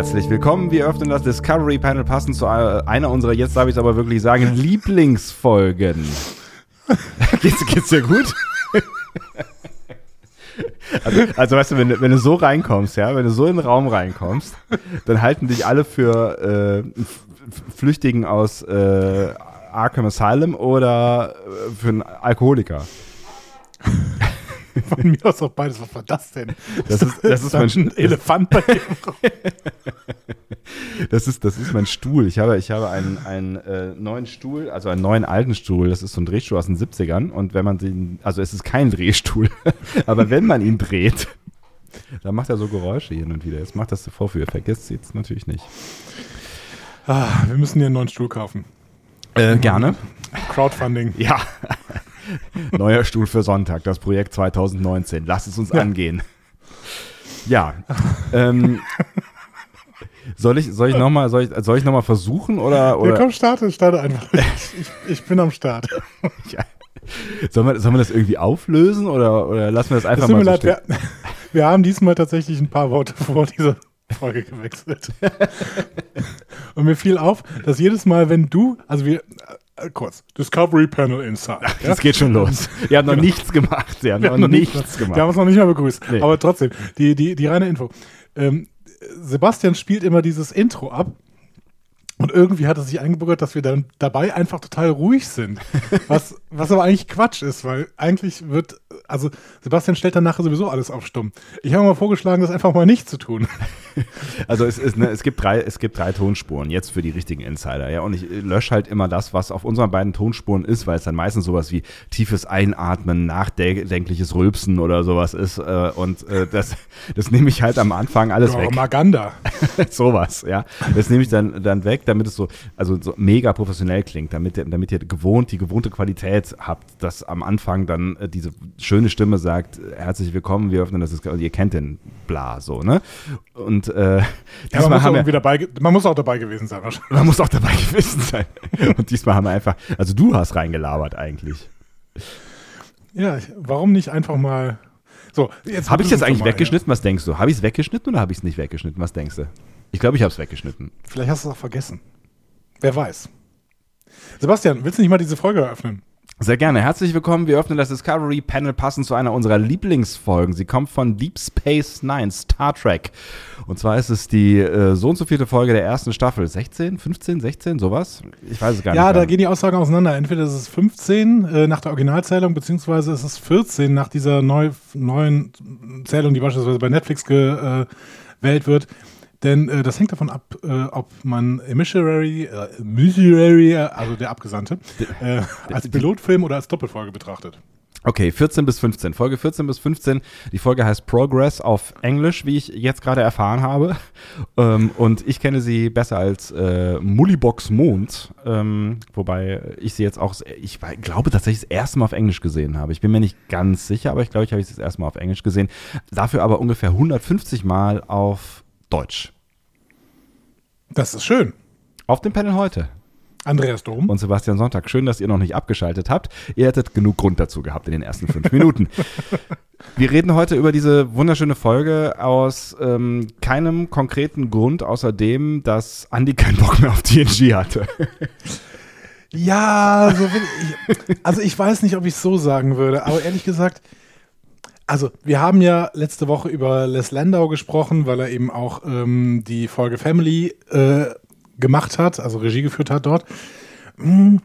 Herzlich willkommen. Wir öffnen das Discovery Panel passend zu einer unserer, jetzt darf ich es aber wirklich sagen, Lieblingsfolgen. geht's, geht's dir gut? Also, also, weißt du, wenn, du, wenn du so reinkommst, ja, wenn du so in den Raum reinkommst, dann halten dich alle für äh, Flüchtigen aus äh, Arkham Asylum oder äh, für einen Alkoholiker. Von mir aus auch beides. Was war das denn? Das ist, das ist mein ein Elefant bei dir. das, ist, das ist mein Stuhl. Ich habe, ich habe einen, einen äh, neuen Stuhl, also einen neuen alten Stuhl. Das ist so ein Drehstuhl aus den 70ern. Und wenn man den, also es ist kein Drehstuhl, aber wenn man ihn dreht, dann macht er so Geräusche hin und wieder. Jetzt macht das Vorführeffekt. Jetzt jetzt natürlich nicht. Ah, wir müssen dir einen neuen Stuhl kaufen. Äh, gerne. Crowdfunding. Ja. Neuer Stuhl für Sonntag, das Projekt 2019. Lass es uns angehen. Ja. Ähm, soll ich, soll ich nochmal soll ich, soll ich noch versuchen oder, oder? Ja, komm, starte, starte einfach. Ich, ich bin am Start. Ja. Sollen wir, sollen wir das irgendwie auflösen oder, oder lassen wir das einfach das mal so leid, wir, wir, haben diesmal tatsächlich ein paar Worte vor dieser Folge gewechselt. Und mir fiel auf, dass jedes Mal, wenn du, also wir, kurz, Discovery Panel Inside. Ja? Das geht schon los. Wir haben noch genau. nichts gemacht. Wir haben, wir noch, noch nichts nicht, gemacht. Wir haben uns noch nicht mal begrüßt. Nee. Aber trotzdem, die, die, die reine Info. Ähm, Sebastian spielt immer dieses Intro ab und irgendwie hat es sich eingebürgert, dass wir dann dabei einfach total ruhig sind. Was, was aber eigentlich Quatsch ist, weil eigentlich wird, also Sebastian stellt dann nachher sowieso alles auf stumm. Ich habe mal vorgeschlagen, das einfach mal nicht zu tun. Also es, ist, ne, es, gibt drei, es gibt drei Tonspuren jetzt für die richtigen Insider. Ja? Und ich lösche halt immer das, was auf unseren beiden Tonspuren ist, weil es dann meistens sowas wie tiefes Einatmen, nachdenkliches Rülpsen oder sowas ist. Äh, und äh, das, das nehme ich halt am Anfang alles ja, weg. Maganda. sowas, ja. Das nehme ich dann, dann weg damit es so, also so mega professionell klingt, damit, damit ihr gewohnt, die gewohnte Qualität habt, dass am Anfang dann äh, diese schöne Stimme sagt, herzlich willkommen, wir öffnen das, ist, ihr kennt den bla, so, ne? Und äh, ja, man, muss haben wir, dabei, man muss auch dabei gewesen sein wahrscheinlich. Man muss auch dabei gewesen sein. Und diesmal haben wir einfach, also du hast reingelabert eigentlich. Ja, warum nicht einfach mal so, habe ich es jetzt eigentlich weggeschnitten? Ja. Was denkst du? Habe ich es weggeschnitten oder habe ich es nicht weggeschnitten? Was denkst du? Ich glaube, ich habe es weggeschnitten. Vielleicht hast du es auch vergessen. Wer weiß. Sebastian, willst du nicht mal diese Folge eröffnen? Sehr gerne. Herzlich willkommen. Wir öffnen das Discovery Panel passend zu einer unserer Lieblingsfolgen. Sie kommt von Deep Space Nine, Star Trek. Und zwar ist es die äh, so und so vierte Folge der ersten Staffel. 16, 15, 16, sowas? Ich weiß es gar ja, nicht. Ja, da gehen die Aussagen auseinander. Entweder ist es 15 äh, nach der Originalzählung, beziehungsweise ist es 14 nach dieser neu, neuen Zählung, die beispielsweise bei Netflix gewählt wird. Denn äh, das hängt davon ab, äh, ob man Emissionary, äh, Missionary, also der Abgesandte, äh, als Pilotfilm oder als Doppelfolge betrachtet. Okay, 14 bis 15. Folge 14 bis 15. Die Folge heißt Progress auf Englisch, wie ich jetzt gerade erfahren habe. Ähm, und ich kenne sie besser als äh, Mullibox Mond. Ähm, wobei ich sie jetzt auch, ich glaube tatsächlich das erste Mal auf Englisch gesehen habe. Ich bin mir nicht ganz sicher, aber ich glaube, ich habe sie das erste Mal auf Englisch gesehen. Dafür aber ungefähr 150 Mal auf Deutsch. Das ist schön. Auf dem Panel heute. Andreas Dom. Und Sebastian Sonntag. Schön, dass ihr noch nicht abgeschaltet habt. Ihr hättet genug Grund dazu gehabt in den ersten fünf Minuten. Wir reden heute über diese wunderschöne Folge aus ähm, keinem konkreten Grund, außer dem, dass Andy keinen Bock mehr auf TNG hatte. ja, so ich, also ich weiß nicht, ob ich es so sagen würde, aber ehrlich gesagt, also, wir haben ja letzte Woche über Les Landau gesprochen, weil er eben auch ähm, die Folge Family äh, gemacht hat, also Regie geführt hat dort. Mm,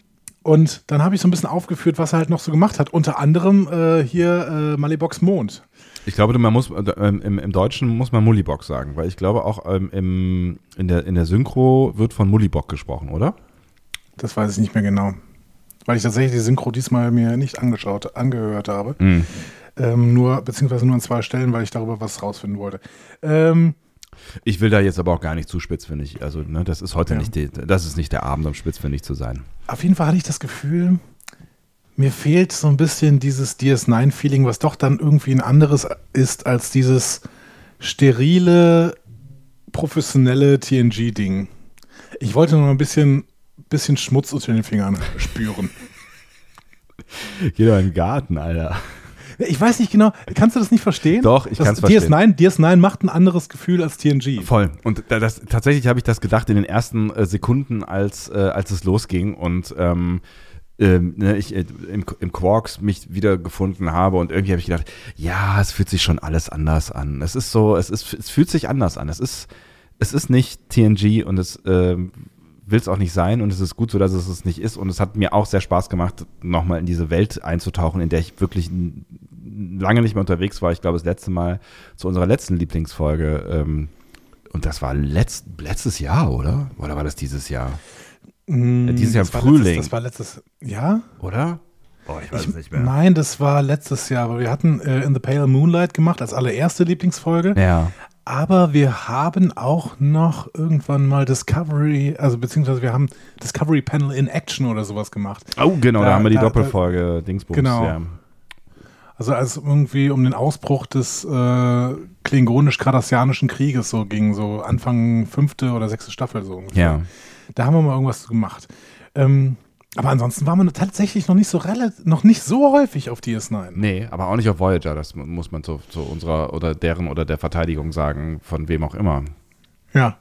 und dann habe ich so ein bisschen aufgeführt, was er halt noch so gemacht hat. Unter anderem äh, hier äh, Malibox Mond. Ich glaube, man muss äh, im, im, Deutschen muss man Mullibock sagen, weil ich glaube auch ähm, im, in, der, in der Synchro wird von Mullibock gesprochen, oder? Das weiß ich nicht mehr genau. Weil ich tatsächlich die Synchro diesmal mir nicht angeschaut, angehört habe. Mm. Ähm, nur, beziehungsweise nur an zwei Stellen, weil ich darüber was rausfinden wollte. Ähm, ich will da jetzt aber auch gar nicht zu spitzfindig. Also, ne, das ist heute ja. nicht, die, das ist nicht der Abend, um spitzfindig zu sein. Auf jeden Fall hatte ich das Gefühl, mir fehlt so ein bisschen dieses DS9-Feeling, was doch dann irgendwie ein anderes ist als dieses sterile, professionelle TNG-Ding. Ich wollte noch ein bisschen, bisschen Schmutz unter den Fingern spüren. Geh doch in den Garten, Alter. Ich weiß nicht genau, kannst du das nicht verstehen? Doch, ich Das kann's verstehen. DS9, DS9 macht ein anderes Gefühl als TNG. Voll. Und da- das, tatsächlich habe ich das gedacht in den ersten äh, Sekunden, als, äh, als es losging und ähm, ähm, ne, ich äh, im, im Quarks mich wieder gefunden habe und irgendwie habe ich gedacht, ja, es fühlt sich schon alles anders an. Es ist so, es ist, es fühlt sich anders an. Es ist, es ist nicht TNG und es ähm, will es auch nicht sein und es ist gut so, dass es es nicht ist und es hat mir auch sehr Spaß gemacht, nochmal in diese Welt einzutauchen, in der ich wirklich lange nicht mehr unterwegs war. Ich glaube, das letzte Mal zu unserer letzten Lieblingsfolge ähm, und das war letzt, letztes Jahr, oder? Oder war das dieses Jahr? Mm, Ja, dieses Jahr im Frühling. Letztes, das war letztes, ja? Oder? Oh, ich weiß es nicht mehr. Nein, das war letztes Jahr, aber wir hatten äh, In the Pale Moonlight gemacht als allererste Lieblingsfolge. Ja. Aber wir haben auch noch irgendwann mal Discovery, also beziehungsweise wir haben Discovery Panel in Action oder sowas gemacht. Oh, genau, da, Da- haben wir die da- Doppelfolge Dingsbums. Genau. Ja. Also als irgendwie um den Ausbruch des äh, klingonisch-kardassianischen Krieges so ging, so Anfang fünfte oder sechste Staffel so ungefähr. ja. Da haben wir mal irgendwas gemacht. Ähm, aber ansonsten waren wir tatsächlich noch nicht so relativ, noch nicht so häufig auf DS9. Nee, aber auch nicht auf Voyager, das mu- muss man zu, zu unserer oder deren oder der Verteidigung sagen, von wem auch immer. Ja,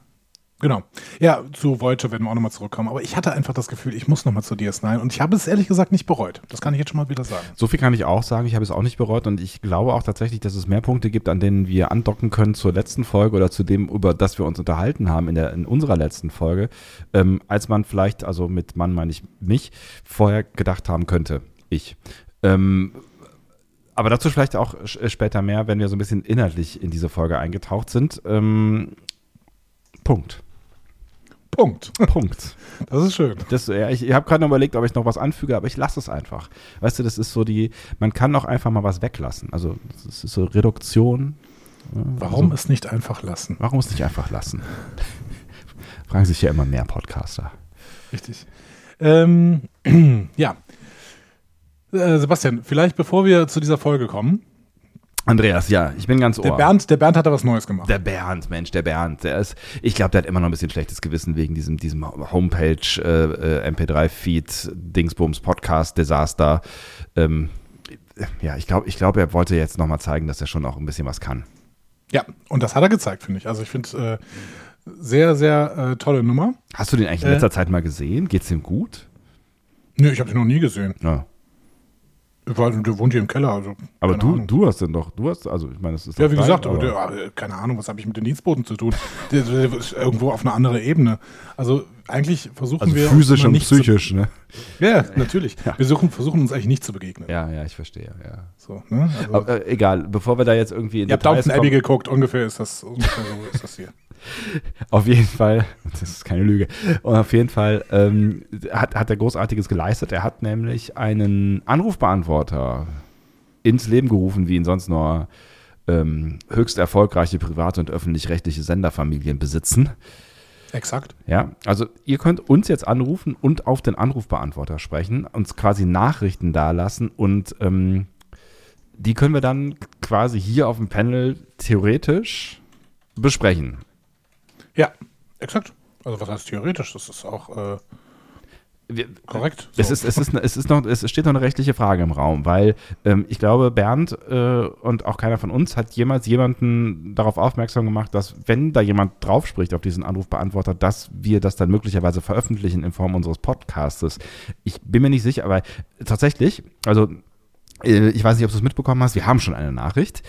genau. Ja, zu Voyager werden wir auch nochmal zurückkommen. Aber ich hatte einfach das Gefühl, ich muss nochmal zu DS9 und ich habe es ehrlich gesagt nicht bereut. Das kann ich jetzt schon mal wieder sagen. So viel kann ich auch sagen, ich habe es auch nicht bereut und ich glaube auch tatsächlich, dass es mehr Punkte gibt, an denen wir andocken können zur letzten Folge oder zu dem, über das wir uns unterhalten haben in, der, in unserer letzten Folge, ähm, als man vielleicht, also mit Mann meine ich mich, vorher gedacht haben könnte. Ich. Ähm, aber dazu vielleicht auch sch- später mehr, wenn wir so ein bisschen inhaltlich in diese Folge eingetaucht sind. Ähm, Punkt. Punkt. Punkt. Das ist schön. Das, ja, ich ich habe gerade noch überlegt, ob ich noch was anfüge, aber ich lasse es einfach. Weißt du, das ist so die, man kann auch einfach mal was weglassen. Also das ist so Reduktion. Warum Also, es nicht einfach lassen? warum es nicht einfach lassen? Fragen sich ja immer mehr Podcaster. Richtig. Ähm, ja. Äh, Sebastian, vielleicht bevor wir zu dieser Folge kommen, Andreas, ja, ich bin ganz ohr. der Bernd, der Bernd hat da was Neues gemacht. Der Bernd, Mensch, der Bernd, der ist, ich glaube, der hat immer noch ein bisschen schlechtes Gewissen wegen diesem, diesem Homepage, äh, äh, MP3-Feed, Dingsbums, Podcast-Desaster. Ähm, ja, ich glaube, ich glaube, er wollte jetzt nochmal zeigen, dass er schon auch ein bisschen was kann. ja, und das hat er gezeigt, finde ich. Also ich finde äh, sehr, sehr äh, tolle Nummer. Hast du den eigentlich in Äh. letzter Zeit mal gesehen? Geht's ihm gut? Nö, ich habe den noch nie gesehen. Ja. Weil der wohnt hier im Keller. Also, Aber du, Ahnung. du hast den doch, du hast, also ich meine, das ist Ja, wie dein, gesagt, aber der, äh, keine Ahnung, was habe ich mit den Dienstboten zu tun? Der, der ist irgendwo auf einer anderen Ebene. Also eigentlich versuchen also wir physisch und nicht psychisch, ne? Zu, ja, natürlich. Wir suchen, versuchen uns eigentlich nicht zu begegnen. Ja, ja, ich verstehe, ja. So, ne? also, Aber, äh, egal, bevor wir da jetzt irgendwie in ihr habt Details Downton Abbey geguckt, ungefähr ist das, ungefähr so ist das hier. auf jeden Fall, das ist keine Lüge, und auf jeden Fall ähm, hat, hat er Großartiges geleistet. Er hat nämlich einen Anrufbeantworter ins Leben gerufen, wie ihn sonst nur ähm, höchst erfolgreiche private und öffentlich-rechtliche Senderfamilien besitzen. Exakt. Ja, also ihr könnt uns jetzt anrufen und auf den Anrufbeantworter sprechen, uns quasi Nachrichten dalassen und ähm, die können wir dann quasi hier auf dem Panel theoretisch besprechen. Ja, exakt. Also was heißt theoretisch? Das ist auch äh, Wir, korrekt. es, So. ist, es, ist, es, ist noch, es steht noch eine rechtliche Frage im Raum, weil ähm, ich glaube, Bernd äh, und auch keiner von uns hat jemals jemanden darauf aufmerksam gemacht, dass, wenn da jemand drauf spricht auf diesen Anrufbeantworter, dass wir das dann möglicherweise veröffentlichen in Form unseres Podcastes. Ich bin mir nicht sicher, aber tatsächlich, also äh, ich weiß nicht, ob du es mitbekommen hast, wir haben schon eine Nachricht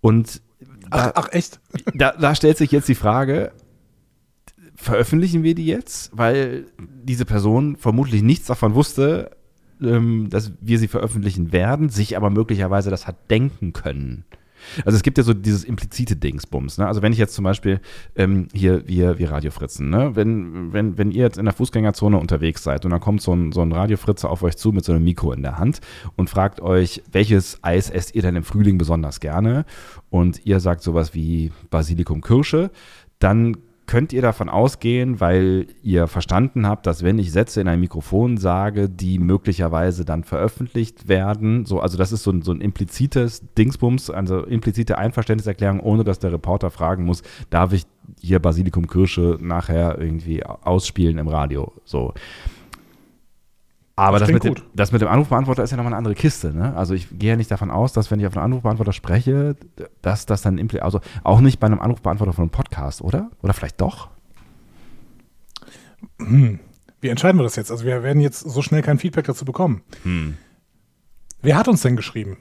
und ach, ach, echt? da, da stellt sich jetzt die Frage, veröffentlichen wir die jetzt? Weil diese Person vermutlich nichts davon wusste, ähm, dass wir sie veröffentlichen werden, sich aber möglicherweise das hat denken können. Also es gibt ja so dieses implizite Dingsbums. Ne? Also wenn ich jetzt zum Beispiel ähm, hier, wir, wir Radiofritzen, ne? wenn, wenn, wenn ihr jetzt in der Fußgängerzone unterwegs seid und dann kommt so ein, so ein Radiofritze auf euch zu mit so einem Mikro in der Hand und fragt euch, welches Eis esst ihr denn im Frühling besonders gerne? Und ihr sagt sowas wie Basilikum Kirsche, dann könnt ihr davon ausgehen, weil ihr verstanden habt, dass wenn ich Sätze in ein Mikrofon sage, die möglicherweise dann veröffentlicht werden, so, also das ist so ein, so ein implizites Dingsbums, also implizite Einverständniserklärung, ohne dass der Reporter fragen muss, darf ich hier Basilikum Kirsche nachher irgendwie ausspielen im Radio, so. Aber das, Das mit, dem, das mit dem Anrufbeantworter ist ja nochmal eine andere Kiste. Ne? Also ich gehe ja nicht davon aus, dass wenn ich auf einen Anrufbeantworter spreche, dass das dann impli also auch nicht bei einem Anrufbeantworter von einem Podcast, oder? Oder vielleicht doch? Wie entscheiden wir das jetzt? Also wir werden jetzt so schnell kein Feedback dazu bekommen. Hm. Wer hat uns denn geschrieben?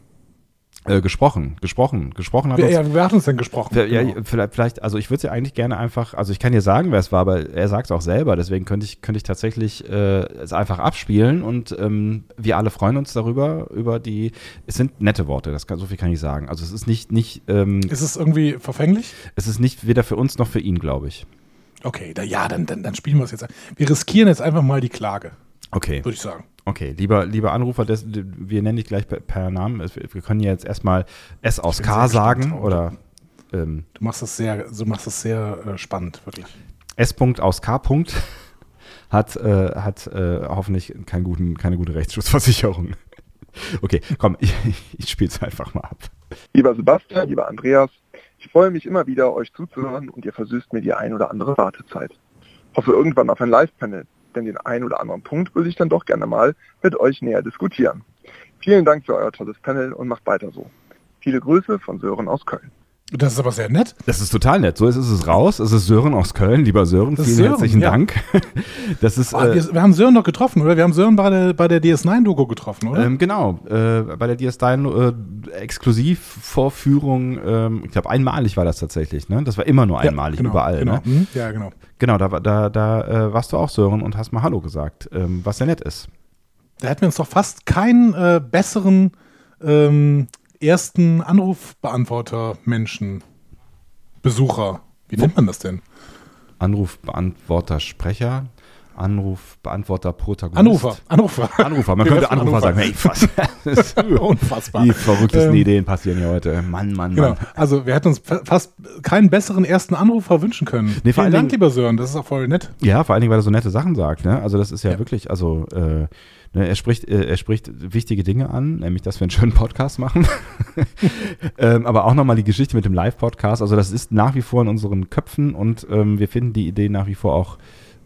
Äh, gesprochen, gesprochen, gesprochen hat Wer, uns, ja, wer hat uns denn gesprochen? Wer- Ja, Genau. vielleicht, vielleicht, also ich würde ja eigentlich gerne einfach, also ich kann dir sagen, wer es war, aber er sagt es auch selber, deswegen könnte ich, könnte ich tatsächlich äh, es einfach abspielen und ähm, wir alle freuen uns darüber, über die, es sind nette Worte, das kann, so viel kann ich sagen. Also es ist nicht, nicht, ähm, Ist es irgendwie verfänglich? es ist nicht weder für uns noch für ihn, glaube ich. Okay, da, ja, dann, dann, dann spielen wir es jetzt. Wir riskieren jetzt einfach mal die Klage, Okay, würde ich sagen. Okay, lieber, lieber Anrufer, das, wir nennen dich gleich per, per Namen, wir können ja jetzt erstmal S aus K sagen oder ähm, Du machst das sehr, du machst das sehr äh, spannend, wirklich. S. -Punkt aus K. -Punkt hat, äh, hat äh, hoffentlich keinen guten, keine gute Rechtsschutzversicherung. Okay, komm, ich, ich spiele es einfach mal ab. Lieber Sebastian, lieber Andreas, ich freue mich immer wieder, euch zuzuhören und ihr versüßt mir die ein oder andere Wartezeit. Hoffe irgendwann auf ein Live-Panel, denn den ein oder anderen Punkt würde ich dann doch gerne mal mit euch näher diskutieren. Vielen Dank für euer tolles Panel und macht weiter so. Viele Grüße von Sören aus Köln. Das ist aber sehr nett. Das ist total nett. So ist es raus. Es ist Sören aus Köln. Lieber Sören, Das vielen ist Sören, herzlichen ja. Dank. Das ist, Ah, äh, wir, wir haben Sören doch getroffen, oder? Wir haben Sören bei der, bei der DS9-Doku getroffen, oder? ähm, genau, äh, bei der DS9 äh, ähm, ich glaube einmalig war das tatsächlich, ne? Das war immer nur Ja, einmalig, genau, überall, genau. ne? Mhm, Ja, genau. Genau, da, war- da, da äh, warst du auch Sören und hast mal Hallo gesagt, ähm, was sehr nett ist. Da hätten wir uns doch fast keinen äh, besseren ähm, ersten Anrufbeantworter-Menschen, Besucher. Wie nennt man das denn? Anrufbeantworter Sprecher, Anrufbeantworter Protagonist. Anrufer. Anrufer. Anrufer, man Wir könnte werfen Anrufer sagen. Hey, was? Das ist- Unfassbar. Die verrücktesten Ähm, Ideen passieren hier heute. Mann, Mann, Genau. Mann. Also wir hätten uns fa- fast keinen besseren ersten Anrufer wünschen können. Nee, Vielen Dank, lieber Sören. Das ist auch voll nett. Ja, vor allen Dingen, weil er so nette Sachen sagt. Ne? Also das ist ja, Ja. wirklich, also äh, ne, er spricht, äh, er spricht wichtige Dinge an, nämlich, dass wir einen schönen Podcast machen. ähm, aber auch nochmal die Geschichte mit dem Live-Podcast. Also das ist nach wie vor in unseren Köpfen und ähm, wir finden die Idee nach wie vor auch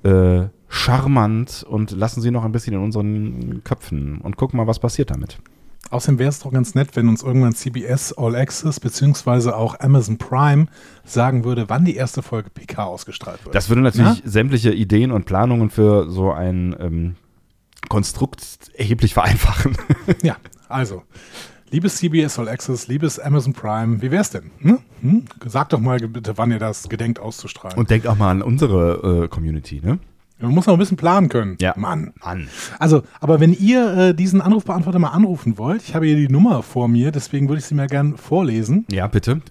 äh, charmant und lassen sie noch ein bisschen in unseren Köpfen und gucken mal, was passiert damit. Außerdem wäre es doch ganz nett, wenn uns irgendwann CBS All Access beziehungsweise auch Amazon Prime sagen würde, wann die erste Folge PK ausgestrahlt wird. Das würde natürlich sämtliche Ideen und Planungen für so ein ähm, Konstrukt erheblich vereinfachen. Ja, also, liebes CBS All Access, liebes Amazon Prime, wie wär's denn? Hm? Hm? Sagt doch mal bitte, wann ihr das gedenkt auszustrahlen. Und denkt auch mal an unsere äh, Community, ne? Man muss noch ein bisschen planen können. Ja. Mann. Mann. Also, aber wenn ihr äh, diesen Anrufbeantworter mal anrufen wollt, ich habe hier die Nummer vor mir, deswegen würde ich sie mir gern vorlesen. Ja, bitte.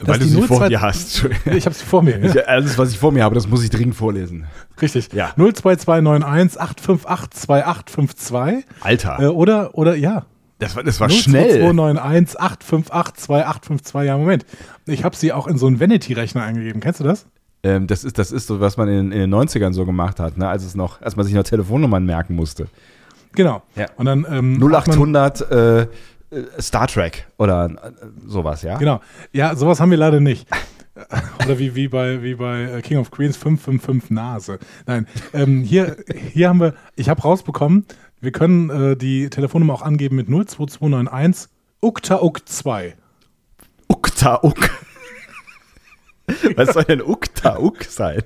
Das Weil du sie 02 vor dir hast. Ich habe sie vor mir. Ich, alles, was ich vor mir habe, das muss ich dringend vorlesen. Richtig. Ja. 02291 858 2852. Alter, Äh, oder, oder, ja. das war, das war schnell. 02291 858 2852. Ja, Moment. Ich habe sie auch in so einen Vanity-Rechner eingegeben. Kennst du das? Ähm, das, ist, das ist so, was man in, in den 90ern so gemacht hat, ne? als, es noch, als man sich noch Telefonnummern merken musste. Genau. Ja. Und dann ähm, hat man- 0800 äh, äh, Star Trek oder äh, sowas, ja? Genau. Ja, sowas haben wir leider nicht. Oder wie, wie bei, wie bei äh, King of Queens 555 Nase. Nein, ähm, hier, hier haben wir, ich habe rausbekommen, wir können äh, die Telefonnummer auch angeben mit 02291 ukta uk 2 Ukta Uk. Was soll denn Ukta Uk sein?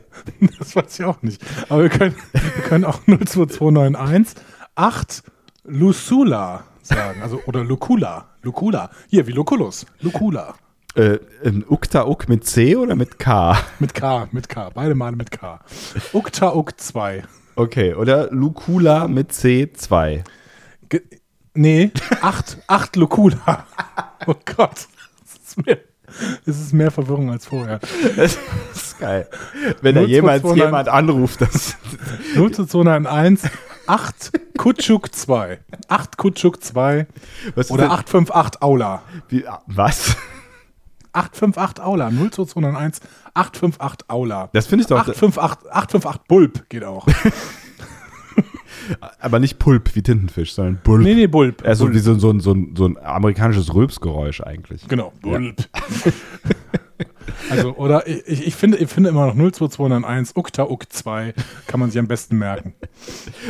Das weiß ich auch nicht. Aber wir können, wir können auch 02291 8 Lucula sagen. Also, oder Lucula. Lucula. Hier, wie Lucullus. Lucula. Äh, ähm, Ukta Uk mit C oder mit K? Mit K, mit K. Beide Male mit K. Ukta uk 2. Okay, oder Lucula mit C2. Ge nee, acht, acht Locula. Oh Gott. Das ist, mehr, das ist mehr Verwirrung als vorher. Das ist geil. Wenn da 02291 jemals jemand anruft, das 0 zu 291, 8 Kutschuk 2. 8 Kutschuk 2 was oder denn- 858 Aula. Wie, ah, was? 858 Aula. 0 zu 291, 858 Aula. Das finde ich doch, 858, 858 Bulb geht auch. aber nicht Pulp wie Tintenfisch, sondern Bulb. Nee, nee, Bulb. Also Bulb. wie so, so, ein- so, so ein amerikanisches Rülpsgeräusch eigentlich. Genau, Bulb. Also, oder ich, ich, finde, ich finde immer noch 02291, Ukta Uk 2 kann man sich am besten merken.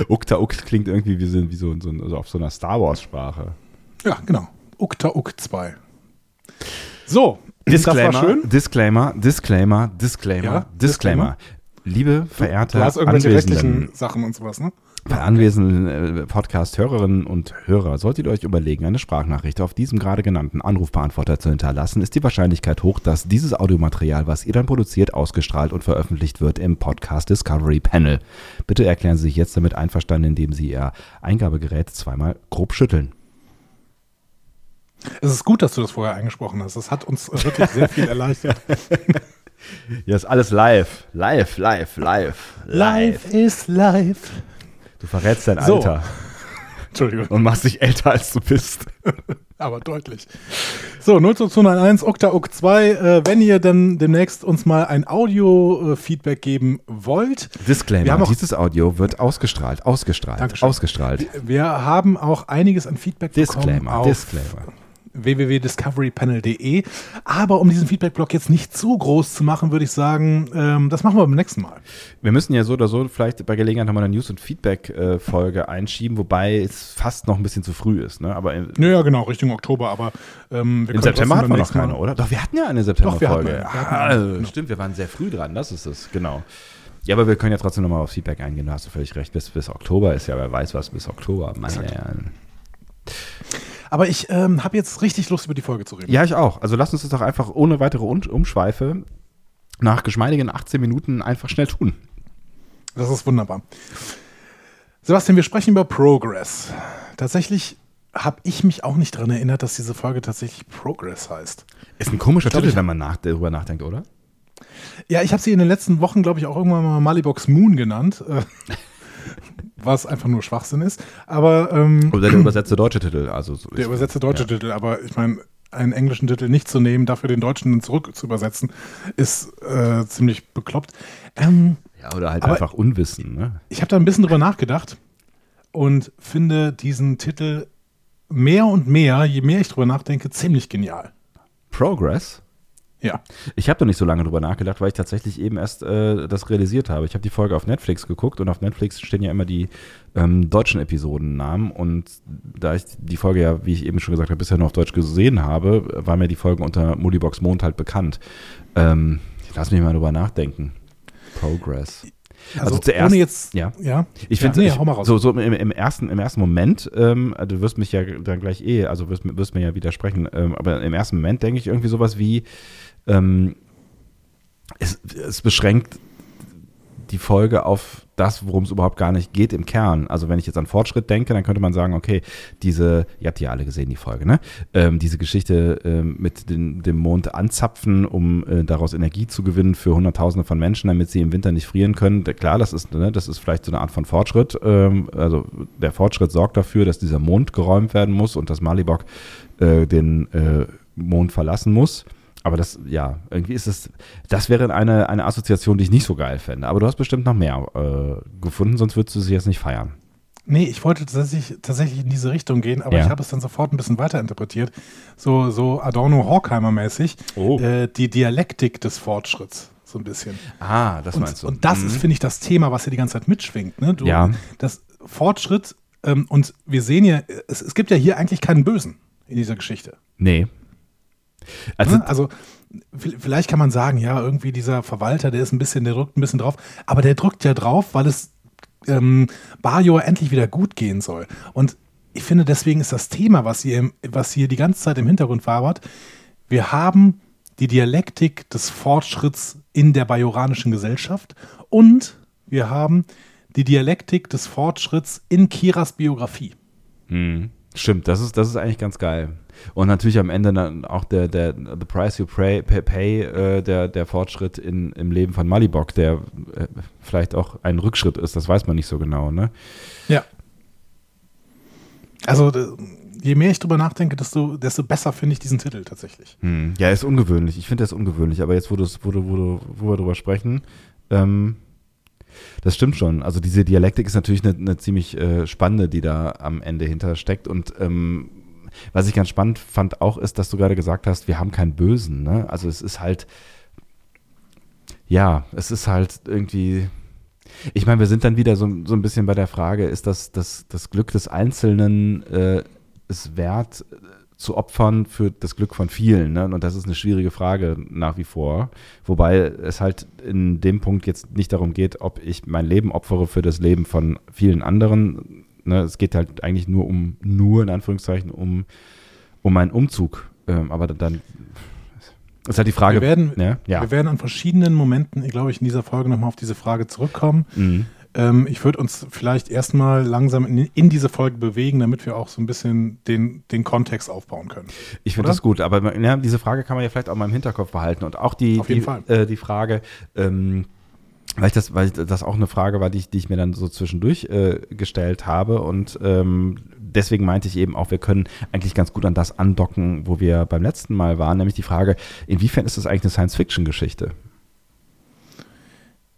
Ukta Uk klingt irgendwie wie so, wie so, so also auf so einer Star Wars-Sprache. Ja, genau. Ukta Uk 2. So, Disclaimer, das war schön. Disclaimer, Disclaimer, Disclaimer, ja, Disclaimer. Disclaimer. Liebe verehrte du hast irgendwelche rechtlichen Sachen und sowas, ne? Bei anwesenden äh, Podcast-Hörerinnen und Hörer solltet ihr euch überlegen, eine Sprachnachricht auf diesem gerade genannten Anrufbeantworter zu hinterlassen, ist die Wahrscheinlichkeit hoch, dass dieses Audiomaterial, was ihr dann produziert, ausgestrahlt und veröffentlicht wird im Podcast Discovery Panel. Bitte erklären Sie sich jetzt damit einverstanden, indem Sie Ihr Eingabegerät zweimal grob schütteln. Es ist gut, dass du das vorher eingesprochen hast. Das hat uns wirklich sehr viel erleichtert. Ja, ist alles live. Live, live, live. Live ist live. Du verrätst dein Alter. So. Entschuldigung. Und machst dich älter, als du bist. Aber deutlich. So, 02291 Okta Uk 2. Äh, wenn ihr dann demnächst uns mal ein Audio-Feedback geben wollt. Disclaimer: Dieses Audio wird ausgestrahlt, ausgestrahlt, Dankeschön. ausgestrahlt. Wir, wir haben auch einiges an Feedback Disclaimer, bekommen. Disclaimer www.discoverypanel.de. Aber um diesen Feedback-Blog jetzt nicht zu groß zu machen, würde ich sagen, ähm, das machen wir beim nächsten Mal. Wir müssen ja so oder so vielleicht bei Gelegenheit nochmal eine News- und Feedback-Folge einschieben, wobei es fast noch ein bisschen zu früh ist. Ne? Aber ja, genau, Richtung Oktober. Aber ähm, im September hatten wir noch keine, oder? Doch, wir hatten ja eine September-Folge. Ah, genau. Stimmt, wir waren sehr früh dran, das ist es, genau. Ja, aber wir können ja trotzdem nochmal auf Feedback eingehen. Du hast völlig recht. Bis, bis Oktober ist ja, wer weiß was bis Oktober. Meine Herren. Aber ich ähm, habe jetzt richtig Lust, über die Folge zu reden. Ja, ich auch. Also lass uns das doch einfach ohne weitere Umschweife nach geschmeidigen 18 Minuten einfach schnell tun. Das ist wunderbar. Sebastian, wir sprechen über Progress. Tatsächlich habe ich mich auch nicht daran erinnert, dass diese Folge tatsächlich Progress heißt. Ist ein komischer Titel, wenn man nach, darüber nachdenkt, oder? Ja, ich habe sie in den letzten Wochen, glaube ich, auch irgendwann mal Malibox Moon genannt. was einfach nur Schwachsinn ist. Aber ähm, oder der übersetzte deutsche Titel, also so der übersetzte deutsche ja. Titel. Aber ich meine, einen englischen Titel nicht zu nehmen, dafür den deutschen zurück zu übersetzen, ist äh, ziemlich bekloppt. Ähm, ja, oder halt einfach Unwissen. Ne? Ich habe da ein bisschen drüber nachgedacht und finde diesen Titel mehr und mehr, je mehr ich drüber nachdenke, ziemlich genial. Progress? Ja. Ich habe da nicht so lange drüber nachgedacht, weil ich tatsächlich eben erst äh, das realisiert habe. Ich habe die Folge auf Netflix geguckt und auf Netflix stehen ja immer die ähm, deutschen Episodennamen. Und da ich die Folge ja, wie ich eben schon gesagt habe, bisher nur auf Deutsch gesehen habe, war mir die Folge unter Mullibox Mond halt bekannt. Ähm, lass mich mal drüber nachdenken. Progress. Also, also zuerst, ohne jetzt, ja, ja. Ich finde, ja, nee, so, so im, im, ersten, im ersten Moment, ähm, du wirst mich ja dann gleich eh, also wirst, wirst mir ja widersprechen, ähm, aber im ersten Moment denke ich irgendwie sowas wie, ähm, es, es beschränkt die Folge auf das, worum es überhaupt gar nicht geht im Kern. Also wenn ich jetzt an Fortschritt denke, dann könnte man sagen, okay, diese, ihr habt ja alle gesehen, die Folge, ne? Ähm, diese Geschichte ähm, mit den, dem Mond anzapfen, um äh, daraus Energie zu gewinnen für Hunderttausende von Menschen, damit sie im Winter nicht frieren können. Klar, das ist, ne, das ist vielleicht so eine Art von Fortschritt. Ähm, also der Fortschritt sorgt dafür, dass dieser Mond geräumt werden muss und dass Malibok äh, den äh, Mond verlassen muss. Aber das, ja, irgendwie ist es, das wäre eine, eine Assoziation, die ich nicht so geil fände. Aber du hast bestimmt noch mehr äh, gefunden, sonst würdest du sie jetzt nicht feiern. Nee, ich wollte tatsächlich, tatsächlich in diese Richtung gehen, aber ja. ich habe es dann sofort ein bisschen weiter interpretiert. So, so Adorno-Horkheimer-mäßig. Oh. Äh, die Dialektik des Fortschritts, so ein bisschen. Ah, das und, meinst du. Und das mhm. ist, finde ich, das Thema, was hier die ganze Zeit mitschwingt. Ne? Du, ja. Das Fortschritt, ähm, und wir sehen ja, es, es gibt ja hier eigentlich keinen Bösen in dieser Geschichte. Nee. Also, ne? also vielleicht kann man sagen, ja, irgendwie dieser Verwalter, der ist ein bisschen, der drückt ein bisschen drauf, aber der drückt ja drauf, weil es ähm, Bajor endlich wieder gut gehen soll. Und ich finde, deswegen ist das Thema, was hier, was hier die ganze Zeit im Hintergrund wabert, wir haben die Dialektik des Fortschritts in der bajoranischen Gesellschaft und wir haben die Dialektik des Fortschritts in Kiras Biografie. Hm. Stimmt, das ist, das ist eigentlich ganz geil. Und natürlich am Ende dann auch der, der The Price You Pay, pay, pay äh, der, der Fortschritt in, im Leben von Malibok, der äh, vielleicht auch ein Rückschritt ist, das weiß man nicht so genau, ne? Ja. Also je mehr ich drüber nachdenke, desto, desto besser finde ich diesen Titel tatsächlich. Hm. Ja, ist ungewöhnlich. Ich finde das ungewöhnlich, aber jetzt, wo, wo, wo, wo wir drüber sprechen, ähm, das stimmt schon. Also diese Dialektik ist natürlich eine, eine ziemlich äh, spannende, die da am Ende hintersteckt. Und ähm, was ich ganz spannend fand auch, ist, dass du gerade gesagt hast, wir haben keinen Bösen. Ne? Also es ist halt ja, es ist halt irgendwie. Ich meine, wir sind dann wieder so, so ein bisschen bei der Frage, ist das das, das Glück des Einzelnen äh, es wert zu opfern für das Glück von vielen? Ne? Und das ist eine schwierige Frage nach wie vor. Wobei es halt in dem Punkt jetzt nicht darum geht, ob ich mein Leben opfere für das Leben von vielen anderen. Ne? Es geht halt eigentlich nur um, nur in Anführungszeichen, um, um meinen Umzug. Ähm, aber dann ist halt die Frage. Wir werden, ne? ja. wir werden an verschiedenen Momenten, glaube ich, in dieser Folge nochmal auf diese Frage zurückkommen. Mhm. Ähm, ich würde uns vielleicht erstmal langsam in, in, diese Folge bewegen, damit wir auch so ein bisschen den, den Kontext aufbauen können. Ich finde das gut, aber ja, diese Frage kann man ja vielleicht auch mal im Hinterkopf behalten und auch die, Auf jeden die, Fall. äh, die Frage, ähm, weil ich das, weil das auch eine Frage war, die ich, die ich mir dann so zwischendurch äh, gestellt habe und ähm, deswegen meinte ich eben auch, wir können eigentlich ganz gut an das andocken, wo wir beim letzten Mal waren, nämlich die Frage, inwiefern ist das eigentlich eine Science-Fiction-Geschichte?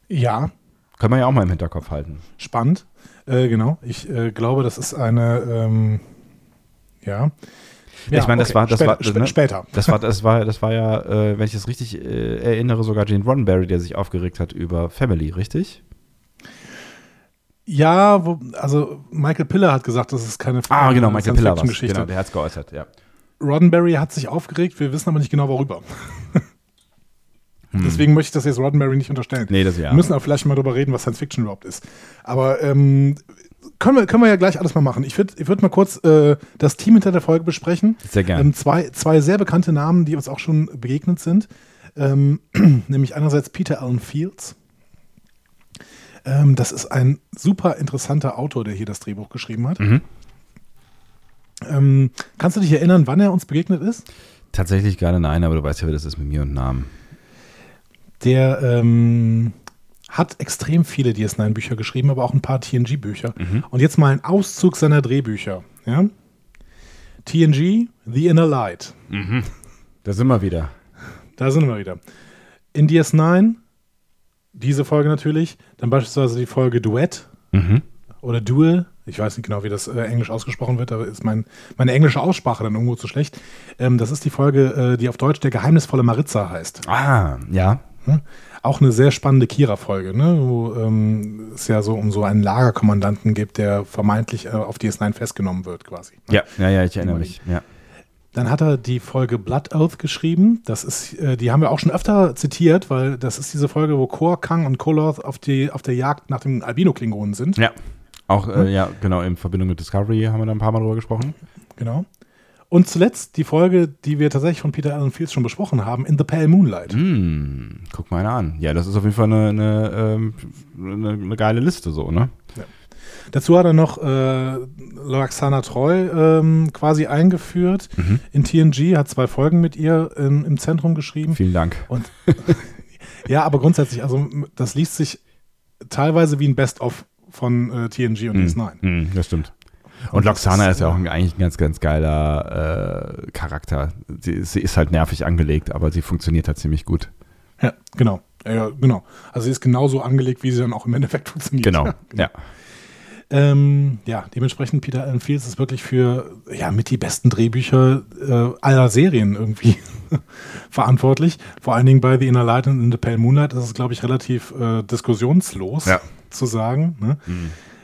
Ja, Können wir ja auch mal im Hinterkopf halten. spannend. Äh, genau. Ich äh, glaube, das ist eine, ähm, ja. ich meine, das war- das später, war- spä- ne? später. Das war, das war, das war ja, äh, wenn ich es richtig äh, erinnere, sogar Gene Roddenberry, der sich aufgeregt hat über Family, richtig? Ja, wo, also Michael Piller hat gesagt, das ist keine Ah, genau, Michael Piller war. Genau, der hat es geäußert, ja. Roddenberry hat sich aufgeregt, wir wissen aber nicht genau worüber. Hm. Deswegen möchte ich das jetzt Roddenberry nicht unterstellen. Nee, das ja. Wir müssen auch vielleicht mal darüber reden, was Science Fiction überhaupt ist. Aber ähm, können, wir, können wir ja gleich alles mal machen. Ich würde ich würd mal kurz äh, das Team hinter der Folge besprechen. Sehr gerne. Ähm, zwei, zwei sehr bekannte Namen, die uns auch schon begegnet sind. Ähm, nämlich einerseits Peter Allen Fields. Ähm, das ist ein super interessanter Autor, der hier das Drehbuch geschrieben hat. Mhm. Ähm, kannst du dich erinnern, wann er uns begegnet ist? Tatsächlich gerade nein, aber du weißt ja, wie das ist mit mir und Namen. Der ähm, hat extrem viele DS9-Bücher geschrieben, aber auch ein paar TNG-Bücher. Mhm. Und jetzt mal ein Auszug seiner Drehbücher. Ja? TNG, The Inner Light. Da sind wir wieder. Da sind wir wieder. In DS9, diese Folge natürlich, dann beispielsweise die Folge Duett Mhm. oder Duel. Ich weiß nicht genau, wie das äh, Englisch ausgesprochen wird, aber ist mein, meine englische Aussprache dann irgendwo zu schlecht. Ähm, das ist die Folge, äh, die auf Deutsch der geheimnisvolle Maritza heißt. Ah, ja. Ne? Auch eine sehr spannende Kira-Folge, ne? wo ähm, es ja so um so einen Lagerkommandanten gibt, der vermeintlich äh, auf DS9 festgenommen wird, quasi. Ja, ja, ja, ich erinnere mich. Ja. Dann hat er die Folge Blood Oath geschrieben. Das ist, äh, die haben wir auch schon öfter zitiert, weil das ist diese Folge, wo Kor, Kang und Koloth auf, die, auf der Jagd nach dem Albino-Klingonen sind. ja. Auch, äh, ja, genau, in Verbindung mit Discovery haben wir da ein paar Mal drüber gesprochen. Genau. Und zuletzt die Folge, die wir tatsächlich von Peter Allen Fields schon besprochen haben, In the Pale Moonlight. Hm, guck mal einer an. Ja, das ist auf jeden Fall eine, eine, ähm, eine, eine geile Liste so, ne? Dazu hat er noch äh, Loaxana Treu ähm, quasi eingeführt Mhm. in TNG, hat zwei Folgen mit ihr ähm, im Zentrum geschrieben. Vielen Dank. Und ja, aber grundsätzlich, also das liest sich teilweise wie ein Best-of von äh, TNG und DS9. Hm, das stimmt. Und, Loxana ist, ja auch ein, eigentlich ein ganz, ganz geiler äh, Charakter. Sie, sie ist halt nervig angelegt, aber sie funktioniert halt ziemlich gut. Ja, genau. Ja, genau. Also sie ist genauso angelegt, wie sie dann auch im Endeffekt funktioniert. Genau, ja. Ähm, ja, dementsprechend Peter Allen Fields ist wirklich für ja mit die besten Drehbücher äh, aller Serien irgendwie verantwortlich. Vor allen Dingen bei The Inner Light und In the Pale Moonlight ist es, glaube ich, relativ äh, diskussionslos Ja. zu sagen. Ne?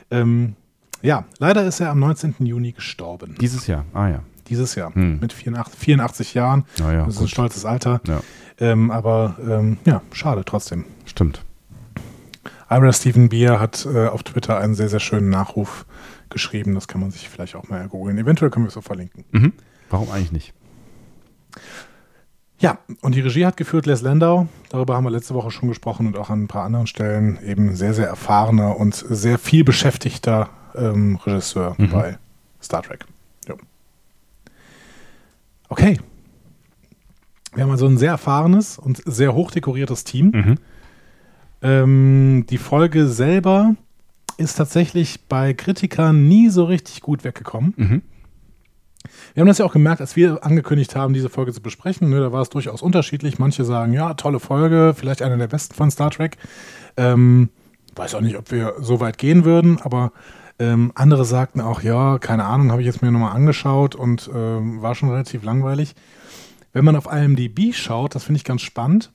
Ähm, ja, leider ist er am 19. Juni gestorben. Dieses Jahr, ah ja. Dieses Jahr. Hm. Mit 84, 84 Jahren. Na ja, das ist ein gut. stolzes Alter. Ja, Ähm, aber ähm, ja, schade trotzdem. stimmt. Ira Stephen Beer hat äh, auf Twitter einen sehr, sehr schönen Nachruf geschrieben. Das kann man sich vielleicht auch mal googeln. Eventuell können wir es auch verlinken. Mhm. Warum eigentlich nicht? Ja, und die Regie hat geführt Les Landau. Darüber haben wir letzte Woche schon gesprochen und auch an ein paar anderen Stellen. Eben sehr, sehr erfahrener und sehr viel beschäftigter ähm, Regisseur Mhm. bei Star Trek. Jo. Okay. Wir haben also ein sehr erfahrenes und sehr hochdekoriertes Team. Mhm. Ähm, die Folge selber ist tatsächlich bei Kritikern nie so richtig gut weggekommen. Mhm. Wir haben das ja auch gemerkt, als wir angekündigt haben, diese Folge zu besprechen. Ne, da war es durchaus unterschiedlich. Manche sagen, ja, tolle Folge, vielleicht eine der besten von Star Trek. Ähm, weiß auch nicht, ob wir so weit gehen würden, aber ähm, andere sagten auch, ja, keine Ahnung, habe ich jetzt mir nochmal angeschaut und ähm, war schon relativ langweilig. Wenn man auf IMDb schaut, das finde ich ganz spannend,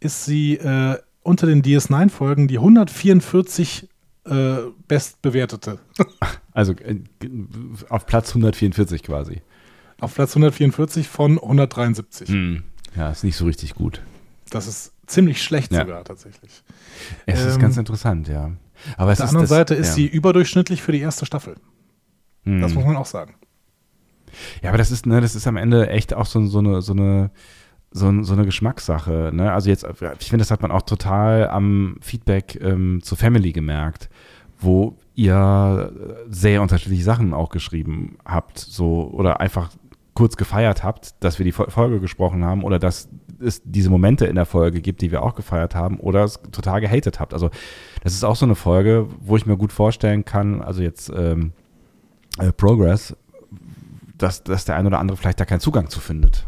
ist sie äh, unter den DS9-Folgen die 144 äh, bestbewertete. Also äh, auf Platz 144 quasi. Auf Platz 144 von 173. Hm. Ja, ist nicht so richtig gut. Das ist ziemlich schlecht Ja. sogar tatsächlich. Es ist Ähm, ganz interessant, ja. Aber Auf der anderen das, Seite ist ja. sie überdurchschnittlich für die erste Staffel. Hm. Das muss man auch sagen. Ja, aber das ist, ne, das ist am Ende echt auch so, so eine, so eine, so, so eine Geschmackssache. Ne? Also jetzt, ich finde, das hat man auch total am Feedback ähm, zu Family gemerkt, wo ihr sehr unterschiedliche Sachen auch geschrieben habt, so oder einfach kurz gefeiert habt, dass wir die Fol- Folge gesprochen haben oder dass es diese Momente in der Folge gibt, die wir auch gefeiert haben oder es total gehatet habt. Also das ist auch so eine Folge, wo ich mir gut vorstellen kann, also jetzt ähm, äh, Progress, dass, dass der ein oder andere vielleicht da keinen Zugang zu findet.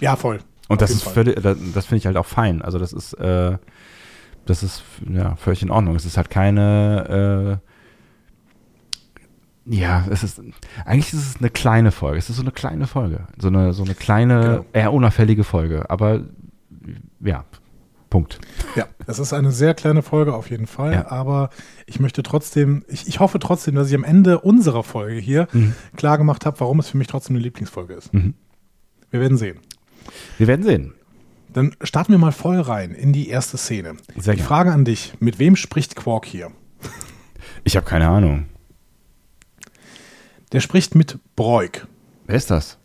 Ja, voll. Und das ist völlig, das, das finde ich halt auch fein. Also das ist, äh, das ist ja völlig in Ordnung. Es ist halt keine, äh, ja, es ist, eigentlich ist es eine kleine Folge. Es ist so eine kleine Folge. So eine, so eine kleine, Genau. eher unauffällige Folge. Aber ja, Punkt. Ja, es ist eine sehr kleine Folge auf jeden Fall, Ja. aber ich möchte trotzdem, ich, ich hoffe trotzdem, dass ich am Ende unserer Folge hier Mhm. klar gemacht habe, warum es für mich trotzdem eine Lieblingsfolge ist. Mhm. Wir werden sehen. Wir werden sehen. Dann starten wir mal voll rein in die erste Szene. Sehr die. Frage an dich, mit wem spricht Quark hier? Ich habe keine Ahnung. Der spricht mit Broik. Wer ist das?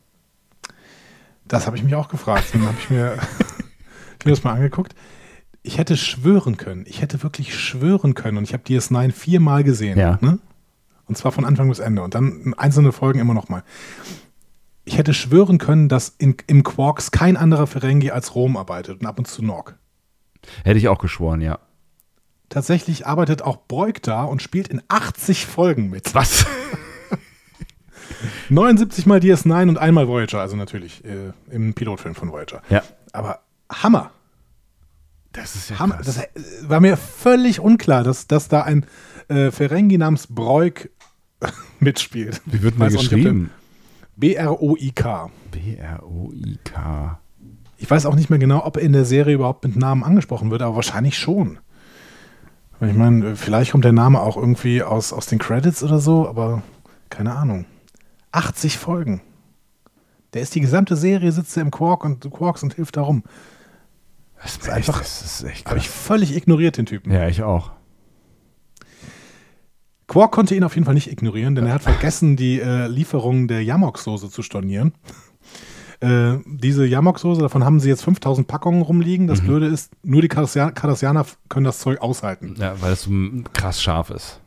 Das habe ich mich auch gefragt. Dann habe ich mir, ich das mal angeguckt. Ich hätte schwören können. Ich hätte wirklich schwören können. Und ich habe DS9 viermal gesehen. Ja. Ne? Und zwar von Anfang bis Ende. Und dann einzelne Folgen immer noch mal. Ich hätte schwören können, dass in, im Quarks kein anderer Ferengi als Rom arbeitet und ab und zu Nog. Hätte ich auch geschworen, ja. Tatsächlich arbeitet auch Broik da und spielt in 80 Folgen mit. Was? 79 mal DS9 und einmal Voyager, also natürlich äh, im Pilotfilm von Voyager. ja. Aber Hammer. Das ist ja Hammer. krass. Das äh, war mir völlig unklar, dass, dass da ein äh, Ferengi namens Broik mitspielt. Wie wird man geschrieben? B-R-O-I-K. B-R-O-I-K. Ich weiß auch nicht mehr genau, ob er in der Serie überhaupt mit Namen angesprochen wird, aber wahrscheinlich schon. Ich meine, vielleicht kommt der Name auch irgendwie aus, aus den Credits oder so, aber keine Ahnung. 80 Folgen. Der ist die gesamte Serie, sitzt er im Quark und Quarks und hilft darum. Das ist einfach- das ist echt Habe ich völlig ignoriert, den Typen. Ja, ich auch. Quark konnte ihn auf jeden Fall nicht ignorieren, denn er hat vergessen, die äh, Lieferung der Yamok-Soße zu stornieren. Äh, diese Yamok-Soße, davon haben sie jetzt 5000 Packungen rumliegen. Mhm. Das Blöde ist, nur die Cardassianer können das Zeug aushalten. Ja, weil es so krass scharf ist.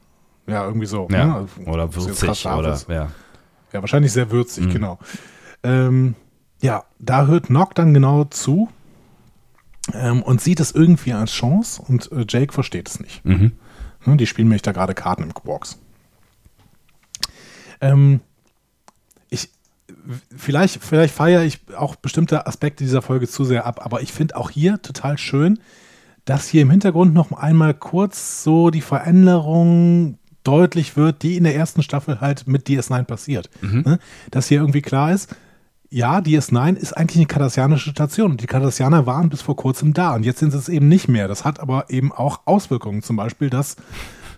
Ja, irgendwie so. Ja. ne? Also, Oder würzig. scharf Oder, ja. Ja, wahrscheinlich sehr würzig, Mhm. genau. Ähm, ja, da hört Nock dann genau zu ähm, und sieht es irgendwie als Chance und äh, Jake versteht es nicht. Mhm. Ne, Die spielen nämlich da gerade Karten im Box. Ähm, ich, vielleicht, vielleicht feiere ich auch bestimmte Aspekte dieser Folge zu sehr ab, aber ich finde auch hier total schön, dass hier im Hintergrund noch einmal kurz so die Veränderung deutlich wird, die in der ersten Staffel halt mit DS9 passiert. Ne? Dass hier irgendwie klar ist, ja, DS9 ist eigentlich eine kardassianische Station und die Kardassianer waren bis vor kurzem da und jetzt sind sie es eben nicht mehr. Das hat aber eben auch Auswirkungen, zum Beispiel, dass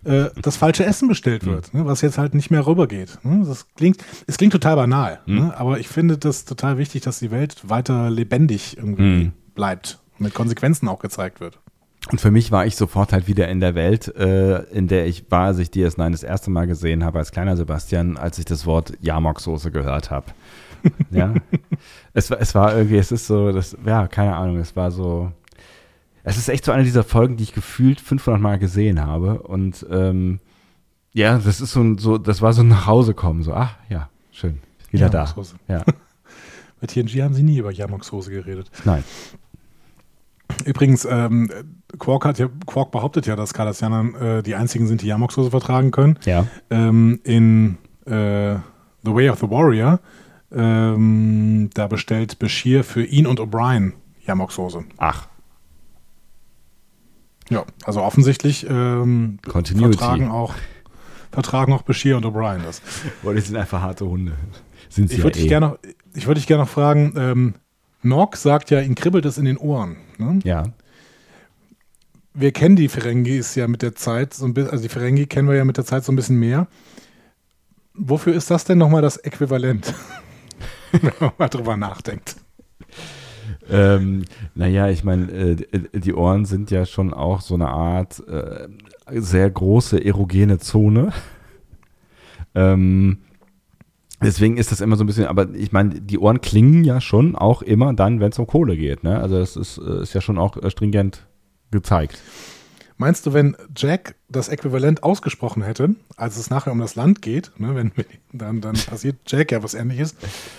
äh, das falsche Essen bestellt wird, ne, was jetzt halt nicht mehr rübergeht. Ne? Das klingt, es klingt total banal, ne? aber ich finde das total wichtig, dass die Welt weiter lebendig irgendwie Mhm. bleibt, mit Konsequenzen auch gezeigt wird. Und für mich war ich sofort halt wieder in der Welt, äh, in der ich war, als ich DS9 das erste Mal gesehen habe, als kleiner Sebastian, als ich das Wort Jamok-Soße gehört habe. ja. Es, war- es war irgendwie, es ist so, das, ja, keine Ahnung, es war so. Es ist echt so eine dieser Folgen, die ich gefühlt 500 Mal gesehen habe. Und ähm, ja, das ist so, ein- so, das war so ein Nachhausekommen, so, ach ja, schön, wieder da. Jamok-Soße. Ja, Bei TNG haben sie nie über Yamok-Soße geredet. nein. Übrigens, ähm, Quark, hat ja, Quark behauptet ja, dass Cardassianer äh, die einzigen sind, die Yamok-Soße vertragen können. Ja. Ähm, in äh, The Way of the Warrior, ähm, da bestellt Bashir für ihn und O'Brien Yamok-Soße. Ach, Ja, also offensichtlich ähm, vertragen auch, vertragen auch Bashir und O'Brien das. boah, die sind einfach harte Hunde. Sind sie Ich würde ja dich eh. gerne noch, ich dich gerne noch fragen, ähm, Nog sagt ja, ihn kribbelt es in den Ohren. Ne? Ja. wir kennen die Ferengis ja mit der Zeit, so ein bisschen, also die Ferengi kennen wir ja mit der Zeit so ein bisschen mehr. Wofür ist das denn nochmal das Äquivalent? Wenn man mal drüber nachdenkt. Ähm, naja, ich meine, äh, die Ohren sind ja schon auch so eine Art äh, sehr große erogene Zone. Ähm, deswegen ist das immer so ein bisschen, aber ich meine, die Ohren klingen ja schon auch immer dann, wenn es um Kohle geht. Ne? Also das ist, äh, ist ja schon auch äh, stringent gezeigt. Meinst du, wenn Jack das Äquivalent ausgesprochen hätte, als es nachher um das Land geht, ne, wenn dann, dann passiert Jack ja was ähnliches,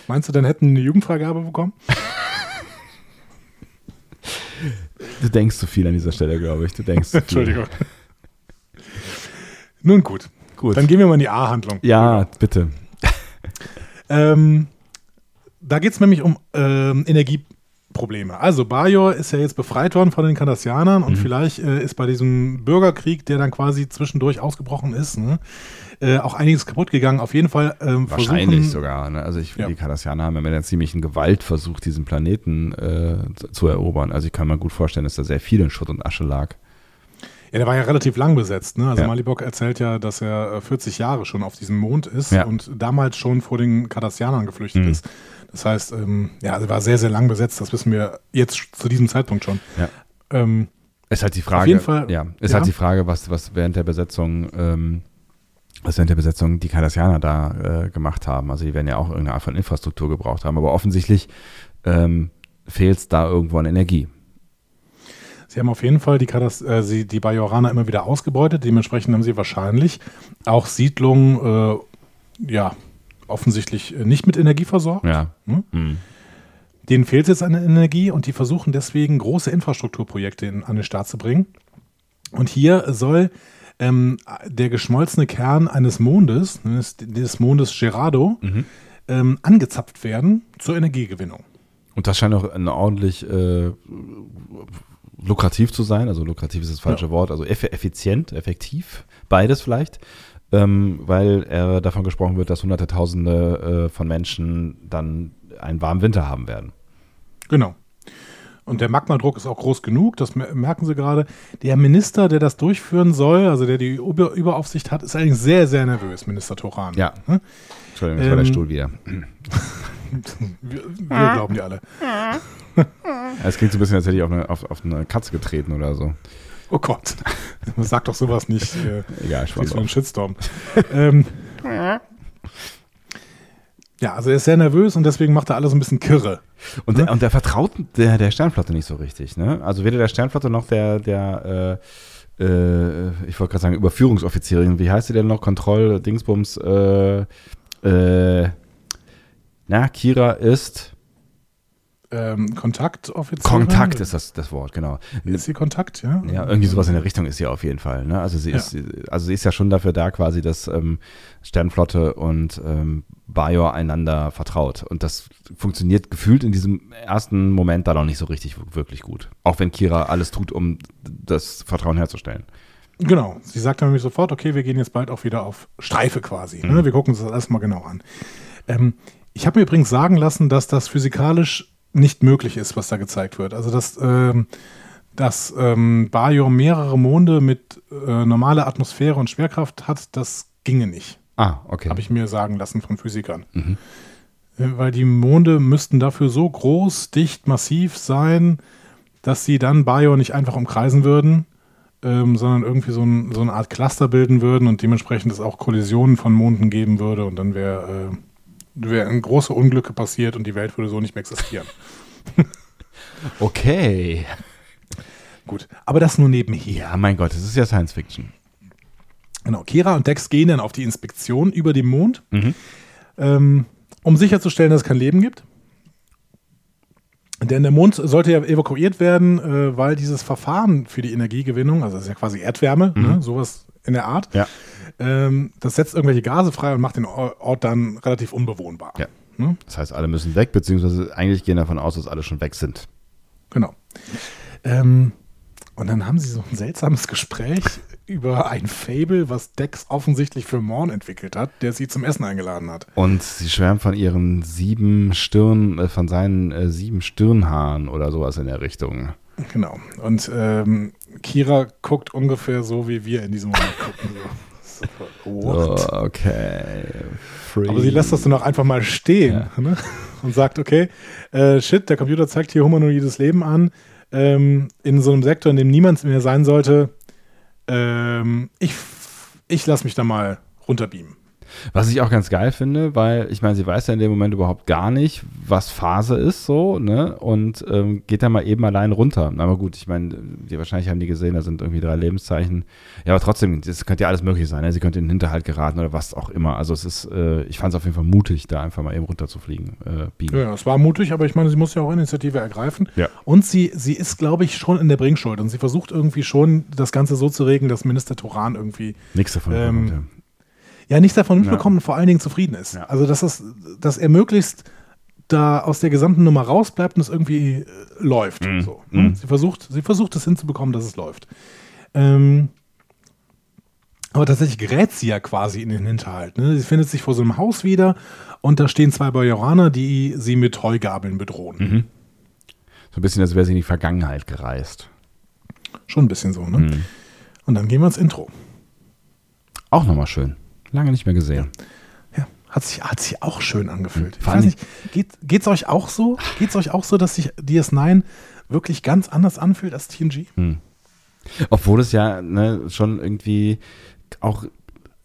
meinst du, dann hätten eine Jugendfreigabe bekommen? Du denkst zu viel an dieser Stelle, glaube ich. Du denkst zu viel. Entschuldigung. Nun gut. Gut. Dann gehen wir mal in die A-Handlung. ja, bitte. Ähm, da geht es nämlich um ähm, Energieprobleme. Also Bajor ist ja jetzt befreit worden von den Kardassianern und vielleicht äh, ist bei diesem Bürgerkrieg, der dann quasi zwischendurch ausgebrochen ist, ne, äh, auch einiges kaputt gegangen. Auf jeden Fall ähm, Wahrscheinlich sogar. Ne? Also ich, Ja. die Kardassianer haben ja mit einer ziemlichen Gewalt versucht, diesen Planeten äh, zu, zu erobern. Also ich kann mir gut vorstellen, dass da sehr viel in Schutt und Asche lag. Ja, der war ja relativ lang besetzt. Ne? Also Ja. Malibok erzählt ja, dass er äh, 40 Jahre schon auf diesem Mond ist Ja. und damals schon vor den Kardassianern geflüchtet Mhm. ist. Das heißt, ähm, ja, er war sehr, sehr lang besetzt. Das wissen wir jetzt zu diesem Zeitpunkt schon. Ja. Ähm, Ist halt die Frage. jeden Fall, ja, ist ja. halt die Frage, was, was während der Besetzung, ähm, was während der Besetzung die Kardassianer da äh, gemacht haben. Also die werden ja auch irgendeine Art von Infrastruktur gebraucht haben. Aber offensichtlich ähm, fehlt es da irgendwo an Energie. Sie haben auf jeden Fall die, äh, sie, die Bajoraner immer wieder ausgebeutet. Dementsprechend haben sie wahrscheinlich auch Siedlungen, äh, ja, offensichtlich äh, nicht mit Energie versorgt. Ja. Hm? Hm. Denen fehlt jetzt an Energie und die versuchen deswegen große Infrastrukturprojekte in, an den Start zu bringen. Und hier soll ähm, der geschmolzene Kern eines Mondes, des, des Mondes Gerardo, Mhm. ähm, angezapft werden zur Energiegewinnung. Und das scheint auch ein ordentlich äh, lukrativ zu sein. Also lukrativ ist das falsche Wort. Also eff effizient, effektiv, beides vielleicht. Ähm, weil er davon gesprochen wird, dass hunderte Tausende äh, von Menschen dann einen warmen Winter haben werden. Genau. Und der Magmadruck ist auch groß genug, das mer- merken Sie gerade. Der Minister, der das durchführen soll, also der die Über Überaufsicht hat, ist eigentlich sehr, sehr nervös, Minister Toran. Ja. Hm? Entschuldigung, das war der Ähm, Stuhl wieder. Wir, wir glauben die alle. Es klingt so ein bisschen, als hätte ich auf eine, auf, auf eine Katze getreten oder so. Oh Gott. Sag doch sowas nicht. Äh, Egal, Spaß für einen. Shitstorm. ähm, ja, also er ist sehr nervös und deswegen macht er alles ein bisschen kirre. Und, der, und der vertraut der, der Sternflotte nicht so richtig. Ne? Also weder der Sternflotte noch der, der äh, äh, ich wollte gerade sagen, Überführungsoffizierin, wie heißt sie denn noch? Kontroll, Dingsbums, äh, äh, na, Kira ist Ähm, Kontaktoffizier. Kontakt ist das, das Wort, genau. Ist sie Kontakt, ja? Ja, irgendwie sowas in der Richtung ist sie auf jeden Fall. Ne? Also, sie Ja. ist, also sie ist ja schon dafür da, quasi, dass ähm, Sternflotte und ähm, Bajor einander vertraut. Und das funktioniert gefühlt in diesem ersten Moment da noch nicht so richtig wirklich gut. Auch wenn Kira alles tut, um das Vertrauen herzustellen. Genau. Sie sagt dann nämlich sofort, okay, wir gehen jetzt bald auch wieder auf Streife quasi. Mhm. Ne? Wir gucken uns das erstmal genau an. Ähm, ich habe mir übrigens sagen lassen, dass das physikalisch nicht möglich ist, was da gezeigt wird. Also, dass, ähm, dass ähm, Bajor mehrere Monde mit äh, normaler Atmosphäre und Schwerkraft hat, das ginge nicht. Ah, okay. Habe ich mir sagen lassen von Physikern. Mhm. Äh, Weil die Monde müssten dafür so groß, dicht, massiv sein, dass sie dann Bajor nicht einfach umkreisen würden, ähm, sondern irgendwie so, ein, so eine Art Cluster bilden würden und dementsprechend es auch Kollisionen von Monden geben würde und dann wäre äh, wären große Unglücke passiert und die Welt würde so nicht mehr existieren. Okay. Gut, aber das nur nebenher. Ja, mein Gott, das ist ja Science Fiction. Genau, Kira und Dex gehen dann auf die Inspektion über den Mond, Mhm. ähm, um sicherzustellen, dass es kein Leben gibt. Denn der Mond sollte ja evakuiert werden, äh, weil dieses Verfahren für die Energiegewinnung, also das ist ja quasi Erdwärme, ne, sowas in der Art, Ja. ähm, das setzt irgendwelche Gase frei und macht den Ort dann relativ unbewohnbar. Ja. Ne? Das heißt, alle müssen weg, beziehungsweise eigentlich gehen davon aus, dass alle schon weg sind. Genau. Ähm, und dann haben sie so ein seltsames Gespräch über ein Fable, was Dex offensichtlich für Morn entwickelt hat, der sie zum Essen eingeladen hat. Und sie schwärmt von ihren sieben Stirn, äh, von seinen äh, sieben Stirnhaaren oder sowas in der Richtung. Genau. Und ähm, Kira guckt ungefähr so, wie wir in diesem Moment gucken. So. Oh, okay. Free. Aber sie lässt das dann auch einfach mal stehen ja. ne? und sagt, okay, äh, shit, der Computer zeigt hier humanoides Leben an, ähm, in so einem Sektor, in dem niemand mehr sein sollte. Ähm, ich ich lasse mich da mal runterbeamen. Was ich auch ganz geil finde, weil ich meine, sie weiß ja in dem Moment überhaupt gar nicht, was Phase ist, so, ne? Und ähm, geht da mal eben allein runter. Aber gut, ich meine, die wahrscheinlich haben die gesehen, da sind irgendwie drei Lebenszeichen. Ja, aber trotzdem, das könnte ja alles möglich sein. Ne? Sie könnte in den Hinterhalt geraten oder was auch immer. Also es ist, äh, ich fand es auf jeden Fall mutig, da einfach mal eben runter zu fliegen. Äh, ja, es war mutig, aber ich meine, sie muss ja auch Initiative ergreifen. Ja. Und sie, sie ist, glaube ich, schon in der Bringschuld. Und sie versucht irgendwie schon, das Ganze so zu regeln, dass Minister Turan irgendwie nichts davon ähm, bekommt, ja ja nichts davon mitbekommen ja. und vor allen Dingen zufrieden ist. Ja. Also, dass, das, dass er möglichst da aus der gesamten Nummer rausbleibt und es irgendwie äh, läuft. Mhm. So, ne? mhm. Sie versucht, sie versucht es hinzubekommen, dass es läuft. Ähm, aber tatsächlich gerät sie ja quasi in den Hinterhalt. Ne? Sie findet sich vor so einem Haus wieder und da stehen zwei Bajoraner, die sie mit Heugabeln bedrohen. Mhm. So ein bisschen, als wäre sie in die Vergangenheit gereist. Schon ein bisschen so, ne? Mhm. Und dann gehen wir ins Intro. Auch nochmal schön. Lange nicht mehr gesehen. Ja, hat sich, hat sich auch schön angefühlt. Ich weiß nicht, geht es euch auch so? Geht es euch auch so, dass sich DS9 wirklich ganz anders anfühlt als TNG? Hm. Obwohl es ja ne, schon irgendwie auch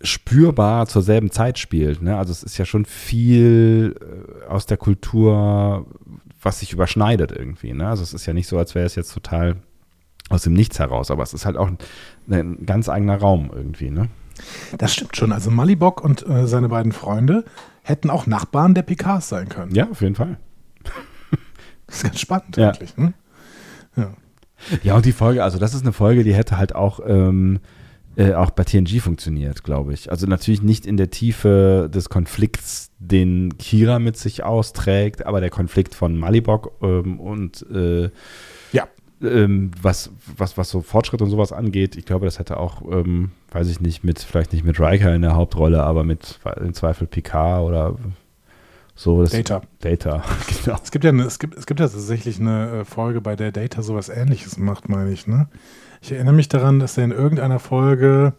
spürbar zur selben Zeit spielt. Ne? Also es ist ja schon viel äh, aus der Kultur, was sich überschneidet irgendwie. Ne? Also es ist ja nicht so, als wäre es jetzt total aus dem Nichts heraus, aber es ist halt auch ein, ein ganz eigener Raum irgendwie. Ne? Das stimmt schon. Also Malibok und äh, seine beiden Freunde hätten auch Nachbarn der Picards sein können. Ja, auf jeden Fall. Das ist ganz spannend ja. eigentlich. Ne? Ja. ja, und die Folge, also das ist eine Folge, die hätte halt auch, ähm, äh, auch bei TNG funktioniert, glaube ich. Also natürlich nicht in der Tiefe des Konflikts, den Kira mit sich austrägt, aber der Konflikt von Malibok ähm, und äh, ja ähm, was, was, was so Fortschritt und sowas angeht, ich glaube, das hätte auch, ähm, weiß ich nicht, mit, vielleicht nicht mit Riker in der Hauptrolle, aber mit im Zweifel Picard oder so. Data. Data, genau. Es gibt ja, eine, es gibt, es gibt ja tatsächlich eine äh, Folge, bei der Data sowas ähnliches macht, meine ich, ne? Ich erinnere mich daran, dass er in irgendeiner Folge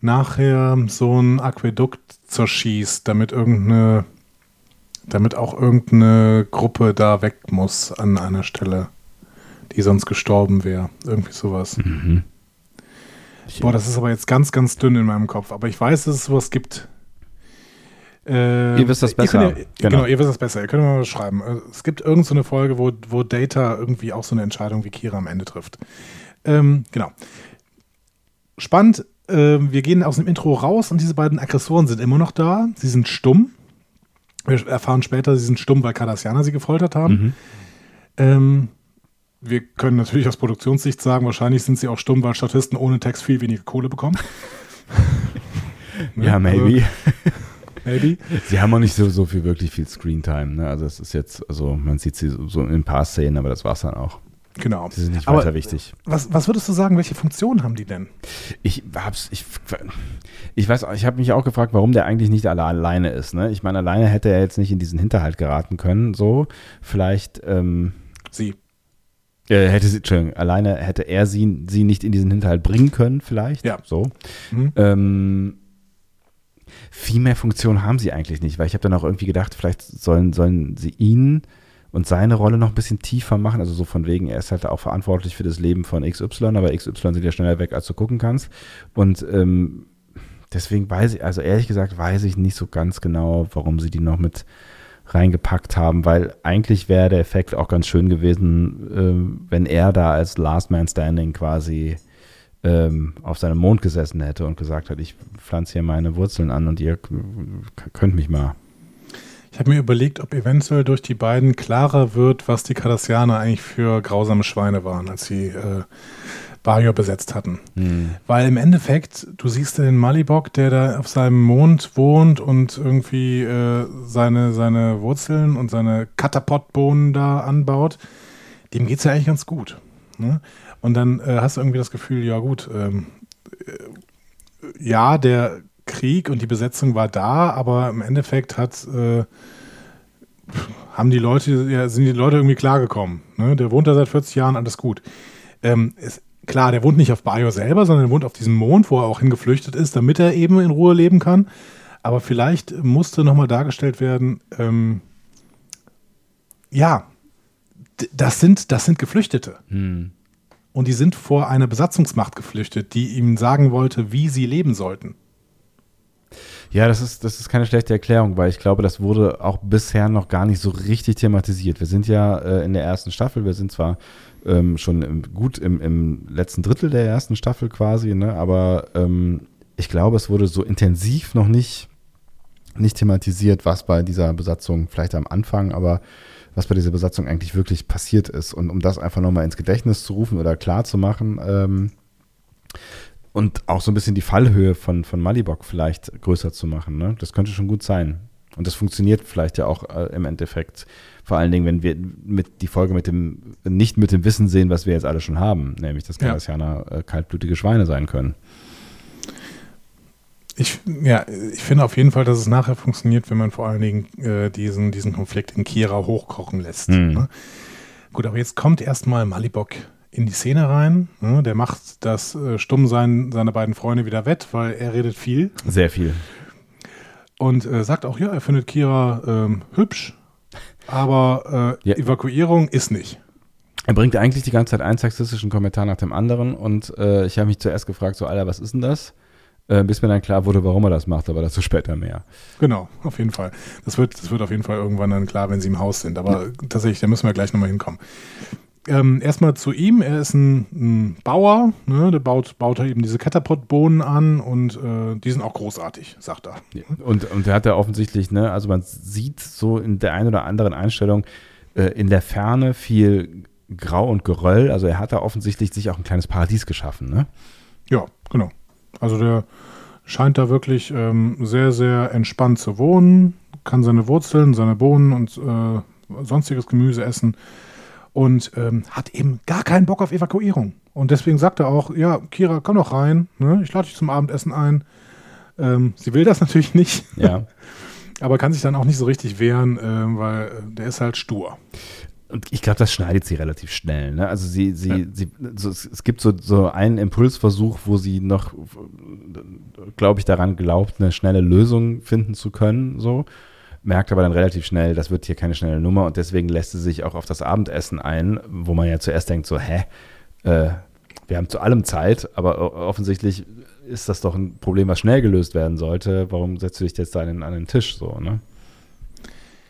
nachher so ein Aquädukt zerschießt, damit irgendeine, damit auch irgendeine Gruppe da weg muss an einer Stelle die sonst gestorben wäre. Irgendwie sowas. Mhm. Boah, das ist aber jetzt ganz, ganz dünn in meinem Kopf. Aber ich weiß, dass es sowas gibt. Äh, ihr wisst das besser. Ja, genau. genau. ihr wisst das besser. Ihr könnt mal was schreiben. Äh, es gibt irgendeine so Folge, wo, wo Data irgendwie auch so eine Entscheidung wie Kira am Ende trifft. Ähm, genau. Spannend. Äh, wir gehen aus dem Intro raus und diese beiden Aggressoren sind immer noch da. Sie sind stumm. Wir erfahren später, sie sind stumm, weil Cardassianer sie gefoltert haben. Mhm. Ähm, wir können natürlich aus Produktionssicht sagen, wahrscheinlich sind sie auch stumm, weil Statisten ohne Text viel weniger Kohle bekommen. ne? Ja, maybe. Maybe. Sie haben auch nicht so, so viel, wirklich viel Screentime. Ne? Also es ist jetzt, also man sieht sie so in ein paar Szenen, aber das war es dann auch. Genau. Sie sind nicht weiter wichtig. Was, was würdest du sagen, welche Funktion haben die denn? Ich hab's, ich, ich weiß, ich habe mich auch gefragt, warum der eigentlich nicht alle alleine ist. Ne? Ich meine, alleine hätte er jetzt nicht in diesen Hinterhalt geraten können. So, vielleicht. Ähm, sie. Äh, hätte sie, Entschuldigung, alleine hätte er sie, sie nicht in diesen Hinterhalt bringen können, vielleicht. Ja. So. Mhm. Ähm, viel mehr Funktion haben sie eigentlich nicht, weil ich habe dann auch irgendwie gedacht, vielleicht sollen, sollen sie ihn und seine Rolle noch ein bisschen tiefer machen. Also so von wegen, er ist halt auch verantwortlich für das Leben von XY, aber XY sind ja schneller weg, als du gucken kannst. Und ähm, deswegen weiß ich, also ehrlich gesagt, weiß ich nicht so ganz genau, warum sie die noch mit reingepackt haben, weil eigentlich wäre der Effekt auch ganz schön gewesen, äh, wenn er da als Last Man Standing quasi ähm, auf seinem Mond gesessen hätte und gesagt hat, ich pflanze hier meine Wurzeln an und ihr könnt mich mal. Ich habe mir überlegt, ob eventuell durch die beiden klarer wird, was die Cardassianer eigentlich für grausame Schweine waren, als sie äh, Bajor besetzt hatten. Hm. Weil im Endeffekt, du siehst den Malibok, der da auf seinem Mond wohnt und irgendwie äh, seine, seine Wurzeln und seine Katapotbohnen da anbaut, dem geht es ja eigentlich ganz gut. Ne? Und dann äh, hast du irgendwie das Gefühl, ja gut, ähm, äh, ja, der Krieg und die Besetzung war da, aber im Endeffekt hat äh, haben die Leute, ja, sind die Leute irgendwie klargekommen. Ne? Der wohnt da seit 40 Jahren, alles gut. Ähm, es, klar, der wohnt nicht auf Bayo selber, sondern er wohnt auf diesem Mond, wo er auch hingeflüchtet ist, damit er eben in Ruhe leben kann. Aber vielleicht musste nochmal dargestellt werden, ähm, ja, das sind, das sind Geflüchtete. Hm. Und die sind vor einer Besatzungsmacht geflüchtet, die ihm sagen wollte, wie sie leben sollten. Ja, das ist, das ist keine schlechte Erklärung, weil ich glaube, das wurde auch bisher noch gar nicht so richtig thematisiert. Wir sind ja äh, in der ersten Staffel, wir sind zwar ähm, schon im, gut im, im letzten Drittel der ersten Staffel quasi, ne, aber ähm, ich glaube, es wurde so intensiv noch nicht, nicht thematisiert, was bei dieser Besatzung vielleicht am Anfang, aber was bei dieser Besatzung eigentlich wirklich passiert ist. Und um das einfach nochmal ins Gedächtnis zu rufen oder klar zu machen, ähm, und auch so ein bisschen die Fallhöhe von, von Malibok vielleicht größer zu machen. Ne? Das könnte schon gut sein. Und das funktioniert vielleicht ja auch äh, im Endeffekt. Vor allen Dingen, wenn wir mit die Folge mit dem, nicht mit dem Wissen sehen, was wir jetzt alle schon haben, nämlich dass Cardassianer ja. äh, kaltblütige Schweine sein können. Ich, ja, ich finde auf jeden Fall, dass es nachher funktioniert, wenn man vor allen Dingen äh, diesen, diesen Konflikt in Kira hochkochen lässt. Mhm. Ne? Gut, aber jetzt kommt erstmal Malibok in die Szene rein. Ne? Der macht das äh, Stummsein seiner beiden Freunde wieder wett, weil er redet viel. Sehr viel. Und äh, sagt auch, ja, er findet Kira ähm, hübsch, aber äh, ja. Evakuierung ist nicht. Er bringt eigentlich die ganze Zeit einen sexistischen Kommentar nach dem anderen und äh, ich habe mich zuerst gefragt, so, Alter, was ist denn das? Äh, bis mir dann klar wurde, warum er das macht, aber dazu später mehr. Genau, auf jeden Fall. Das wird, das wird auf jeden Fall irgendwann dann klar, wenn sie im Haus sind. Aber ja. tatsächlich, da müssen wir gleich nochmal hinkommen ähm, erstmal zu ihm. Er ist ein, ein Bauer, ne? der baut, baut eben diese Catapult-Bohnen an und äh, die sind auch großartig, sagt er. Ja. Und, und der hat ja offensichtlich, ne, also man sieht so in der einen oder anderen Einstellung äh, in der Ferne viel Grau und Geröll. Also er hat da offensichtlich sich auch ein kleines Paradies geschaffen, ne? Ja, genau. Also der scheint da wirklich ähm, sehr, sehr entspannt zu wohnen, kann seine Wurzeln, seine Bohnen und äh, sonstiges Gemüse essen und ähm, hat eben gar keinen Bock auf Evakuierung. Und deswegen sagt er auch, ja, Kira, komm doch rein, ne? ich lade dich zum Abendessen ein. Ähm, sie will das natürlich nicht, ja. aber kann sich dann auch nicht so richtig wehren, äh, weil der ist halt stur. Und ich glaube, das schneidet sie relativ schnell. Ne? Also sie, sie, ja. sie, so, es gibt so, so einen Impulsversuch, wo sie noch, glaube ich, daran glaubt, eine schnelle Lösung finden zu können. So merkt aber dann relativ schnell, das wird hier keine schnelle Nummer und deswegen lässt sie sich auch auf das Abendessen ein, wo man ja zuerst denkt, so, hä, äh, wir haben zu allem Zeit, aber offensichtlich ist das doch ein Problem, was schnell gelöst werden sollte. Warum setzt du dich jetzt da an den, an den Tisch so, ne?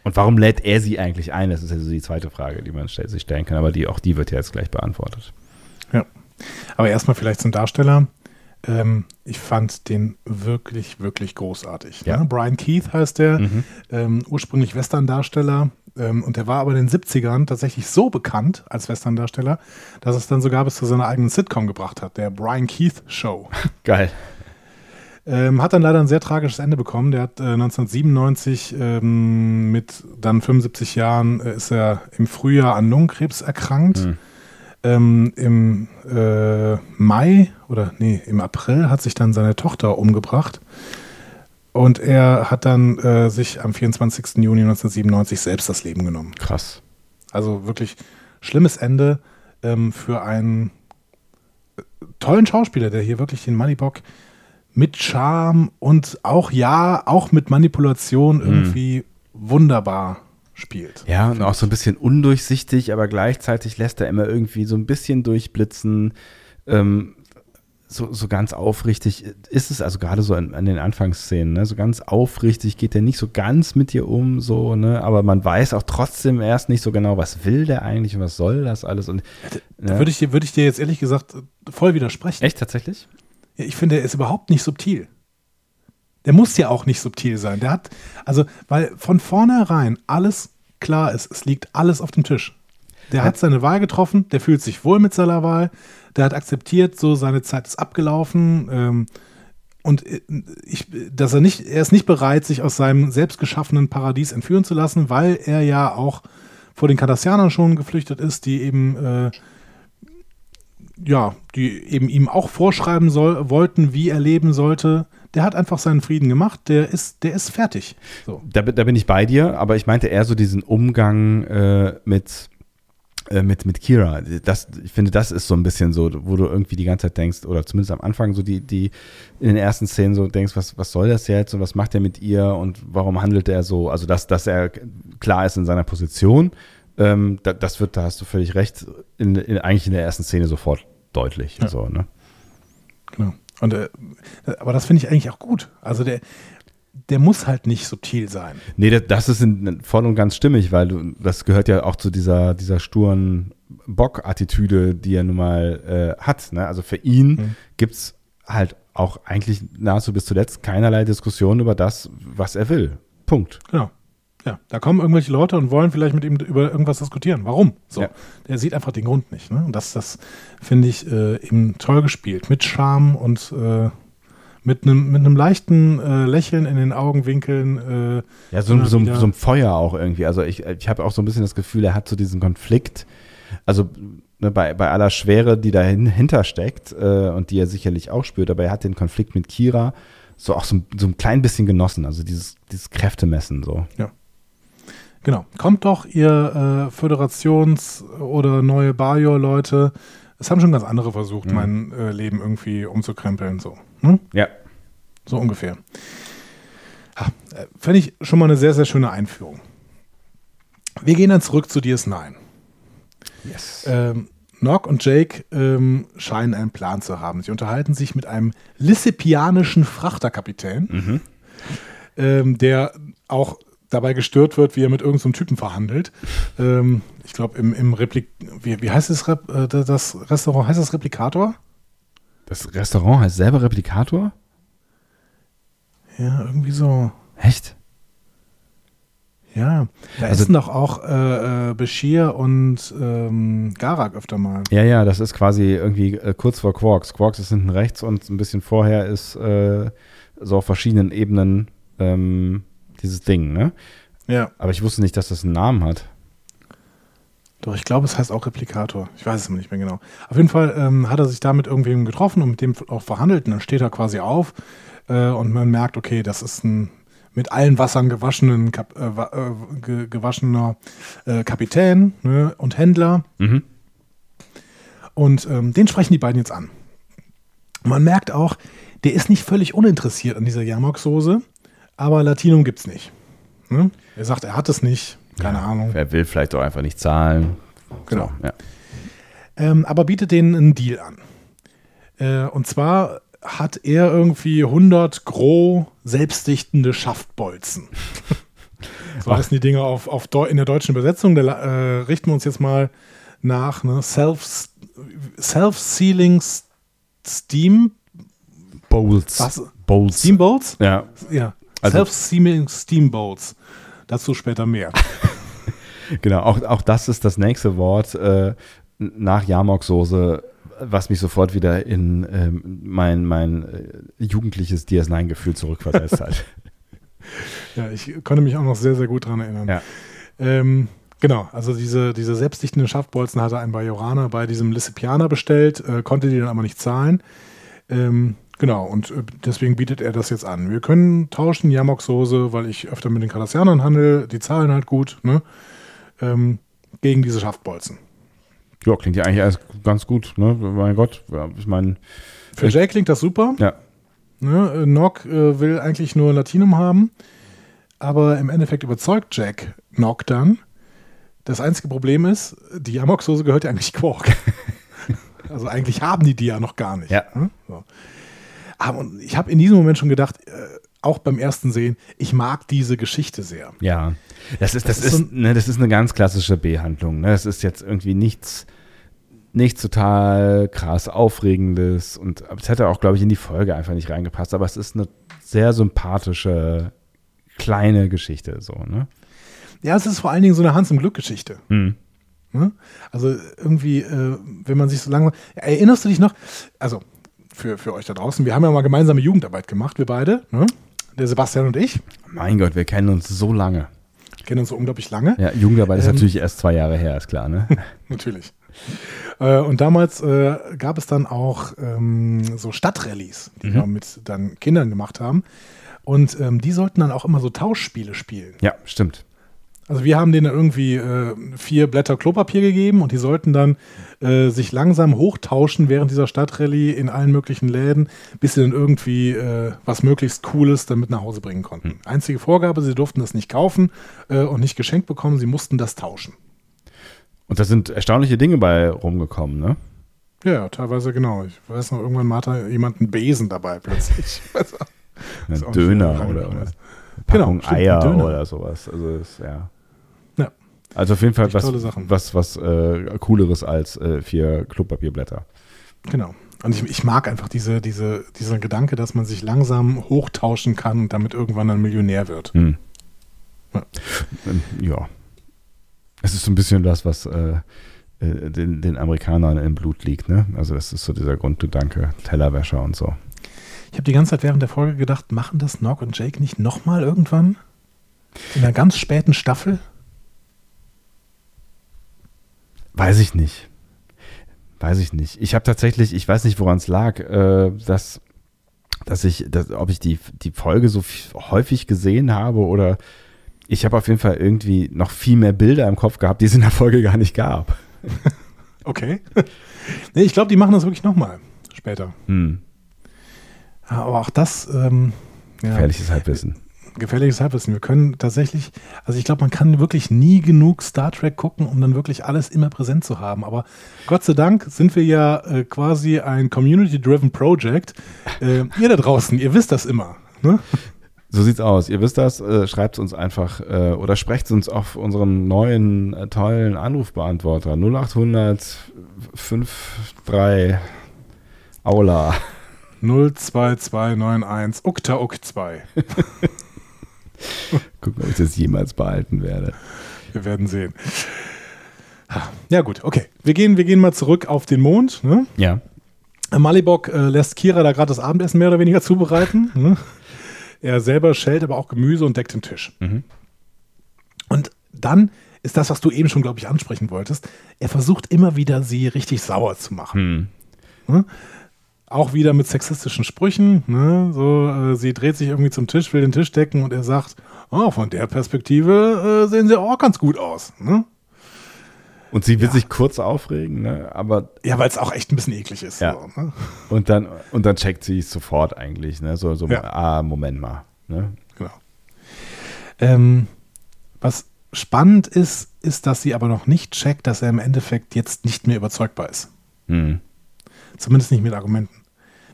Und warum lädt er sie eigentlich ein? Das ist ja so die zweite Frage, die man sich stellen kann, aber die, auch die wird ja jetzt gleich beantwortet. Ja. Aber erstmal vielleicht zum Darsteller. Ähm, ich fand den wirklich, wirklich großartig. Ja. Ne? Brian Keith heißt der, mhm. ähm, ursprünglich Western-Darsteller. Ähm, und der war aber in den 70ern tatsächlich so bekannt als Western-Darsteller, dass es dann sogar bis zu seiner eigenen Sitcom gebracht hat, der Brian Keith Show. Geil. Ähm, hat dann leider ein sehr tragisches Ende bekommen. Der hat äh, 1997 ähm, mit dann 75 Jahren äh, ist er im Frühjahr an Lungenkrebs erkrankt. Mhm. Ähm, Im äh, Mai oder nee, im April hat sich dann seine Tochter umgebracht. Und er hat dann äh, sich am 24. Juni 1997 selbst das Leben genommen. Krass. Also wirklich schlimmes Ende ähm, für einen äh, tollen Schauspieler, der hier wirklich den Moneybock mit Charme und auch ja, auch mit Manipulation mhm. irgendwie mhm. wunderbar spielt. Ja, und auch so ein bisschen undurchsichtig, aber gleichzeitig lässt er immer irgendwie so ein bisschen durchblitzen. Ähm, so, so ganz aufrichtig ist es, also gerade so an, an den Anfangsszenen, ne? so ganz aufrichtig geht er nicht so ganz mit dir um, so, ne? aber man weiß auch trotzdem erst nicht so genau, was will der eigentlich und was soll das alles. Und, da ne? würde ich, dir, würd ich dir jetzt ehrlich gesagt voll widersprechen. Echt, tatsächlich? Ich finde, er ist überhaupt nicht subtil. Der muss ja auch nicht subtil sein. Der hat, also, weil von vornherein alles klar ist. Es liegt alles auf dem Tisch. Der hat seine Wahl getroffen, der fühlt sich wohl mit seiner Wahl, der hat akzeptiert, so seine Zeit ist abgelaufen. Ähm, und äh, ich, dass er nicht, er ist nicht bereit, sich aus seinem selbstgeschaffenen Paradies entführen zu lassen, weil er ja auch vor den Kardassianern schon geflüchtet ist, die eben äh, ja, die eben ihm auch vorschreiben soll, wollten, wie er leben sollte. Der hat einfach seinen Frieden gemacht, der ist, der ist fertig. So. Da, da bin ich bei dir, aber ich meinte eher so diesen Umgang äh, mit, äh, mit, mit Kira. Das, ich finde, das ist so ein bisschen so, wo du irgendwie die ganze Zeit denkst, oder zumindest am Anfang so die, die in den ersten Szenen so denkst, was, was soll das jetzt und was macht er mit ihr und warum handelt er so? Also, dass, dass er klar ist in seiner Position, ähm, da, das wird, da hast du völlig recht, in, in, eigentlich in der ersten Szene sofort deutlich. Ja. So, ne? Genau. Und, äh, aber das finde ich eigentlich auch gut. Also der, der muss halt nicht subtil sein. Nee, das, das ist in, voll und ganz stimmig, weil du, das gehört ja auch zu dieser, dieser sturen Bock-Attitüde, die er nun mal äh, hat. Ne? Also für ihn mhm. gibt es halt auch eigentlich nahezu bis zuletzt keinerlei Diskussion über das, was er will. Punkt. Genau. Ja, da kommen irgendwelche Leute und wollen vielleicht mit ihm über irgendwas diskutieren. Warum? So. Ja. Der sieht einfach den Grund nicht. Ne? Und das, das finde ich äh, eben toll gespielt. Mit Charme und äh, mit einem mit leichten äh, Lächeln in den Augenwinkeln. Äh, ja, so, so, so, ein Feuer auch irgendwie. Also ich, ich habe auch so ein bisschen das Gefühl, er hat so diesen Konflikt. Also ne, bei, bei aller Schwere, die dahinter steckt äh, und die er sicherlich auch spürt, aber er hat den Konflikt mit Kira so auch so, so ein klein bisschen genossen. Also dieses, dieses Kräftemessen so. Ja. Genau. Kommt doch, ihr äh, Föderations- oder neue Bajor-Leute. Es haben schon ganz andere versucht, mhm. mein äh, Leben irgendwie umzukrempeln. So. Hm? Ja. So ungefähr. Ja, äh, Fände ich schon mal eine sehr, sehr schöne Einführung. Wir gehen dann zurück zu DS9. Yes. Ähm, Nock und Jake ähm, scheinen einen Plan zu haben. Sie unterhalten sich mit einem lissipianischen Frachterkapitän, mhm. ähm, der auch dabei gestört wird, wie er mit irgendeinem so Typen verhandelt. Ähm, ich glaube, im, im Replik, wie, wie heißt das, äh, das Restaurant? Heißt das Replikator? Das Restaurant heißt selber Replikator? Ja, irgendwie so. Echt? Ja, da also, essen doch auch äh, äh, Bashir und ähm, Garak öfter mal. Ja, ja, das ist quasi irgendwie äh, kurz vor Quarks. Quarks ist hinten rechts und ein bisschen vorher ist äh, so auf verschiedenen Ebenen ähm, dieses Ding, ne? Ja. Aber ich wusste nicht, dass das einen Namen hat. Doch, ich glaube, es heißt auch Replikator. Ich weiß es nicht mehr genau. Auf jeden Fall ähm, hat er sich da mit irgendwem getroffen und mit dem auch verhandelt. Und dann steht er quasi auf äh, und man merkt, okay, das ist ein mit allen Wassern gewaschenen, Kap äh, äh, gewaschener äh, Kapitän ne, und Händler. Mhm. Und ähm, den sprechen die beiden jetzt an. Man merkt auch, der ist nicht völlig uninteressiert an dieser Jamok-Soße aber Latinum gibt es nicht. Ne? Er sagt, er hat es nicht, keine ja, Ahnung. Er will vielleicht auch einfach nicht zahlen. Genau. So, ja. ähm, aber bietet denen einen Deal an. Äh, und zwar hat er irgendwie 100 Gros selbstdichtende Schaftbolzen. so heißen die Dinge auf, auf in der deutschen Übersetzung. Da äh, richten wir uns jetzt mal nach ne? Self, Self-Sealing Steam Bowls. Was? Bowls. Steam Bowls? Ja. Ja. Also, Self-Seaming Steamboats. Dazu später mehr. genau, auch, auch das ist das nächste Wort äh, nach Jamok-Soße, was mich sofort wieder in ähm, mein, mein äh, jugendliches DS9-Gefühl zurückversetzt hat. ja, ich konnte mich auch noch sehr, sehr gut daran erinnern. Ja. Ähm, genau, also diese, diese selbstdichtenden Schaftbolzen hatte ein Bajoraner bei diesem Lissipianer bestellt, äh, konnte die dann aber nicht zahlen. Ähm, Genau, und äh, deswegen bietet er das jetzt an. Wir können tauschen Yamok-Soße, weil ich öfter mit den Kardassianern handle, die zahlen halt gut, ne? Ähm, gegen diese Schaftbolzen. Ja, klingt ja eigentlich alles ganz gut, ne? Mein Gott, ja, ich meine. Für Jay klingt das super. Ja. Ne? Äh, Nock äh, will eigentlich nur Latinum haben, aber im Endeffekt überzeugt Jack Nock dann. Das einzige Problem ist, die Yamok-Soße gehört ja eigentlich Quark. also eigentlich haben die die ja noch gar nicht. Ja. Ne? So. Aber ich habe in diesem Moment schon gedacht, äh, auch beim ersten Sehen, ich mag diese Geschichte sehr. Ja, das ist, das, das ist, ist so ne, das ist eine ganz klassische B-Handlung. Ne? Das ist jetzt irgendwie nichts, nichts total krass Aufregendes und es hätte auch, glaube ich, in die Folge einfach nicht reingepasst, aber es ist eine sehr sympathische, kleine Geschichte, so, ne? Ja, es ist vor allen Dingen so eine Hans im Glück-Geschichte. Mhm. Also irgendwie, äh, wenn man sich so lange. Erinnerst du dich noch? Also, für, für euch da draußen. Wir haben ja mal gemeinsame Jugendarbeit gemacht, wir beide, ne? der Sebastian und ich. Mein Gott, wir kennen uns so lange. Kennen uns so unglaublich lange. Ja, Jugendarbeit ähm, ist natürlich erst zwei Jahre her, ist klar, ne? natürlich. Äh, und damals äh, gab es dann auch ähm, so Stadtrallies, die mhm. wir mit dann Kindern gemacht haben. Und ähm, die sollten dann auch immer so Tauschspiele spielen. Ja, stimmt. Also wir haben denen irgendwie äh, vier Blätter Klopapier gegeben und die sollten dann äh, sich langsam hochtauschen während dieser Stadtrallye in allen möglichen Läden, bis sie dann irgendwie äh, was möglichst Cooles damit nach Hause bringen konnten. Hm. Einzige Vorgabe, sie durften das nicht kaufen äh, und nicht geschenkt bekommen, sie mussten das tauschen. Und da sind erstaunliche Dinge bei rumgekommen, ne? Ja, teilweise genau. Ich weiß noch, irgendwann hatte jemand einen Besen dabei plötzlich. Ein Döner oder was. Packung genau, Eier oder sowas. Also ist, ja. Also auf jeden Fall was, was, was äh, Cooleres als äh, vier Klopapierblätter. Genau. Und ich, ich mag einfach diese, diese, diesen Gedanke, dass man sich langsam hochtauschen kann und damit irgendwann ein Millionär wird. Hm. Ja. Ähm, ja. Es ist so ein bisschen das, was äh, äh, den, den Amerikanern im Blut liegt. Ne? Also das ist so dieser Grundgedanke, Tellerwäscher und so. Ich habe die ganze Zeit während der Folge gedacht, machen das Nog und Jake nicht nochmal irgendwann? In einer ganz späten Staffel? Weiß ich nicht. Weiß ich nicht. Ich habe tatsächlich, ich weiß nicht, woran es lag, äh, dass, dass ich, dass, ob ich die, die Folge so häufig gesehen habe oder ich habe auf jeden Fall irgendwie noch viel mehr Bilder im Kopf gehabt, die es in der Folge gar nicht gab. okay. nee, ich glaube, die machen das wirklich nochmal später. Hm. Aber auch das. Ähm, ja, Gefährliches Halbwissen. Gefährliches Halbwissen. Wir können tatsächlich, also ich glaube, man kann wirklich nie genug Star Trek gucken, um dann wirklich alles immer präsent zu haben. Aber Gott sei Dank sind wir ja äh, quasi ein Community-Driven Project. Äh, ihr da draußen, ihr wisst das immer. Ne? So sieht's aus. Ihr wisst das, äh, schreibt uns einfach äh, oder sprecht uns auf unserem neuen äh, tollen Anrufbeantworter 0800 53 Aula 02291 Ukta Uk 2. Gucken, ob ich das jemals behalten werde. Wir werden sehen. Ja, gut, okay. Wir gehen, wir gehen mal zurück auf den Mond. Ne? Ja. Malibok äh, lässt Kira da gerade das Abendessen mehr oder weniger zubereiten. Ne? Er selber schält aber auch Gemüse und deckt den Tisch. Mhm. Und dann ist das, was du eben schon, glaube ich, ansprechen wolltest. Er versucht immer wieder, sie richtig sauer zu machen. Mhm. Auch wieder mit sexistischen Sprüchen. Ne? So, äh, sie dreht sich irgendwie zum Tisch, will den Tisch decken und er sagt, oh, von der Perspektive äh, sehen sie auch ganz gut aus. Ne? Und sie will ja. sich kurz aufregen, ne? aber. Ja, weil es auch echt ein bisschen eklig ist. Ja. So, ne? und, dann, und dann checkt sie es sofort eigentlich. Ne? So, so ja. ah, Moment mal. Ne? Genau. Ähm, was spannend ist, ist, dass sie aber noch nicht checkt, dass er im Endeffekt jetzt nicht mehr überzeugbar ist. Hm. Zumindest nicht mit Argumenten.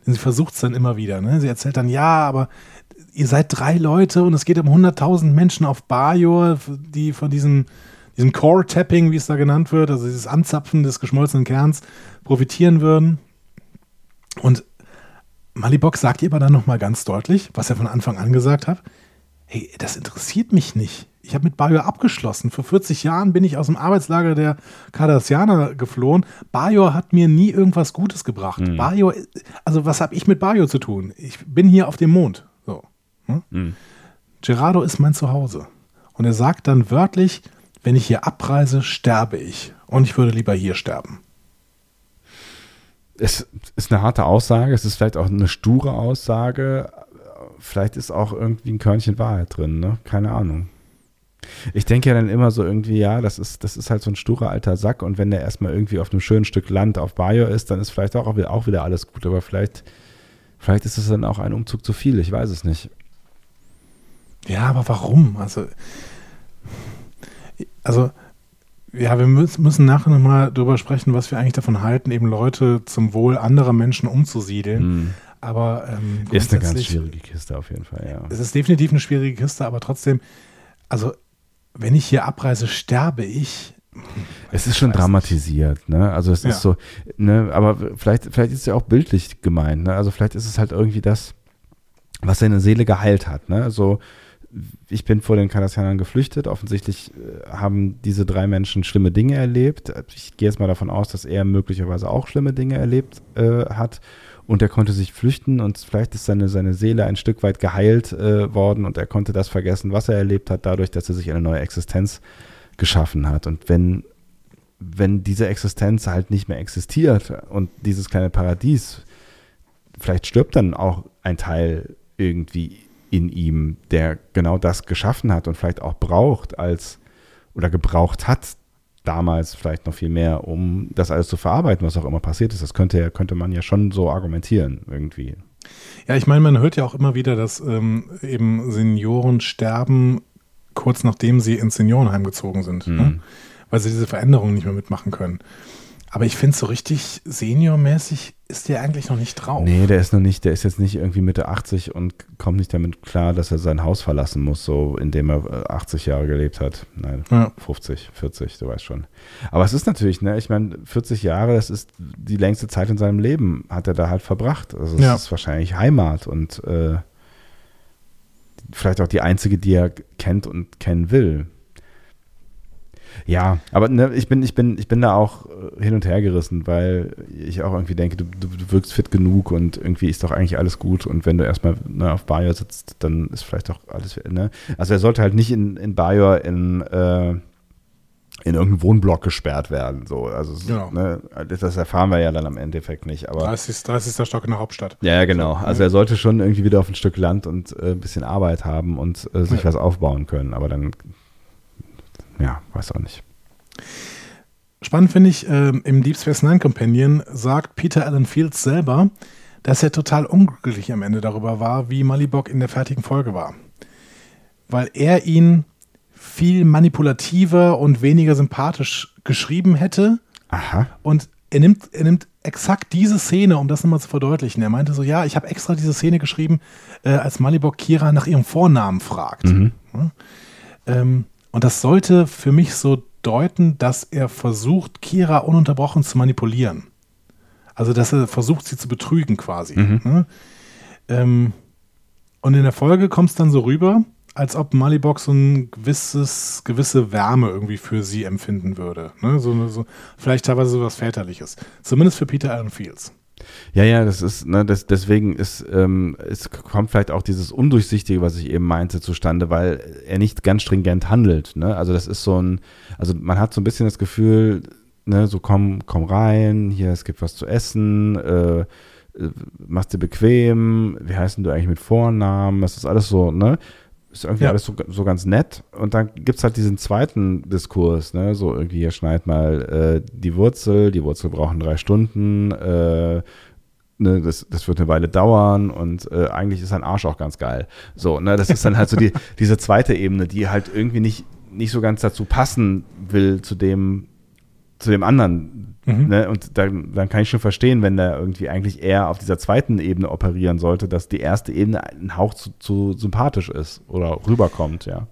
Sie versucht es dann immer wieder. Ne? Sie erzählt dann, ja, aber ihr seid drei Leute und es geht um 100.000 Menschen auf Bajor, die von diesem diesem Core-Tapping, wie es da genannt wird, also dieses Anzapfen des geschmolzenen Kerns, profitieren würden. Und Malibok sagt ihr aber dann nochmal ganz deutlich, was er von Anfang an gesagt hat, hey, das interessiert mich nicht. Ich habe mit Bajor abgeschlossen. Vor 40 Jahren bin ich aus dem Arbeitslager der Cardassianer geflohen. Bajor hat mir nie irgendwas Gutes gebracht. Mhm. Bajor, also was habe ich mit Bajor zu tun? Ich bin hier auf dem Mond. So. Hm? Mhm. Gerardo ist mein Zuhause. Und er sagt dann wörtlich, wenn ich hier abreise, sterbe ich. Und ich würde lieber hier sterben. Es ist eine harte Aussage, es ist vielleicht auch eine sture Aussage. Vielleicht ist auch irgendwie ein Körnchen Wahrheit drin, ne? Keine Ahnung. Ich denke ja dann immer so irgendwie, ja, das ist, das ist halt so ein sturer alter Sack und wenn der erstmal irgendwie auf einem schönen Stück Land auf Bayo ist, dann ist vielleicht auch, auch wieder alles gut, aber vielleicht, vielleicht ist es dann auch ein Umzug zu viel, ich weiß es nicht. Ja, aber warum? Also, also ja, wir müssen nachher nochmal drüber sprechen, was wir eigentlich davon halten, eben Leute zum Wohl anderer Menschen umzusiedeln. Hm. Aber ähm, ist eine ganz schwierige Kiste auf jeden Fall, ja. Es ist definitiv eine schwierige Kiste, aber trotzdem, also wenn ich hier abreise, sterbe ich. Es ist schon dramatisiert, ne? Also es ja. ist so, ne, aber vielleicht, vielleicht ist es ja auch bildlich gemeint, ne? Also vielleicht ist es halt irgendwie das, was seine Seele geheilt hat, ne? So, ich bin vor den Kardassianern geflüchtet. Offensichtlich äh, haben diese drei Menschen schlimme Dinge erlebt. Ich gehe jetzt mal davon aus, dass er möglicherweise auch schlimme Dinge erlebt äh, hat. Und er konnte sich flüchten und vielleicht ist seine, seine Seele ein Stück weit geheilt äh, worden und er konnte das vergessen, was er erlebt hat, dadurch, dass er sich eine neue Existenz geschaffen hat. Und wenn, wenn diese Existenz halt nicht mehr existiert und dieses kleine Paradies, vielleicht stirbt dann auch ein Teil irgendwie in ihm, der genau das geschaffen hat und vielleicht auch braucht als, oder gebraucht hat, damals vielleicht noch viel mehr, um das alles zu verarbeiten, was auch immer passiert ist. Das könnte, könnte man ja schon so argumentieren irgendwie. Ja, ich meine, man hört ja auch immer wieder, dass ähm, eben Senioren sterben, kurz nachdem sie ins Seniorenheim gezogen sind, mhm. ne? weil sie diese Veränderungen nicht mehr mitmachen können. Aber ich finde, so richtig seniormäßig ist der eigentlich noch nicht drauf. Nee, der ist noch nicht, der ist jetzt nicht irgendwie Mitte 80 und kommt nicht damit klar, dass er sein Haus verlassen muss, so indem er 80 äh, Jahre gelebt hat. Nein, ja. 50, 40, du weißt schon. Aber es ist natürlich, ne, ich meine, 40 Jahre, das ist die längste Zeit in seinem Leben, hat er da halt verbracht. Also es ja. ist wahrscheinlich Heimat und äh, vielleicht auch die einzige, die er kennt und kennen will. Ja, aber ne, ich, bin, ich, bin, ich bin da auch äh, hin und her gerissen, weil ich auch irgendwie denke, du, du, du wirkst fit genug und irgendwie ist doch eigentlich alles gut. Und wenn du erstmal ne, auf Bajor sitzt, dann ist vielleicht auch alles. Ne? Also er sollte halt nicht in, in Bajor in, äh, in irgendeinen Wohnblock gesperrt werden. So. Also, genau. ne, das erfahren wir ja dann am Endeffekt nicht. Aber 30, 30. Stock in der Hauptstadt. Ja, ja genau. Also er sollte schon irgendwie wieder auf ein Stück Land und äh, ein bisschen Arbeit haben und äh, sich ja. was aufbauen können. Aber dann ja, weiß auch nicht. Spannend finde ich, äh, im Deep Space Nine Companion sagt Peter Allen Fields selber, dass er total unglücklich am Ende darüber war, wie Malibok in der fertigen Folge war. Weil er ihn viel manipulativer und weniger sympathisch geschrieben hätte. Aha. Und er nimmt, er nimmt exakt diese Szene, um das nochmal zu verdeutlichen. Er meinte so, ja, ich habe extra diese Szene geschrieben, äh, als Malibok Kira nach ihrem Vornamen fragt. Mhm. Ja, ähm, und das sollte für mich so deuten, dass er versucht, Kira ununterbrochen zu manipulieren. Also, dass er versucht, sie zu betrügen quasi. Mhm. Ne? Ähm, und in der Folge kommt es dann so rüber, als ob Malibok so ein gewisses, gewisse Wärme irgendwie für sie empfinden würde. Ne? So, so, vielleicht teilweise so was Väterliches. Zumindest für Peter Allen Fields. Ja, ja, das ist, ne, das, deswegen ist, ähm, es kommt vielleicht auch dieses Undurchsichtige, was ich eben meinte, zustande, weil er nicht ganz stringent handelt. Ne? Also das ist so ein, also man hat so ein bisschen das Gefühl, ne, so komm, komm rein, hier, es gibt was zu essen, äh, äh machst dir bequem, wie heißen du eigentlich mit Vornamen, das ist alles so, ne? Ist irgendwie ja. alles so, so ganz nett. Und dann gibt es halt diesen zweiten Diskurs, ne? So irgendwie, hier schneid mal äh, die Wurzel, die Wurzel brauchen drei Stunden, äh, ne, das, das wird eine Weile dauern und äh, eigentlich ist ein Arsch auch ganz geil. So, ne, das ist dann halt so die, diese zweite Ebene, die halt irgendwie nicht, nicht so ganz dazu passen will zu dem, zu dem anderen Mhm. Ne? Und dann, dann kann ich schon verstehen, wenn der irgendwie eigentlich eher auf dieser zweiten Ebene operieren sollte, dass die erste Ebene ein Hauch zu, zu sympathisch ist oder rüberkommt, ja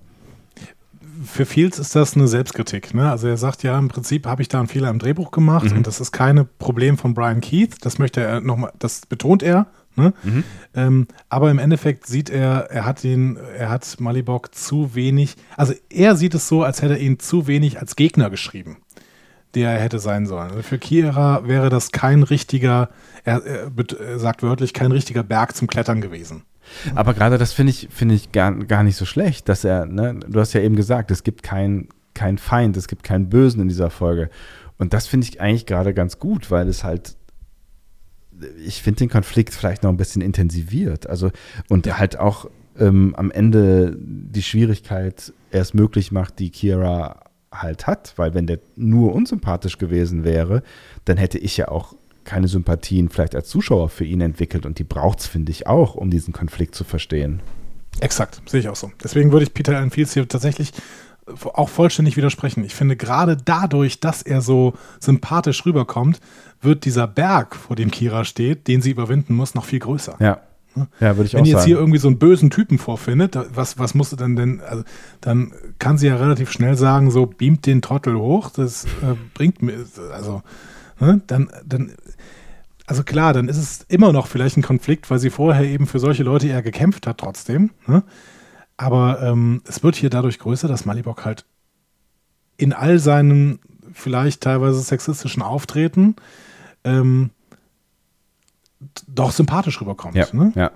für Fields ist das eine Selbstkritik. Ne? Also er sagt ja, im Prinzip habe ich da einen Fehler im Drehbuch gemacht mhm. und das ist kein Problem von Brian Keith. Das möchte er nochmal, das betont er. Ne? Mhm. Ähm, aber im Endeffekt sieht er, er hat ihn, er hat Malibok zu wenig, also er sieht es so, als hätte er ihn zu wenig als Gegner geschrieben der er hätte sein sollen. Also für Kira wäre das kein richtiger, er, er, sagt wörtlich, kein richtiger Berg zum Klettern gewesen. Aber gerade das finde ich, finde ich gar, gar nicht so schlecht, dass er, ne, du hast ja eben gesagt, es gibt keinen kein Feind, es gibt keinen Bösen in dieser Folge. Und das finde ich eigentlich gerade ganz gut, weil es halt, ich finde den Konflikt vielleicht noch ein bisschen intensiviert. Also, und ja. halt auch ähm, am Ende die Schwierigkeit erst möglich macht, die Kira halt hat, weil wenn der nur unsympathisch gewesen wäre, dann hätte ich ja auch keine Sympathien vielleicht als Zuschauer für ihn entwickelt und die braucht es, finde ich, auch, um diesen Konflikt zu verstehen. Exakt, sehe ich auch so. Deswegen würde ich Peter Allen Fields hier tatsächlich auch vollständig widersprechen. Ich finde, gerade dadurch, dass er so sympathisch rüberkommt, wird dieser Berg, vor dem Kira steht, den sie überwinden muss, noch viel größer. Ja, ja, würde ich Wenn auch jetzt sagen. hier irgendwie so einen bösen Typen vorfindet, was, was musst du denn denn, also, dann kann sie ja relativ schnell sagen, so beamt den Trottel hoch, das äh, bringt mir, also, ne, dann, dann, also klar, dann ist es immer noch vielleicht ein Konflikt, weil sie vorher eben für solche Leute eher gekämpft hat trotzdem, ne? aber ähm, es wird hier dadurch größer, dass Malibok halt in all seinen vielleicht teilweise sexistischen Auftreten ähm, doch sympathisch rüberkommt. Ja, ne? ja.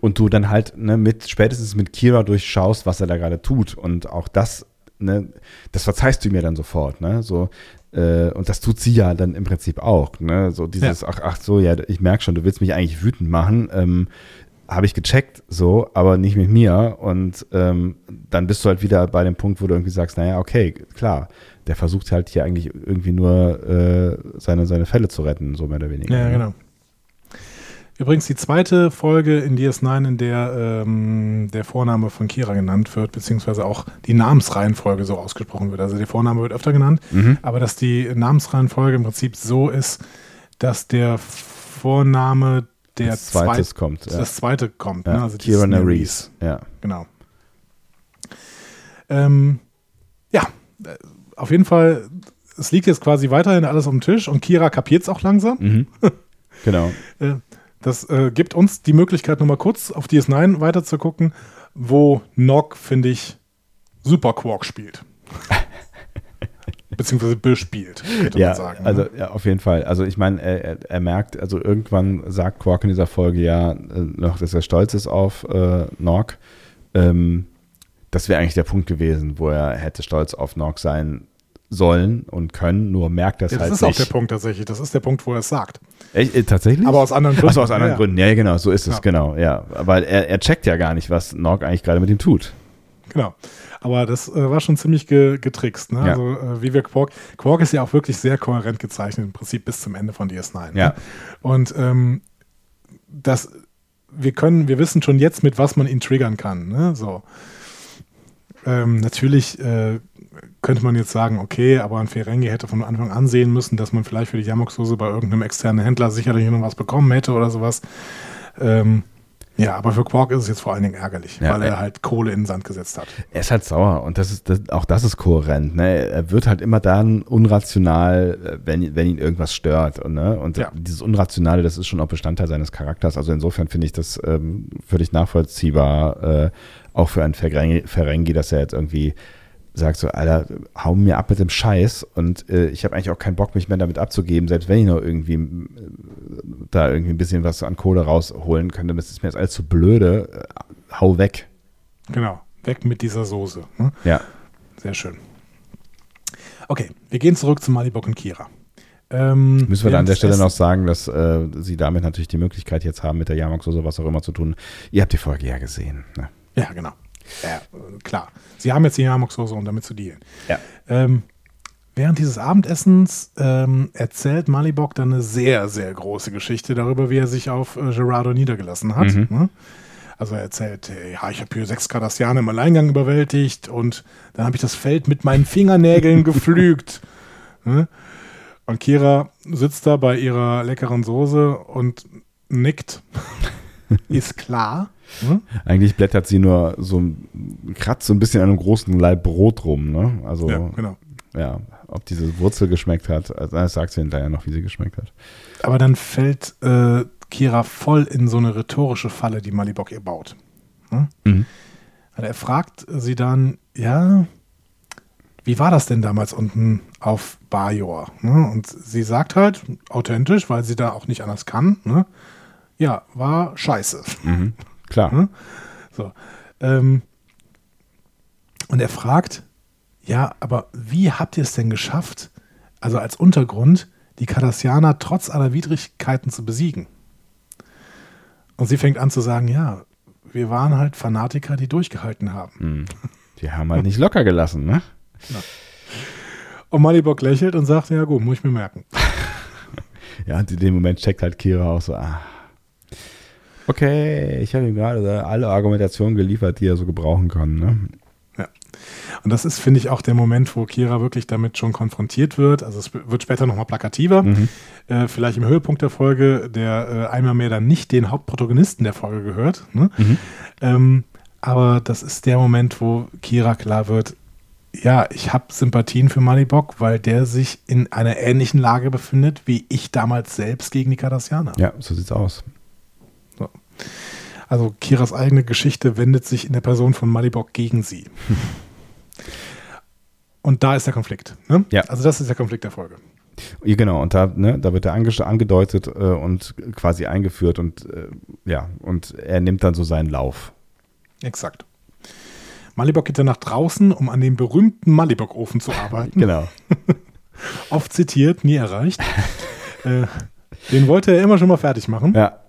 Und du dann halt ne, mit, spätestens mit Kira durchschaust, was er da gerade tut. Und auch das, ne, das verzeihst du mir dann sofort, ne? So, äh, und das tut sie ja dann im Prinzip auch, ne? So dieses, ja. ach, ach so, ja, ich merke schon, du willst mich eigentlich wütend machen. Ähm, habe ich gecheckt, so, aber nicht mit mir. Und ähm, dann bist du halt wieder bei dem Punkt, wo du irgendwie sagst, naja, okay, klar, der versucht halt hier eigentlich irgendwie nur äh, seine, seine Fälle zu retten, so mehr oder weniger. Ja, genau. Übrigens die zweite Folge in DS9, in der ähm, der Vorname von Kira genannt wird, beziehungsweise auch die Namensreihenfolge so ausgesprochen wird. Also der Vorname wird öfter genannt, Mhm. aber dass die Namensreihenfolge im Prinzip so ist, dass der Vorname der Als zweites zweit- kommt. Ja. das zweite kommt. ja. Ne? Also Kira Nerys. Ja. Genau. Ähm, ja, äh, auf jeden Fall, es liegt jetzt quasi weiterhin alles auf dem Tisch und Kira kapiert es auch langsam. Mhm. genau. Das äh, gibt uns die Möglichkeit, nochmal kurz auf DS9 weiter zu gucken, wo Nock, finde ich, super Quark spielt. Beziehungsweise bespielt, könnte Ja, man sagen. also ne? ja, auf jeden Fall. Also ich meine, er, er, er merkt, also irgendwann sagt Quark in dieser Folge ja äh, noch, dass er stolz ist auf äh, Nog. Ähm, das wäre eigentlich der Punkt gewesen, wo er hätte stolz auf Nog sein sollen und können, nur merkt er es ja, das halt ist auch nicht. der Punkt tatsächlich. Das ist der Punkt, wo er es sagt. Echt, äh, tatsächlich? Aber aus anderen Gründen. Achso, aus anderen Ja. Gründen. Ja, ja, genau, so ist es, Ja. genau, ja. Weil er, er checkt ja gar nicht, was Nog eigentlich gerade mit ihm tut. Genau. Aber das äh, war schon ziemlich ge getrickst. Ne? Ja. Also, äh, wie wir Quark. Quark ist ja auch wirklich sehr kohärent gezeichnet, im Prinzip bis zum Ende von DS9. Ja. Ne? Und ähm, das, wir können, wir wissen schon jetzt, mit was man ihn triggern kann. Ne? So. Ähm, natürlich äh, könnte man jetzt sagen, okay, aber ein Ferengi hätte von Anfang an sehen müssen, dass man vielleicht für die Yamok-Soße bei irgendeinem externen Händler sicherlich noch was bekommen hätte oder sowas. Ähm, ja, aber für Quark ist es jetzt vor allen Dingen ärgerlich, Ja, weil er äh, halt Kohle in den Sand gesetzt hat. Er ist halt sauer und das ist, das, auch das ist kohärent. Ne? Er wird halt immer dann unrational, äh, wenn, wenn ihn irgendwas stört. Und, ne? und Ja. dieses Unrationale, das ist schon auch Bestandteil seines Charakters. Also insofern finde ich das ähm, völlig nachvollziehbar, äh, auch für einen Ferengi, Ferengi, dass er jetzt irgendwie sagt so, Alter, hau mir ab mit dem Scheiß und äh, ich habe eigentlich auch keinen Bock, mich mehr damit abzugeben, selbst wenn ich noch irgendwie äh, da irgendwie ein bisschen was an Kohle rausholen könnte, das ist mir jetzt alles zu blöde, äh, hau weg. Genau, weg mit dieser Soße. Ne? Ja. Sehr schön. Okay, wir gehen zurück zu Malibok und Kira. Ähm, Müssen wir da an der Stelle noch sagen, dass äh, Sie damit natürlich die Möglichkeit jetzt haben, mit der oder was auch immer zu tun. Ihr habt die Folge ja gesehen. Ne? Ja, genau. Ja, klar. Sie haben jetzt die Yamok-Soße, um damit zu dealen. Ja. Ähm, während dieses Abendessens ähm, erzählt Malibok dann eine sehr, sehr große Geschichte darüber, wie er sich auf äh, Gerardo niedergelassen hat. Mhm. Ne? Also er erzählt, äh, ja, ich habe hier sechs Kardassianer im Alleingang überwältigt und dann habe ich das Feld mit meinen Fingernägeln gepflügt. Ne? Und Kira sitzt da bei ihrer leckeren Soße und nickt. Ist klar. Ne? Eigentlich blättert sie nur so, kratzt so ein bisschen an einem großen Leib Brot rum. Ne? Also, Ja, ja, genau. ob diese Wurzel geschmeckt hat, also, das sagt sie hinterher noch, wie sie geschmeckt hat. Aber dann fällt äh, Kira voll in so eine rhetorische Falle, die Malibok ihr baut. Ne? Mhm. Also er fragt sie dann, ja, wie war das denn damals unten auf Bajor? Ne? Und sie sagt halt, authentisch, weil sie da auch nicht anders kann, ne? ja, war scheiße. Mhm. Klar. Hm? So. Ähm, und er fragt, ja, aber wie habt ihr es denn geschafft, also als Untergrund, die Cardassianer trotz aller Widrigkeiten zu besiegen? Und sie fängt an zu sagen, ja, wir waren halt Fanatiker, die durchgehalten haben. Mhm. Die haben halt nicht locker gelassen, ne? Und Malibok lächelt und sagt, ja gut, muss ich mir merken. Ja, und in dem Moment checkt halt Kira auch so, ah. Okay, ich habe ihm gerade alle Argumentationen geliefert, die er so gebrauchen kann. Ne? Und das ist, finde ich, auch der Moment, wo Kira wirklich damit schon konfrontiert wird. Also es wird später nochmal plakativer. Mhm. Äh, vielleicht im Höhepunkt der Folge, der äh, einmal mehr dann nicht den Hauptprotagonisten der Folge gehört. Ne? Mhm. Ähm, aber das ist der Moment, wo Kira klar wird, ja, ich habe Sympathien für Malibok, weil der sich in einer ähnlichen Lage befindet, wie ich damals selbst gegen die Cardassianer. Ja, so sieht's aus. Also Kiras eigene Geschichte wendet sich in der Person von Malibok gegen sie. Und da ist der Konflikt. Ne? Ja. Also das ist der Konflikt der Folge. Genau, und da, ne, da wird er ange angedeutet äh, und quasi eingeführt und äh, ja, und er nimmt dann so seinen Lauf. Exakt. Malibok geht dann nach draußen, um an dem berühmten Malibok-Ofen zu arbeiten. Genau. Oft zitiert, nie erreicht. äh, den wollte er immer schon mal fertig machen. Ja.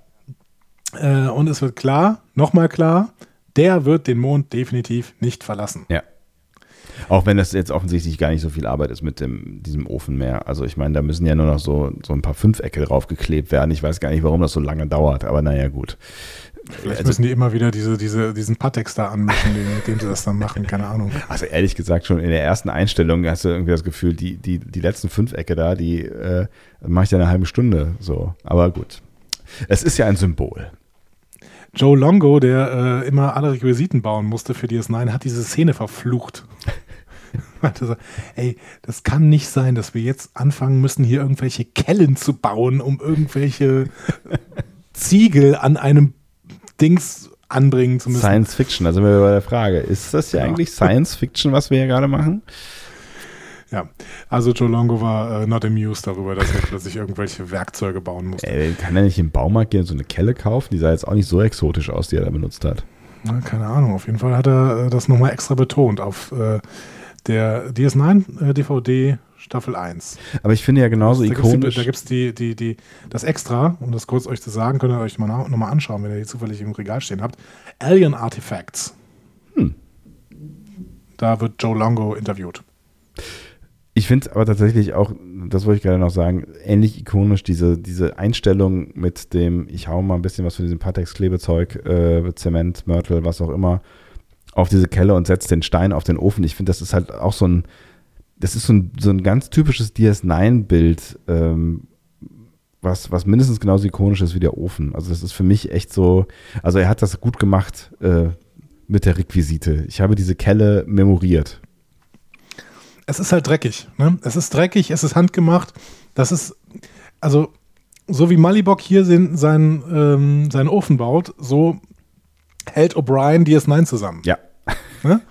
Äh, und es wird klar, nochmal klar, der wird den Mond definitiv nicht verlassen. Ja. Auch wenn das jetzt offensichtlich gar nicht so viel Arbeit ist mit dem, diesem Ofen mehr. Also ich meine, da müssen ja nur noch so, so ein paar Fünfecke draufgeklebt werden. Ich weiß gar nicht, warum das so lange dauert, aber naja, gut. Vielleicht also, müssen die immer wieder diese, diese, diesen Patex da anmischen, mit dem sie das dann machen, keine Ahnung. Also ehrlich gesagt, schon in der ersten Einstellung hast du irgendwie das Gefühl, die, die, die letzten Fünfecke da, die äh, mache ich ja eine halbe Stunde so. Aber gut. Es ist ja ein Symbol. Joe Longo, der äh, immer alle Requisiten bauen musste für DS9, hat diese Szene verflucht. ey, das kann nicht sein, dass wir jetzt anfangen müssen, hier irgendwelche Kellen zu bauen, um irgendwelche Ziegel an einem Dings anbringen zu müssen. Science Fiction, also wir bei der Frage, ist das ja, ja. eigentlich Science Fiction, was wir hier gerade machen? Ja, also Joe Longo war äh, not amused darüber, dass er plötzlich irgendwelche Werkzeuge bauen musste. Ey, kann er nicht im Baumarkt gehen und so eine Kelle kaufen? Die sah jetzt auch nicht so exotisch aus, die er da benutzt hat. Na, keine Ahnung, auf jeden Fall hat er äh, das nochmal extra betont auf äh, der DS9 äh, DVD Staffel 1. Aber ich finde ja genauso da ikonisch. Gibt's die, da gibt es die, die, die, das Extra, um das kurz euch zu sagen, könnt ihr euch mal nochmal anschauen, wenn ihr die zufällig im Regal stehen habt. Alien Artifacts. Hm. Da wird Joe Longo interviewt. Ich finde es aber tatsächlich auch, das wollte ich gerade noch sagen, ähnlich ikonisch, diese, diese Einstellung mit dem, ich hau mal ein bisschen was von diesem Patex-Klebezeug, äh, Zement, Mörtel, was auch immer, auf diese Kelle und setze den Stein auf den Ofen. Ich finde, das ist halt auch so ein, das ist so ein, so ein ganz typisches DS9-Bild, ähm, was, was mindestens genauso ikonisch ist wie der Ofen. Also das ist für mich echt so, also er hat das gut gemacht äh, mit der Requisite. Ich habe diese Kelle memoriert es ist halt dreckig. Ne? Es ist dreckig, es ist handgemacht. Das ist, also, so wie Malibok hier den, seinen, ähm, seinen Ofen baut, so hält O'Brien DS9 zusammen. Ja. Ne?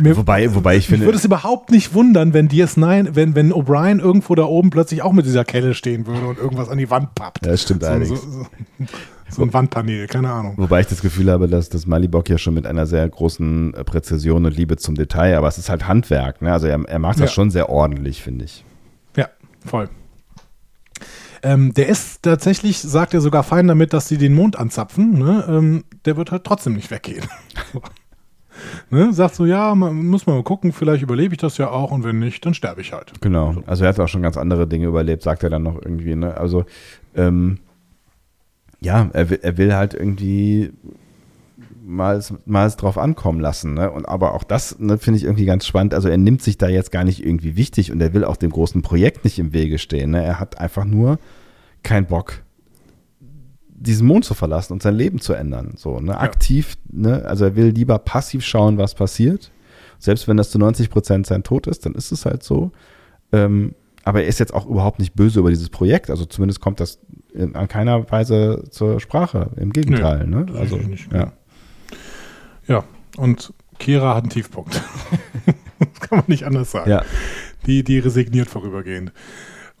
Mir, wobei, wobei ich finde. Ich würde es überhaupt nicht wundern, wenn DS9, wenn, wenn O'Brien irgendwo da oben plötzlich auch mit dieser Kelle stehen würde und irgendwas an die Wand pappt. Ja, das stimmt so, allerdings. So, so, so ein Wandpanel, keine Ahnung. Wobei ich das Gefühl habe, dass das Malibok ja schon mit einer sehr großen äh, Präzision und Liebe zum Detail, aber es ist halt Handwerk, ne? Also er, er macht das ja. schon sehr ordentlich, finde ich. Ja, voll. Ähm, der ist tatsächlich, sagt er sogar fein damit, dass sie den Mond anzapfen. Ne? Ähm, der wird halt trotzdem nicht weggehen. ne? Sagt so, ja, man, muss mal gucken, vielleicht überlebe ich das ja auch und wenn nicht, dann sterbe ich halt. Genau. Also er hat auch schon ganz andere Dinge überlebt, sagt er dann noch irgendwie. Ne? Also ähm, ja, er will, er will halt irgendwie mal, mal es drauf ankommen lassen. Ne? Und aber auch das ne, finde ich irgendwie ganz spannend. Also er nimmt sich da jetzt gar nicht irgendwie wichtig und er will auch dem großen Projekt nicht im Wege stehen. Ne? Er hat einfach nur keinen Bock, diesen Mond zu verlassen und sein Leben zu ändern. So, ne? Aktiv, ne? Also er will lieber passiv schauen, was passiert. Selbst wenn das zu 90 Prozent sein Tod ist, dann ist es halt so. Ähm, aber er ist jetzt auch überhaupt nicht böse über dieses Projekt. Also zumindest kommt das in, an keiner Weise zur Sprache. Im Gegenteil. Nee, ne? Also, nicht, ja. ja, und Kira hat einen Tiefpunkt. das kann man nicht anders sagen. Ja. Die, die resigniert vorübergehend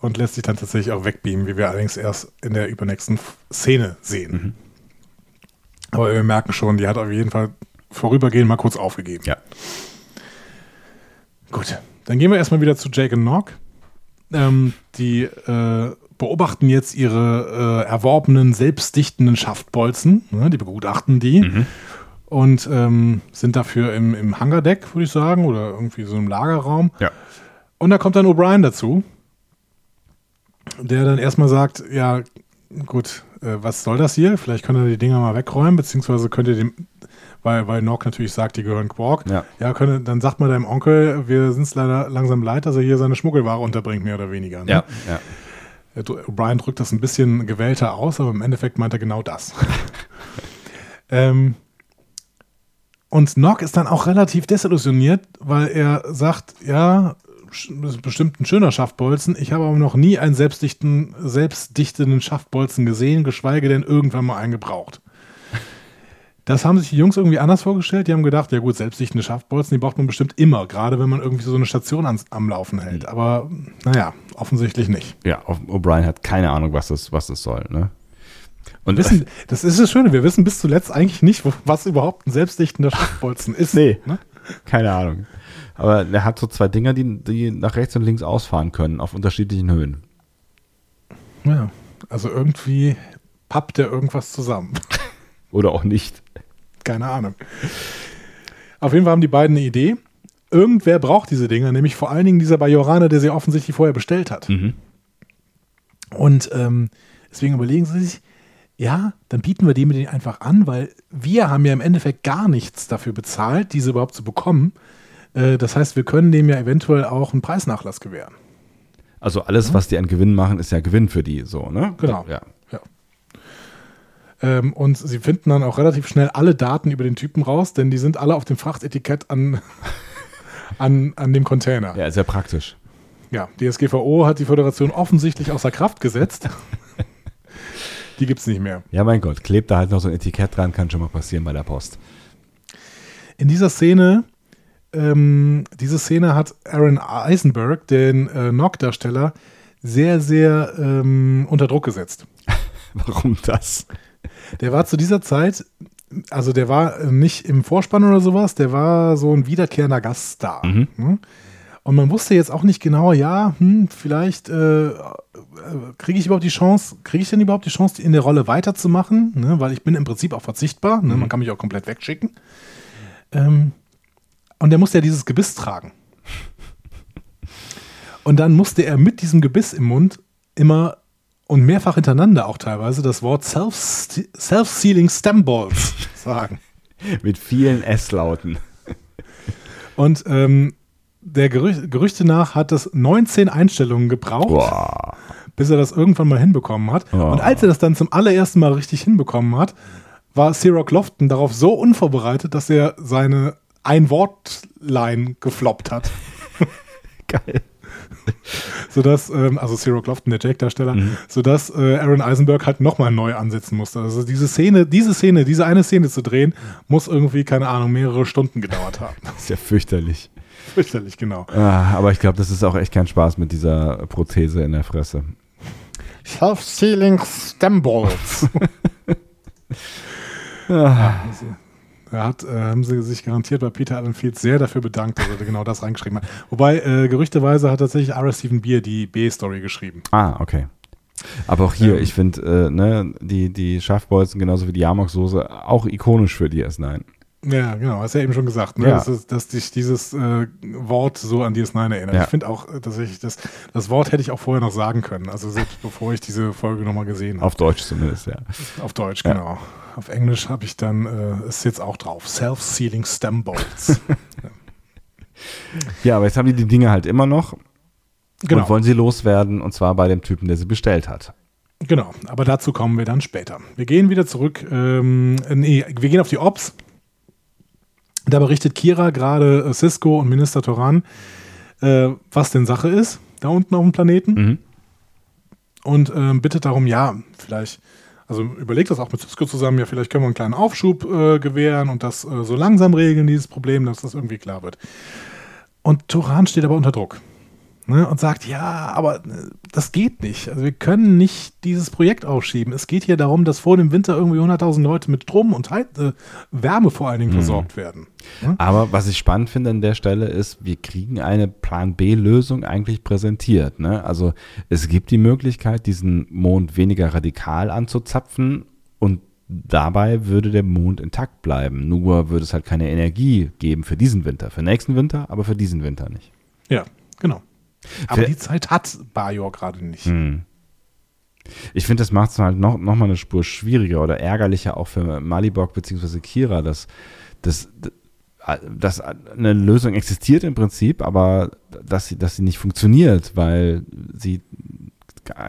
und lässt sich dann tatsächlich auch wegbeamen, wie wir allerdings erst in der übernächsten Szene sehen. Mhm. Aber wir merken schon, die hat auf jeden Fall vorübergehend mal kurz aufgegeben. Ja. Gut, dann gehen wir erstmal wieder zu Jake und Nock. Ähm, die äh, beobachten jetzt ihre äh, erworbenen, selbstdichtenden Schaftbolzen. Ne, die begutachten die. Mhm. Und ähm, sind dafür im, im Hangardeck, würde ich sagen, oder irgendwie so im Lagerraum. Ja. Und da kommt dann O'Brien dazu, der dann erstmal sagt, ja, gut, äh, was soll das hier? Vielleicht könnt ihr die Dinger mal wegräumen, beziehungsweise könnt ihr dem, weil, weil Nock natürlich sagt, die gehören Quark. Ja, ja könnt, dann sagt mal deinem Onkel, wir sind es leider langsam leid, dass er hier seine Schmuggelware unterbringt, mehr oder weniger. Ne? Ja, ja. Äh, Brian drückt das ein bisschen gewählter aus, aber im Endeffekt meint er genau das. ähm, und Nock ist dann auch relativ desillusioniert, weil er sagt, ja, das ist bestimmt ein schöner Schaftbolzen. Ich habe aber noch nie einen selbstdichten, selbstdichtenden Schaftbolzen gesehen, geschweige denn irgendwann mal einen gebraucht. Das haben sich die Jungs irgendwie anders vorgestellt. Die haben gedacht, ja gut, selbstdichtende Schaftbolzen, die braucht man bestimmt immer, gerade wenn man irgendwie so eine Station ans, am Laufen hält. Aber naja, offensichtlich nicht. Ja, O'Brien hat keine Ahnung, was das, was das soll. Ne? Und wissen, das ist das Schöne, wir wissen bis zuletzt eigentlich nicht, was überhaupt ein selbstdichtender Schaftbolzen ist. Nee, ne? keine Ahnung. Aber er hat so zwei Dinger, die, die nach rechts und links ausfahren können, auf unterschiedlichen Höhen. Ja, also irgendwie pappt er irgendwas zusammen. Oder auch nicht. Keine Ahnung. Auf jeden Fall haben die beiden eine Idee. Irgendwer braucht diese Dinger, nämlich vor allen Dingen dieser Bajoraner, der sie offensichtlich vorher bestellt hat. Mhm. Und ähm, deswegen überlegen sie sich, ja, dann bieten wir die mit denen einfach an, weil wir haben ja im Endeffekt gar nichts dafür bezahlt, diese überhaupt zu bekommen. Äh, das heißt, wir können dem ja eventuell auch einen Preisnachlass gewähren. Also alles, was die an Gewinn machen, ist ja Gewinn für die, so, ne? Genau. Ja. Ähm, und sie finden dann auch relativ schnell alle Daten über den Typen raus, denn die sind alle auf dem Frachtetikett an, an, an dem Container. Ja, ist ja praktisch. Ja, die SGVO hat die Föderation offensichtlich außer Kraft gesetzt. die gibt es nicht mehr. Ja, mein Gott, klebt da halt noch so ein Etikett dran, kann schon mal passieren bei der Post. In dieser Szene, ähm, diese Szene hat Aaron Eisenberg, den äh, Nock-Darsteller, sehr, sehr ähm, unter Druck gesetzt. Warum das? Der war zu dieser Zeit, also der war nicht im Vorspann oder sowas, der war so ein wiederkehrender Gaststar. Mhm. Ne? Und man wusste jetzt auch nicht genau, ja, hm, vielleicht äh, kriege ich überhaupt die Chance, kriege ich denn überhaupt die Chance, in der Rolle weiterzumachen? Ne? Weil ich bin im Prinzip auch verzichtbar, ne? man kann mich auch komplett wegschicken. Ähm, und der musste ja dieses Gebiss tragen. Und dann musste er mit diesem Gebiss im Mund immer und mehrfach hintereinander auch teilweise das Wort Self- Self-Sealing Stem Balls sagen. Mit vielen S-Lauten. Und ähm, der Gerüch Gerüchte nach hat es 19 Einstellungen gebraucht, Boah. bis er das irgendwann mal hinbekommen hat. Oh. Und als er das dann zum allerersten Mal richtig hinbekommen hat, war Ciroc Lofton darauf so unvorbereitet, dass er seine Ein-Wort-Line gefloppt hat. Geil. sodass, ähm, also Cyril Clofton, der Jake-Darsteller, sodass äh, Aaron Eisenberg halt nochmal neu ansetzen musste. Also diese Szene, diese Szene, diese eine Szene zu drehen, muss irgendwie, keine Ahnung, mehrere Stunden gedauert haben. Das ist ja fürchterlich. Fürchterlich, genau. Ah, aber ich glaube, das ist auch echt kein Spaß mit dieser Prothese in der Fresse. Self-Sealing Stem Balls. Da hat, äh, haben sie sich garantiert bei Peter Allen Fields sehr dafür bedankt, dass er genau das reingeschrieben hat. Wobei, äh, gerüchteweise hat tatsächlich R. Stephen Beer die B-Story geschrieben. Ah, okay. Aber auch hier, Ähm. ich finde, äh, ne, die, die Schafbolzen genauso wie die Amok-Soße auch ikonisch für DS9. Ja, genau, hast ja eben schon gesagt, ne? Ja. dass, es- dass dich dieses äh, Wort so an DS9 erinnert. Ja. Ich finde auch, äh, tatsächlich, das, das Wort hätte ich auch vorher noch sagen können, also selbst bevor ich diese Folge nochmal gesehen habe. Auf Deutsch zumindest, ja. Auf Deutsch, Ja. genau. Auf Englisch habe ich dann, äh, ist jetzt auch drauf, Self-Sealing Stem Bolts. Ja, aber jetzt haben die die Dinge halt immer noch genau, und wollen sie loswerden und zwar bei dem Typen, der sie bestellt hat. genau, aber dazu kommen wir dann später. Wir gehen wieder zurück, ähm, nee, wir gehen auf die Ops. Da berichtet Kira gerade äh, Cisco und Minister Toran, äh, was denn Sache ist, da unten auf dem Planeten. Mhm. und ähm, bittet darum, ja, vielleicht, also überlegt das auch mit Cisco zusammen, ja, vielleicht können wir einen kleinen Aufschub äh, gewähren und das äh, so langsam regeln, dieses Problem, dass das irgendwie klar wird. Und Turan steht aber unter Druck ne, und sagt, ja, aber äh, das geht nicht. Also wir können nicht dieses Projekt aufschieben. Es geht hier darum, dass vor dem Winter irgendwie 100.000 Leute mit Strom und Heiz äh, Wärme vor allen Dingen versorgt werden. Ne? Aber was ich spannend finde an der Stelle ist, wir kriegen eine Plan B-Lösung eigentlich präsentiert. Ne? Also es gibt die Möglichkeit, diesen Mond weniger radikal anzuzapfen und dabei würde der Mond intakt bleiben. Nur würde es halt keine Energie geben für diesen Winter. Für nächsten Winter, aber für diesen Winter nicht. Ja, genau. Aber Für- die Zeit hat Bajor gerade nicht. Hm. Ich finde, das macht es halt noch, noch mal eine Spur schwieriger oder ärgerlicher auch für Malibok bzw. Kira, dass, dass, dass eine Lösung existiert im Prinzip, aber dass sie, dass sie nicht funktioniert, weil sie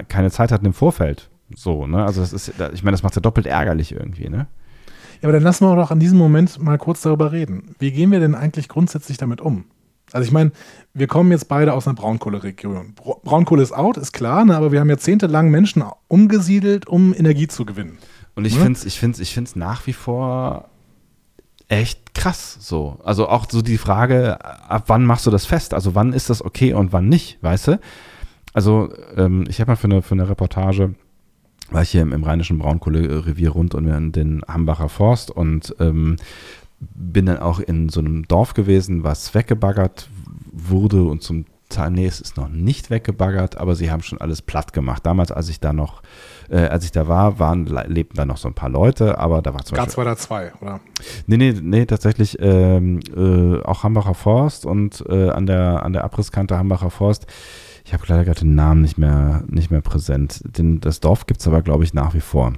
keine Zeit hatten im Vorfeld. So, ne? Also das ist, ich meine, das macht ja doppelt ärgerlich irgendwie, ne? Ja, aber dann lassen wir doch an diesem Moment mal kurz darüber reden. Wie gehen wir denn eigentlich grundsätzlich damit um? Also ich meine, wir kommen jetzt beide aus einer Braunkohleregion. Bra- Braunkohle ist out, ist klar, ne, aber wir haben jahrzehntelang Menschen umgesiedelt, um Energie zu gewinnen. Und ich Ne? finde es ich find's, ich find's nach wie vor echt krass so. Also auch so die Frage, ab wann machst du das fest? Also wann ist das okay und wann nicht, weißt du? Also ähm, ich habe mal für eine, für eine Reportage, war ich hier im, im rheinischen Braunkohlerevier rund um den Hambacher Forst und ähm, bin dann auch in so einem Dorf gewesen, was weggebaggert wurde und zum nee, es ist noch nicht weggebaggert, aber sie haben schon alles platt gemacht. Damals, als ich da noch, äh, als ich da war, waren, lebten da noch so ein paar Leute, aber da war zum Beispiel. Garzweiler 2, oder? Nee, nee, nee, tatsächlich ähm, äh, auch Hambacher Forst und äh, an der, an der Abrisskante Hambacher Forst. Ich habe leider gerade den Namen nicht mehr, nicht mehr präsent. Den, das Dorf gibt es aber, glaube ich, nach wie vor.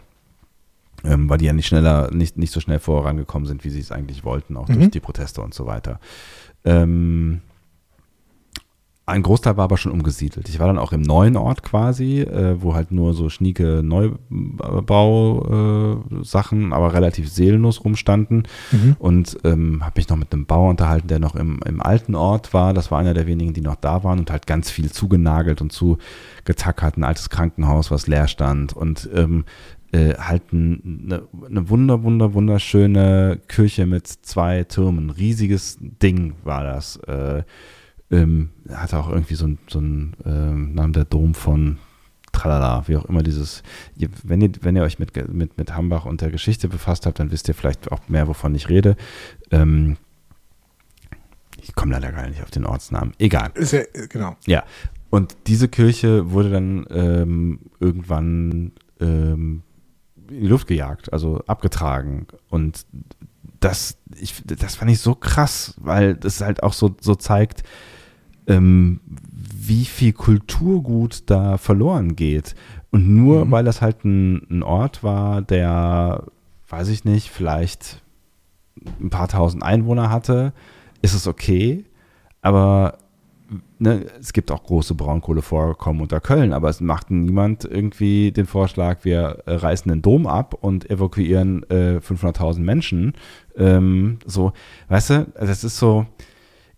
Ähm, weil die ja nicht schneller, nicht, nicht so schnell vorangekommen sind, wie sie es eigentlich wollten, auch mhm. durch die Proteste und so weiter. Ähm, ein Großteil war aber schon umgesiedelt. Ich war dann auch im neuen Ort quasi, äh, wo halt nur so schnieke Neubau-Sachen, äh, aber relativ seelenlos rumstanden. Mhm. Und ähm, habe mich noch mit einem Bauer unterhalten, der noch im, im alten Ort war. Das war einer der wenigen, die noch da waren und halt ganz viel zugenagelt und zugetackert. Ein altes Krankenhaus, was leer stand. Und ähm, äh, halt eine, eine wunder, wunder, wunderschöne Kirche mit zwei Türmen. Riesiges Ding war das. Äh, ähm, hatte auch irgendwie so ein, so ein ähm, Namen der Dom von Tralala, wie auch immer dieses, wenn ihr, wenn ihr euch mit, mit, mit Hambach und der Geschichte befasst habt, dann wisst ihr vielleicht auch mehr, wovon ich rede. Ähm, ich komme leider gar nicht auf den Ortsnamen. Egal. Ja, genau. Ja. Und diese Kirche wurde dann ähm, irgendwann ähm, in die Luft gejagt, also abgetragen. Und das, ich, das fand ich so krass, weil das halt auch so, so zeigt, ähm, wie viel Kulturgut da verloren geht. Und nur mhm. weil das halt ein, ein Ort war, der, weiß ich nicht, vielleicht ein paar tausend Einwohner hatte, ist es okay. Aber ne, es gibt auch große Braunkohlevorkommen unter Köln, aber es macht niemand irgendwie den Vorschlag, wir reißen den Dom ab und evakuieren äh, 500.000 Menschen. Ähm, so, weißt du, das ist so,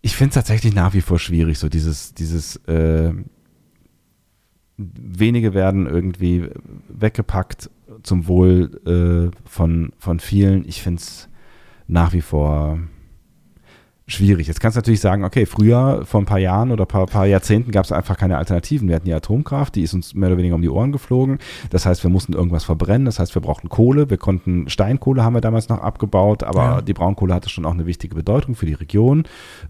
ich finde es tatsächlich nach wie vor schwierig, so dieses, dieses äh, wenige werden irgendwie weggepackt zum Wohl äh, von, von vielen. Ich finde es nach wie vor schwierig. Jetzt kannst du natürlich sagen, okay, früher, vor ein paar Jahren oder ein paar, paar Jahrzehnten gab es einfach keine Alternativen. Wir hatten die Atomkraft, die ist uns mehr oder weniger um die Ohren geflogen. Das heißt, wir mussten irgendwas verbrennen. Das heißt, wir brauchten Kohle. Wir konnten, Steinkohle haben wir damals noch abgebaut, aber ja. die Braunkohle hatte schon auch eine wichtige Bedeutung für die Region.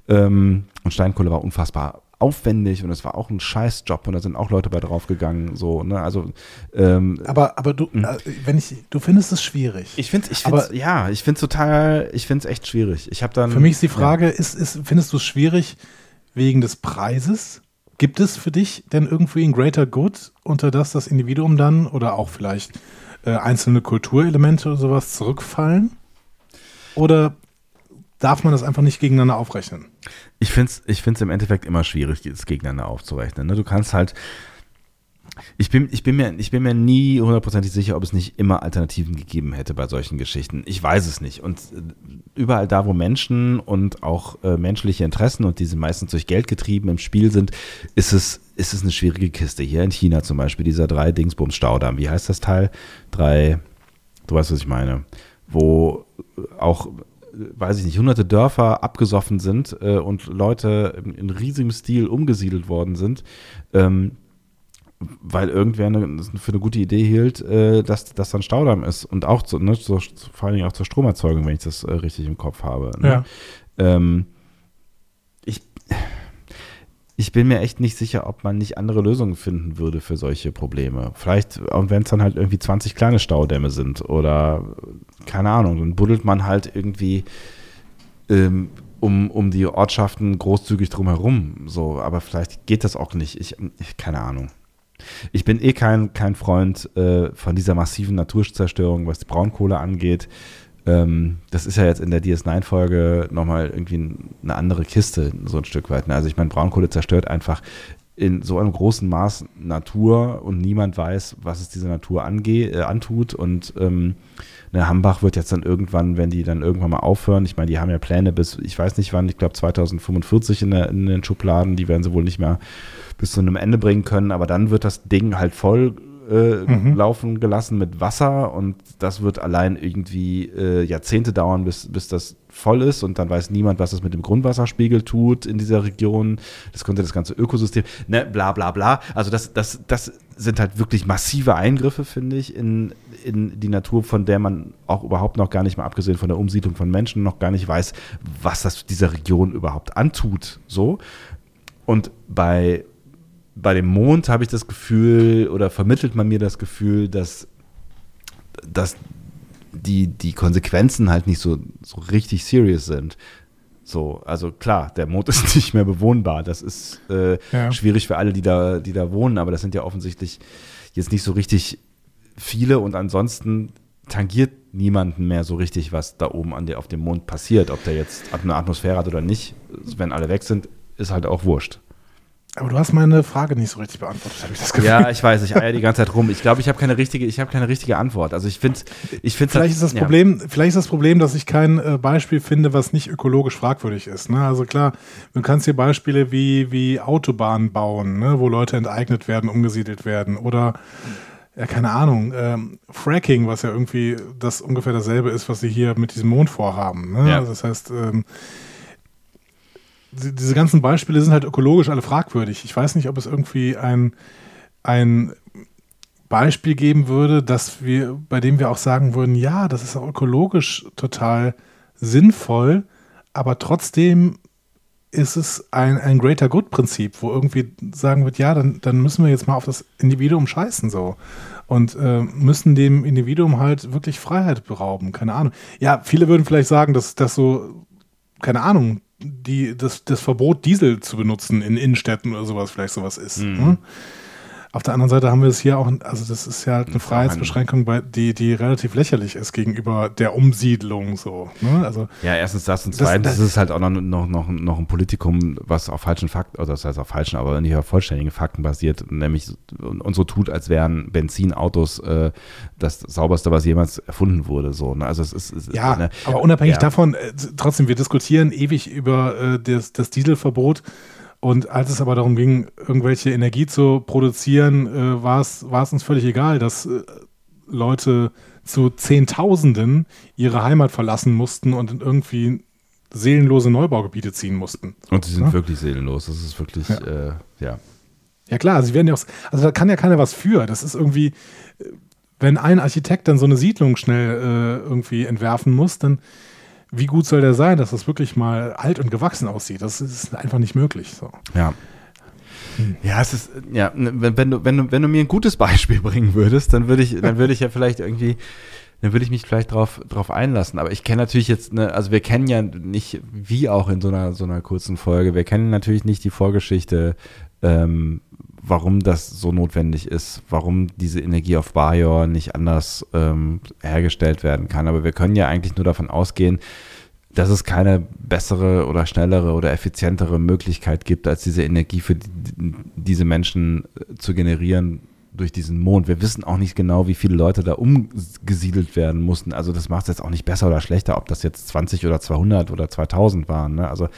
Ähm, und Steinkohle war unfassbar aufwendig und es war auch ein Scheißjob und da sind auch Leute bei draufgegangen. So, ne? Also, ähm, aber, aber du, hm. äh, wenn ich, du findest es schwierig. Ich finde ich find's, ja, ich finde es total, ich finde es echt schwierig. Ich habe dann. Für mich ist die Frage, ja. ist, ist, findest du es schwierig wegen des Preises? Gibt es für dich denn irgendwie ein Greater Good, unter das das Individuum dann oder auch vielleicht äh, einzelne Kulturelemente oder sowas zurückfallen? Oder darf man das einfach nicht gegeneinander aufrechnen? Ich finde es ich find's im Endeffekt immer schwierig, das gegeneinander aufzurechnen. Ne? Du kannst halt, ich bin, ich, bin mir, ich bin mir nie hundertprozentig sicher, ob es nicht immer Alternativen gegeben hätte bei solchen Geschichten. Ich weiß es nicht. Und äh, überall da, wo Menschen und auch äh, menschliche Interessen und diese meistens durch Geld getrieben im Spiel sind, ist es, ist es eine schwierige Kiste. Hier in China zum Beispiel, dieser drei Dingsbums Staudamm. Wie heißt das Teil? Drei, du weißt, was ich meine. Wo auch weiß ich nicht, hunderte Dörfer abgesoffen sind äh, und Leute in, in, riesigem Stil umgesiedelt worden sind, ähm, weil irgendwer eine, für eine gute Idee hielt, äh, dass das dann Staudamm ist und auch zu, ne, so, vor allen Dingen auch zur Stromerzeugung, wenn ich das äh, richtig im Kopf habe. Ne? Ja. Ähm, ich ich bin mir echt nicht sicher, ob man nicht andere Lösungen finden würde für solche Probleme. Vielleicht, wenn es dann halt irgendwie 20 kleine Staudämme sind oder keine Ahnung, dann buddelt man halt irgendwie ähm, um, um die Ortschaften großzügig drumherum. So, aber vielleicht geht das auch nicht. Ich, ich keine Ahnung. Ich bin eh kein, kein Freund äh, von dieser massiven Naturzerstörung, was die Braunkohle angeht. Ähm, das ist ja jetzt in der DS9-Folge nochmal irgendwie eine andere Kiste, so ein Stück weit. Ne? Also ich meine, Braunkohle zerstört einfach in so einem großen Maß Natur und niemand weiß, was es dieser Natur angeht, äh, antut. Und ähm, ne, Hambach wird jetzt dann irgendwann, wenn die dann irgendwann mal aufhören, ich meine, die haben ja Pläne bis, ich weiß nicht wann, ich glaube 2045 in, der, in den Schubladen, die werden sie wohl nicht mehr bis zu einem Ende bringen können, aber dann wird das Ding halt voll äh, mhm. laufen gelassen mit Wasser und das wird allein irgendwie äh, Jahrzehnte dauern, bis, bis das voll ist und dann weiß niemand, was das mit dem Grundwasserspiegel tut in dieser Region. Das könnte das ganze Ökosystem, ne, bla bla bla. Also das, das, das sind halt wirklich massive Eingriffe, finde ich, in, in die Natur, von der man auch überhaupt noch gar nicht mal abgesehen von der Umsiedlung von Menschen noch gar nicht weiß, was das dieser Region überhaupt antut. So. Und bei, bei dem Mond habe ich das Gefühl, oder vermittelt man mir das Gefühl, dass, dass die, die Konsequenzen halt nicht so, so richtig serious sind. So, also klar, der Mond ist nicht mehr bewohnbar. Das ist äh, ja. schwierig für alle, die da, die da wohnen, aber das sind ja offensichtlich jetzt nicht so richtig viele und ansonsten tangiert niemanden mehr so richtig, was da oben an der, auf dem Mond passiert. Ob der jetzt eine Atmosphäre hat oder nicht, wenn alle weg sind, ist halt auch wurscht. Aber du hast meine Frage nicht so richtig beantwortet, habe ich das Gefühl. Ja, ich weiß, ich eier die ganze Zeit rum. Ich glaube, ich habe keine richtige, ich habe keine richtige Antwort. Also ich finde, ich finde vielleicht ist das ja. Problem, vielleicht ist das Problem, dass ich kein äh, Beispiel finde, was nicht ökologisch fragwürdig ist. Ne? Also klar, du kannst hier Beispiele wie wie Autobahnen bauen, ne? wo Leute enteignet werden, umgesiedelt werden oder ja, keine Ahnung, ähm, Fracking, was ja irgendwie das ungefähr dasselbe ist, was sie hier mit diesem Mond vorhaben. Ne? Ja. Das heißt, ähm, diese ganzen Beispiele sind halt ökologisch alle fragwürdig. Ich weiß nicht, ob es irgendwie ein, ein Beispiel geben würde, dass wir, bei dem wir auch sagen würden, ja, das ist auch ökologisch total sinnvoll, aber trotzdem ist es ein, ein Greater Good-Prinzip, wo irgendwie sagen wird, ja, dann, dann müssen wir jetzt mal auf das Individuum scheißen so. Und äh, müssen dem Individuum halt wirklich Freiheit berauben, keine Ahnung. Ja, viele würden vielleicht sagen, dass das so, keine Ahnung, die, das, das Verbot, Diesel zu benutzen in Innenstädten oder sowas vielleicht sowas ist. Mhm. Auf der anderen Seite haben wir es hier auch, also das ist ja halt eine Freiheitsbeschränkung, die, die relativ lächerlich ist gegenüber der Umsiedlung so. Ne? Also, ja, erstens das und zweitens das, das ist halt auch noch, noch, noch, noch ein Politikum, was auf falschen Fakten, oder das heißt auf falschen, aber nicht auf vollständigen Fakten basiert, nämlich und so tut, als wären Benzinautos äh, das sauberste, was jemals erfunden wurde. So, ne? Also es ist, es ja, ist, ne? aber unabhängig ja. davon, äh, trotzdem, wir diskutieren ewig über äh, das, das Dieselverbot. Und als es aber darum ging, irgendwelche Energie zu produzieren, äh, war es uns völlig egal, dass äh, Leute zu Zehntausenden ihre Heimat verlassen mussten und in irgendwie seelenlose Neubaugebiete ziehen mussten. Und sie sind ja? wirklich seelenlos. Das ist wirklich, ja. Äh, ja. Ja klar, sie werden ja auch, also da kann ja keiner was für. Das ist irgendwie, äh, wenn ein Architekt dann so eine Siedlung schnell äh, irgendwie entwerfen muss, dann wie gut soll der sein, dass das wirklich mal alt und gewachsen aussieht? Das ist einfach nicht möglich. So. Ja. Hm. Ja, es ist, ja, wenn, wenn, du, wenn, du, wenn du mir ein gutes Beispiel bringen würdest, dann würde ich, dann würde ich ja vielleicht irgendwie, dann würde ich mich vielleicht drauf, drauf einlassen. Aber ich kenne natürlich jetzt, ne, also wir kennen ja nicht, wie auch in so einer, so einer kurzen Folge, wir kennen natürlich nicht die Vorgeschichte, ähm, warum das so notwendig ist, warum diese Energie auf Bajor nicht anders ähm, hergestellt werden kann. Aber wir können ja eigentlich nur davon ausgehen, dass es keine bessere oder schnellere oder effizientere Möglichkeit gibt, als diese Energie für die, diese Menschen äh, zu generieren durch diesen Mond. Wir wissen auch nicht genau, wie viele Leute da umgesiedelt werden mussten. Also das macht es jetzt auch nicht besser oder schlechter, ob das jetzt 20 oder 200 oder 2000 waren. Ne? Also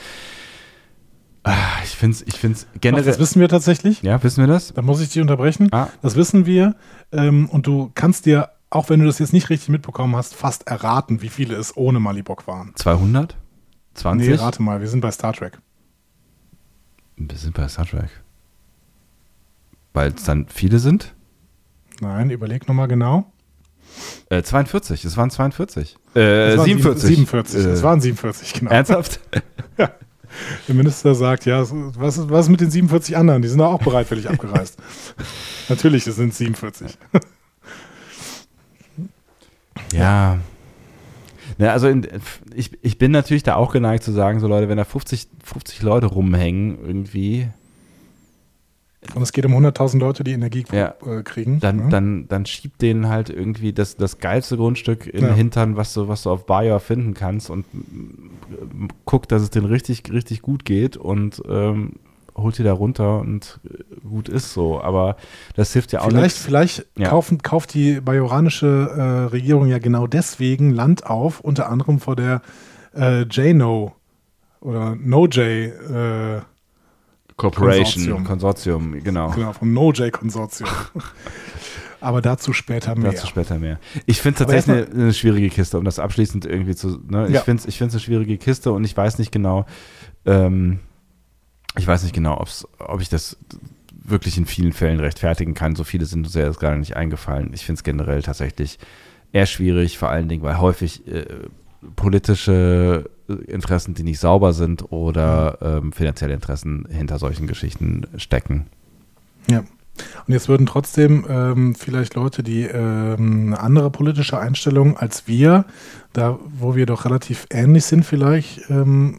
ich finde es ich find's generell. Ach, das wissen wir tatsächlich. Ja, wissen wir das? Da muss ich dich unterbrechen. Ah. Das wissen wir. Ähm, und du kannst dir, auch wenn du das jetzt nicht richtig mitbekommen hast, fast erraten, wie viele es ohne Malibok waren. 200? 20? Nee, rate mal. Wir sind bei Star Trek. Wir sind bei Star Trek. Weil es dann viele sind? Nein, überleg nochmal genau. Äh, 42, es waren 42. Äh, es waren 47. 47, äh, es waren 47, genau. Ernsthaft? ja. Der Minister sagt, ja, was ist, was ist mit den 47 anderen? Die sind auch bereitwillig abgereist. Natürlich, es sind 47. ja. Ja, also in, ich, ich bin natürlich da auch geneigt zu sagen, so Leute, wenn da 50, 50 Leute rumhängen irgendwie, und es geht um 100.000 Leute, die Energie ja. äh, kriegen. Dann, ja. dann, dann schiebt denen halt irgendwie das, das geilste Grundstück in den Hintern, was du, was du auf Bayer finden kannst und guckt, dass es denen richtig, richtig gut geht und ähm, holt die da runter und äh, gut ist so. Aber das hilft ja auch vielleicht, nicht. Vielleicht ja. kaufen, kauft die bajoranische äh, Regierung ja genau deswegen Land auf, unter anderem vor der äh, JNO oder NoJ äh, Corporation, Konsortium, Konsortium genau. Genau, vom NoJ-Konsortium. Aber dazu später mehr. Dazu später mehr. Ich finde es tatsächlich eine, eine, schwierige Kiste, um das abschließend irgendwie zu. Ne? Ich ja. finde es ich eine schwierige Kiste und ich weiß nicht genau, ähm, ich weiß nicht genau, ob's, ob ich das wirklich in vielen Fällen rechtfertigen kann. So viele sind uns ja jetzt gerade nicht eingefallen. Ich finde es generell tatsächlich eher schwierig, vor allen Dingen, weil häufig äh, politische Interessen, die nicht sauber sind oder ähm, finanzielle Interessen hinter solchen Geschichten stecken. Ja. Und jetzt würden trotzdem ähm, vielleicht Leute, die ähm, eine andere politische Einstellung als wir, da wo wir doch relativ ähnlich sind vielleicht, ähm,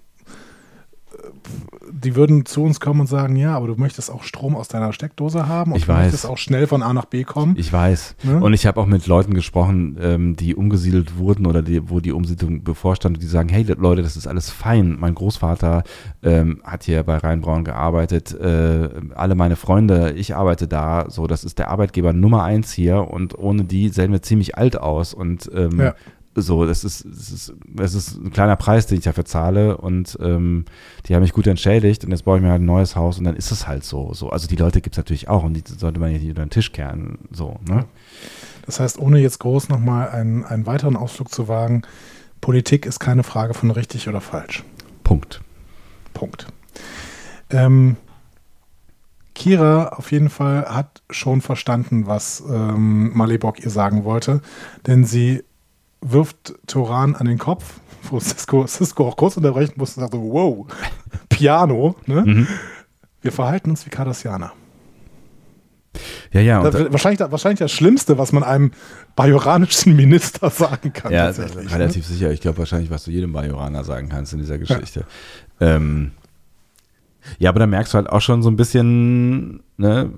die würden zu uns kommen und sagen, ja, aber du möchtest auch Strom aus deiner Steckdose haben und Ich du weiß. möchtest auch schnell von A nach B kommen. Ich weiß. Ne? Und ich habe auch mit Leuten gesprochen, ähm, die umgesiedelt wurden oder die, wo die Umsiedlung bevorstand, die sagen, hey Leute, das ist alles fein. Mein Großvater ähm, hat hier bei Rheinbraun gearbeitet, äh, alle meine Freunde, ich arbeite da, so, das ist der Arbeitgeber Nummer eins hier und ohne die sehen wir ziemlich alt aus und ähm, Ja. So, das ist, das ist, das ist ein kleiner Preis, den ich dafür zahle und ähm, die haben mich gut entschädigt und jetzt baue ich mir halt ein neues Haus und dann ist es halt so. so. Also die Leute gibt es natürlich auch und die sollte man nicht unter den Tisch kehren. So, ne? Das heißt, ohne jetzt groß nochmal einen, einen weiteren Ausflug zu wagen, Politik ist keine Frage von richtig oder falsch. Punkt. Punkt. Ähm, Kira auf jeden Fall hat schon verstanden, was ähm, Malibok ihr sagen wollte, denn sie wirft Toran an den Kopf, wo Cisco, Cisco auch kurz unterbrechen musste und sagte, wow, Piano, ne? Mhm. Wir verhalten uns wie Cardassianer. Ja, ja. Das, wahrscheinlich, wahrscheinlich das Schlimmste, was man einem bajoranischen Minister sagen kann. ja, tatsächlich, ne? relativ sicher. Ich glaube wahrscheinlich, was du jedem Bajoraner sagen kannst in dieser Geschichte. Ähm, ja, aber da merkst du halt auch schon so ein bisschen, ne,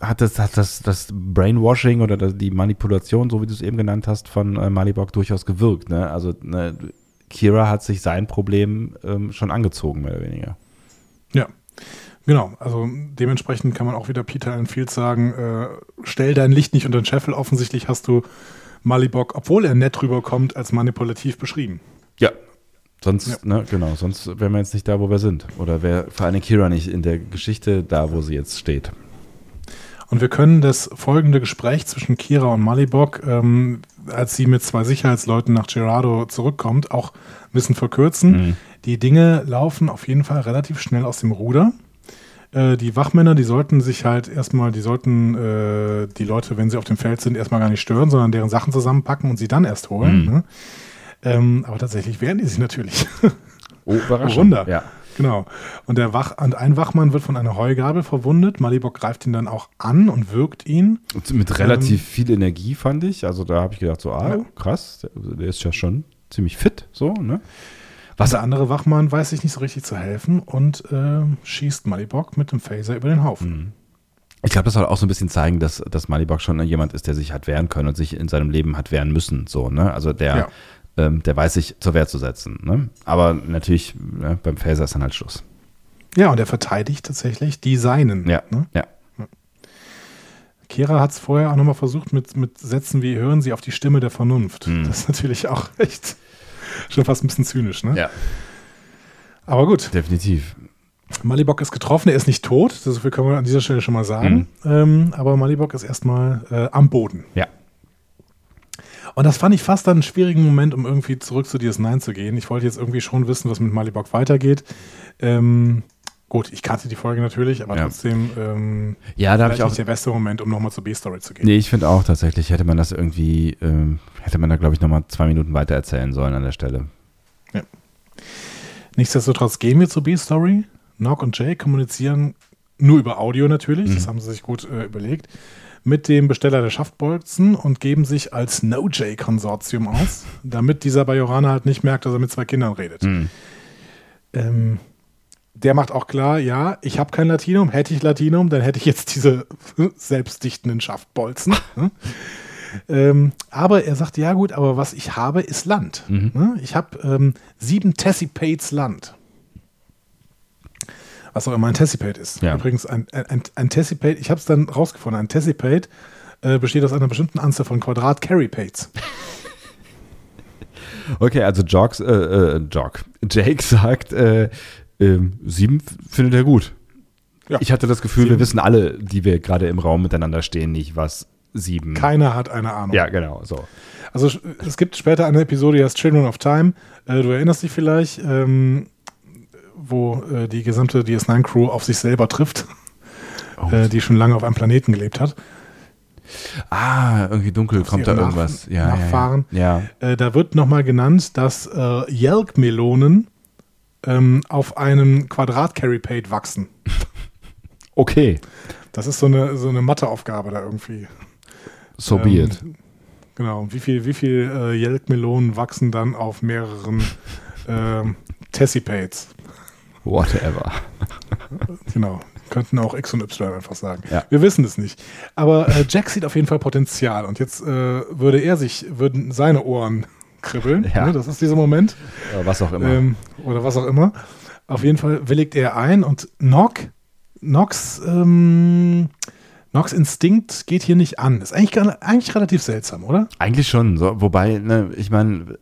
hat das, hat das, das Brainwashing oder die Manipulation, so wie du es eben genannt hast, von äh, Malibok durchaus gewirkt. Ne? Also ne, Kira hat sich sein Problem ähm, schon angezogen, mehr oder weniger. Ja, genau. Also dementsprechend kann man auch wieder Peter Allen Field sagen, äh, stell dein Licht nicht unter den Scheffel. Offensichtlich hast du Malibok, obwohl er nett rüberkommt, als manipulativ beschrieben. Ja. Sonst, Ja. ne, genau, sonst wären wir jetzt nicht da, wo wir sind. Oder wäre vor allem Kira nicht in der Geschichte da, wo sie jetzt steht. Und wir können das folgende Gespräch zwischen Kira und Malibok, ähm, als sie mit zwei Sicherheitsleuten nach Gerardo zurückkommt, auch ein bisschen verkürzen. Mhm. Die Dinge laufen auf jeden Fall relativ schnell aus dem Ruder. Äh, die Wachmänner, die sollten sich halt erstmal, die sollten äh, die Leute, wenn sie auf dem Feld sind, erstmal gar nicht stören, sondern deren Sachen zusammenpacken und sie dann erst holen. Mhm. Ne? Ähm, aber tatsächlich wehren die sich natürlich. Oh, Überraschung. Wunder. Ja. Genau. Und der Wach und ein Wachmann wird von einer Heugabel verwundet. Malibok greift ihn dann auch an und wirkt ihn. Und mit relativ viel Energie fand ich. Also da habe ich gedacht, so, ah, Ja. krass, der, der ist ja schon ziemlich fit, so, ne? Was der andere Wachmann weiß sich nicht so richtig zu helfen und äh, schießt Malibok mit dem Phaser über den Haufen. Ich glaube, das soll auch so ein bisschen zeigen, dass, dass Malibok schon jemand ist, der sich hat wehren können und sich in seinem Leben hat wehren müssen, so, ne? Also der, Ja. Ähm, der weiß sich zur Wehr zu setzen, ne? Aber natürlich, ne, beim Phaser ist dann halt Schluss. Ja, und er verteidigt tatsächlich die Seinen. Ja, Ne? ja. Kira hat es vorher auch nochmal versucht mit, mit Sätzen wie hören Sie auf die Stimme der Vernunft. Hm. Das ist natürlich auch echt schon fast ein bisschen zynisch, ne? Ja, Aber gut, definitiv. Malibok ist getroffen, er ist nicht tot, so viel können wir an dieser Stelle schon mal sagen. Ähm, aber Malibok ist erstmal äh, am Boden. Ja. Und das fand ich fast dann einen schwierigen Moment, um irgendwie zurück zu DS9 zu gehen. Ich wollte jetzt irgendwie schon wissen, was mit Malibok weitergeht. Ähm, gut, ich kannte die Folge natürlich, aber Ja. trotzdem ähm, Ja, da ich auch. nicht der beste Moment, um nochmal zur B-Story zu gehen. Nee, ich finde auch tatsächlich, hätte man das irgendwie, ähm, hätte man da, glaube ich, nochmal zwei Minuten weiter erzählen sollen an der Stelle. Nichtsdestotrotz gehen wir zur B-Story. Nock und Jay kommunizieren nur über Audio natürlich, Mhm. das haben sie sich gut äh, überlegt, mit dem Besteller der Schaftbolzen und geben sich als No-Jay-Konsortium aus, damit dieser Bajoraner halt nicht merkt, dass er mit zwei Kindern redet. Mhm. Ähm, der macht auch klar, ja, ich habe kein Latinum, hätte ich Latinum, dann hätte ich jetzt diese selbstdichtenden Schaftbolzen. ne? ähm, aber er sagt, ja gut, aber was ich habe, ist Land. Mhm. Ne? Ich habe ähm, sieben Tessipates Land. Was auch immer ein Tessipate ist. Ja. Übrigens, ein, ein, Tessipate, ich habe es dann rausgefunden, ein Tessipate äh, besteht aus einer bestimmten Anzahl von Quadrat-Carry-Pates. Okay, also Jock, äh, äh, Jock. Jake sagt, äh, ähm, sieben findet er gut. Ja. Ich hatte das Gefühl, wir Sieben. wissen alle, die wir gerade im Raum miteinander stehen, nicht, was sieben. Keiner hat eine Ahnung. ja, genau, so. Also es gibt später eine Episode, die heißt Children of Time. Äh, du erinnerst dich vielleicht, ähm, wo äh, die gesamte DS9-Crew auf sich selber trifft, Oh. äh, die schon lange auf einem Planeten gelebt hat. Ah, irgendwie dunkel Auf kommt da irgendwas. Ja, Nachfahren. Ja, ja. Äh, da wird nochmal genannt, dass äh, Yelk-Melonen ähm, auf einem Quadrat-Carry-Pate wachsen. Okay, Das ist so eine, so eine Matheaufgabe da irgendwie. so Ähm, be it. Genau. Wie viel, wie viel äh, Yelk-Melonen wachsen dann auf mehreren ähm, Tessipates? Whatever. Genau. Könnten auch X und Y einfach sagen. Ja. Wir wissen es nicht. Aber äh, Jack sieht auf jeden Fall Potenzial. Und jetzt äh, würde er sich, würden seine Ohren kribbeln. Ja. Ne? Das ist dieser Moment. Ja, was auch immer. Ähm, oder was auch immer. Auf jeden Fall willigt er ein und Nock, Nox, ähm, Nox Instinkt geht hier nicht an. Ist eigentlich, eigentlich relativ seltsam, oder? Eigentlich schon, so, wobei, ne, ich meine,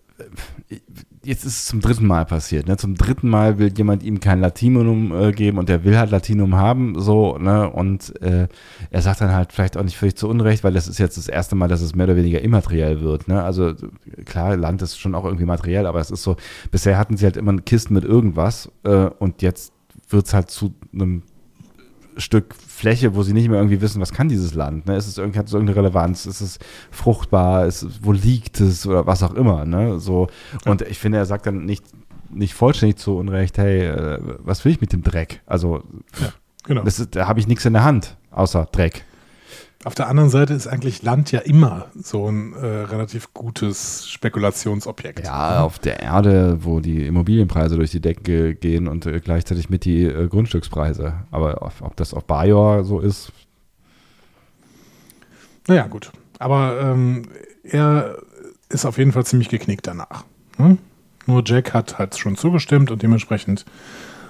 jetzt ist es zum dritten Mal passiert. Ne? Zum dritten Mal will jemand ihm kein Latinum äh, geben und der will halt Latinum haben, so, ne? Und äh, er sagt dann halt vielleicht auch nicht völlig zu Unrecht, weil das ist jetzt das erste Mal, dass es mehr oder weniger immateriell wird. Ne? Also klar, Land ist schon auch irgendwie materiell, aber es ist so, bisher hatten sie halt immer Kisten mit irgendwas äh, und jetzt wird es halt zu einem Stück Fläche, wo sie nicht mehr irgendwie wissen, was kann dieses Land, ne? Ist es irgendwie, hat es irgendeine Relevanz? Ist es fruchtbar? Ist wo liegt es? Oder was auch immer, ne? So. Und ich finde, er sagt dann nicht, nicht vollständig zu Unrecht, hey, äh, was will ich mit dem Dreck? Also, Genau. das ist, da habe ich nichts in der Hand, außer Dreck. Auf der anderen Seite ist eigentlich Land ja immer so ein äh, relativ gutes Spekulationsobjekt. Ja, auf der Erde, wo die Immobilienpreise durch die Decke gehen und äh, gleichzeitig mit die äh, Grundstückspreise. Aber auf, ob das auf Bajor so ist, Naja, gut. Aber ähm, er ist auf jeden Fall ziemlich geknickt danach. Hm? Nur Jack hat halt schon zugestimmt und dementsprechend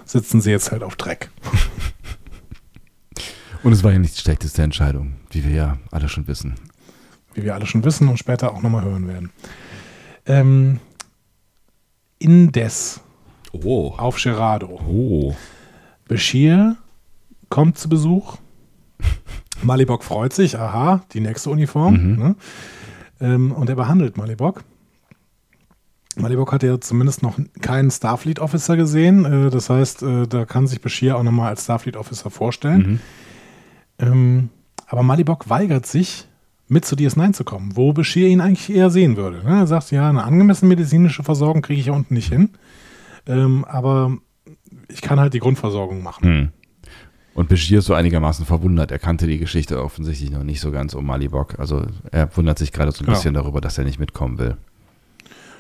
sitzen sie jetzt halt auf Dreck. Und es war ja nicht die schlechteste Entscheidung, wie wir ja alle schon wissen. wie wir alle schon wissen und später auch nochmal hören werden. Ähm, indes Oh. auf Gerardo. Oh. Bashir kommt zu Besuch. Malibok freut sich, aha, die nächste Uniform. Mhm. Ne? Ähm, und er behandelt Malibok. Malibok hat ja zumindest noch keinen Starfleet Officer gesehen. Äh, das heißt, äh, da kann sich Bashir auch nochmal als Starfleet Officer vorstellen. Mhm. Ähm, aber Malibok weigert sich, mit zu DS9 zu kommen, wo Bashir ihn eigentlich eher sehen würde. Ne? Er sagt, ja, eine angemessene medizinische Versorgung kriege ich hier unten nicht hin. Ähm, aber ich kann halt die Grundversorgung machen. Hm. Und Bashir ist so einigermaßen verwundert. Er kannte die Geschichte offensichtlich noch nicht so ganz um Malibok. Also er wundert sich gerade so ein Genau. bisschen darüber, dass er nicht mitkommen will.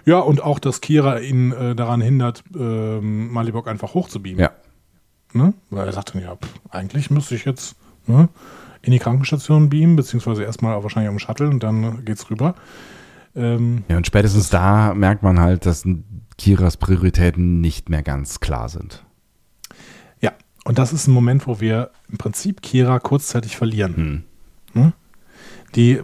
Ja, und auch, dass Kira ihn äh, daran hindert, ähm, Malibok einfach hochzubeamen. Ja. Ne? Weil er sagt dann, ja, pff, eigentlich müsste ich jetzt ne, in die Krankenstation beamen, beziehungsweise erstmal wahrscheinlich am Shuttle und dann geht's rüber. Ähm, Ja, und spätestens da merkt man halt, dass Kiras Prioritäten nicht mehr ganz klar sind. ja, und das ist ein Moment, wo wir im Prinzip Kira kurzzeitig verlieren. Hm. Die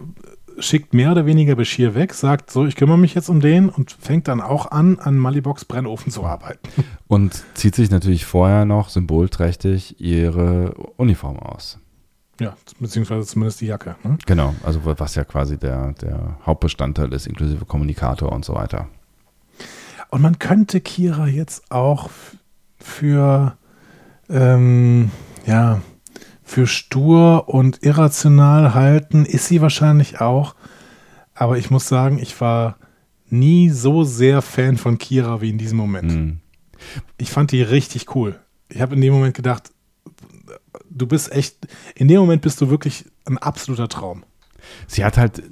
schickt mehr oder weniger Bashir weg, sagt so, ich kümmere mich jetzt um den und fängt dann auch an, an Maliboks Brennofen zu arbeiten. Und zieht sich natürlich vorher noch symbolträchtig ihre Uniform aus. Ja, beziehungsweise zumindest die Jacke. Ne? Genau, also was ja quasi der, der Hauptbestandteil ist, inklusive Kommunikator und so weiter. Und man könnte Kira jetzt auch für, ähm, ja, für stur und irrational halten, ist sie wahrscheinlich auch. Aber ich muss sagen, ich war nie so sehr Fan von Kira wie in diesem Moment. Hm. Ich fand die richtig cool. Ich habe in dem Moment gedacht, du bist echt, in dem Moment bist du wirklich ein absoluter Traum. Sie hat halt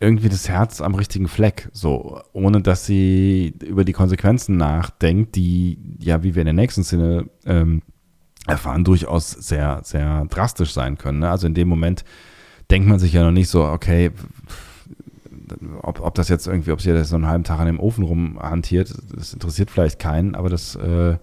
irgendwie das Herz am richtigen Fleck, so, ohne dass sie über die Konsequenzen nachdenkt, die, ja, wie wir in der nächsten Szene ähm, erfahren, durchaus sehr, sehr drastisch sein können. Ne? Also in dem Moment denkt man sich ja noch nicht so, okay, ob, ob das jetzt irgendwie, ob sie das so einen halben Tag an dem Ofen rumhantiert, das interessiert vielleicht keinen, aber das, äh,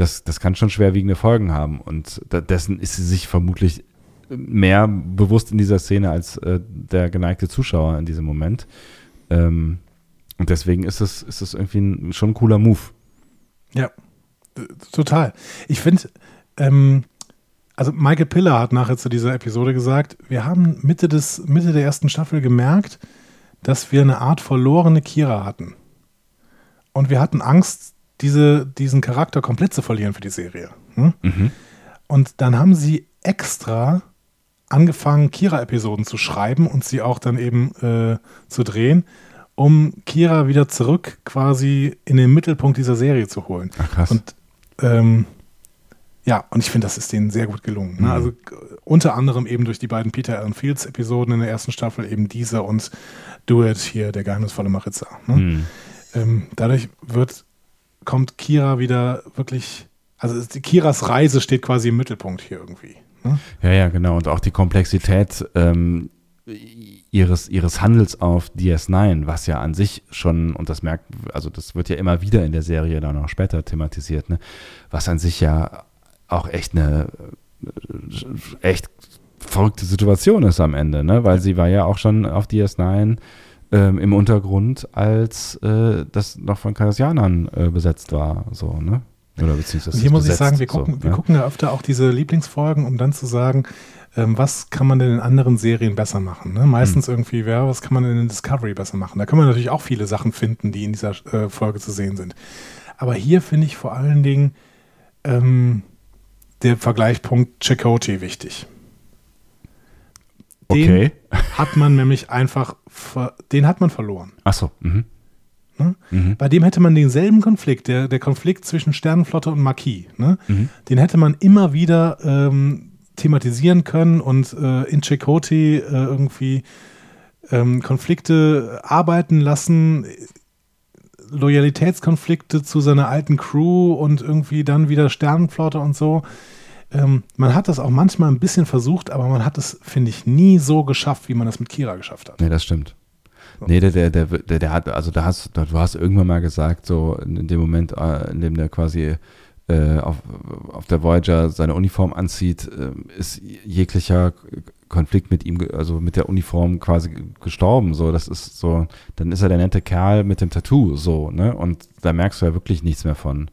das, das kann schon schwerwiegende Folgen haben. Und dessen ist sie sich vermutlich mehr bewusst in dieser Szene als äh, der geneigte Zuschauer in diesem Moment. Ähm, und deswegen ist es, ist es irgendwie ein, schon ein cooler Move. Ja, total. Ich finde, ähm, also Michael Piller hat nachher zu dieser Episode gesagt, wir haben Mitte, des, Mitte der ersten Staffel gemerkt, dass wir eine Art verlorene Kira hatten. Und wir hatten Angst, diese, diesen Charakter komplett zu verlieren für die Serie. Hm? Mhm. Und dann haben sie extra angefangen, Kira-Episoden zu schreiben und sie auch dann eben äh, zu drehen, um Kira wieder zurück quasi in den Mittelpunkt dieser Serie zu holen. Ach, krass. Und ähm, ja, und ich finde, das ist denen sehr gut gelungen. Ne? Mhm. Also unter anderem eben durch die beiden Peter Allen Fields Episoden in der ersten Staffel, eben diese und Do It hier, der geheimnisvolle Maritza. Ne? Hm. Ähm, dadurch wird, kommt Kira wieder wirklich, also Kiras Reise steht quasi im Mittelpunkt hier irgendwie. Ne? Ja, ja, genau. Und auch die Komplexität ähm, ihres, ihres Handels auf DS9, was ja an sich schon, und das merkt, also das wird ja immer wieder in der Serie dann auch später thematisiert, ne, was an sich ja auch echt eine äh, echt verrückte Situation ist am Ende, ne? Weil sie war ja auch schon auf DS9 ähm, im Untergrund, als äh, das noch von Kardassianern äh, besetzt war, so, ne? Oder beziehungsweise Und hier muss ich besetzt, sagen, wir so, gucken, wir ne? gucken ja öfter auch diese Lieblingsfolgen, um dann zu sagen, ähm, was kann man denn in anderen Serien besser machen? Ne? Meistens Hm. irgendwie, ja, was kann man denn in Discovery besser machen? Da können wir natürlich auch viele Sachen finden, die in dieser äh, Folge zu sehen sind. Aber hier finde ich vor allen Dingen ähm, der Vergleichspunkt Chakotay wichtig. Den Okay. hat man nämlich einfach, den hat man verloren. Achso. Mhm. Ne? Mhm. Bei dem hätte man denselben Konflikt, der, der Konflikt zwischen Sternenflotte und Marquis, ne? Mhm. den hätte man immer wieder ähm, thematisieren können und äh, in Chakotay äh, irgendwie ähm, Konflikte arbeiten lassen, Loyalitätskonflikte zu seiner alten Crew und irgendwie dann wieder Sternenflotte und so. Ähm, man hat das auch manchmal ein bisschen versucht, aber man hat es, finde ich, nie so geschafft, wie man das mit Kira geschafft hat. Nee, das stimmt. Nee, der, der, der, der, der hat, also da hast, du hast irgendwann mal gesagt, so in dem Moment, äh, in dem der quasi äh, auf, auf der Voyager seine Uniform anzieht, äh, ist jeglicher Konflikt mit ihm, also mit der Uniform quasi ge- gestorben. So, das ist so, dann ist er der nette Kerl mit dem Tattoo, so, ne? Und da merkst du ja wirklich nichts mehr von.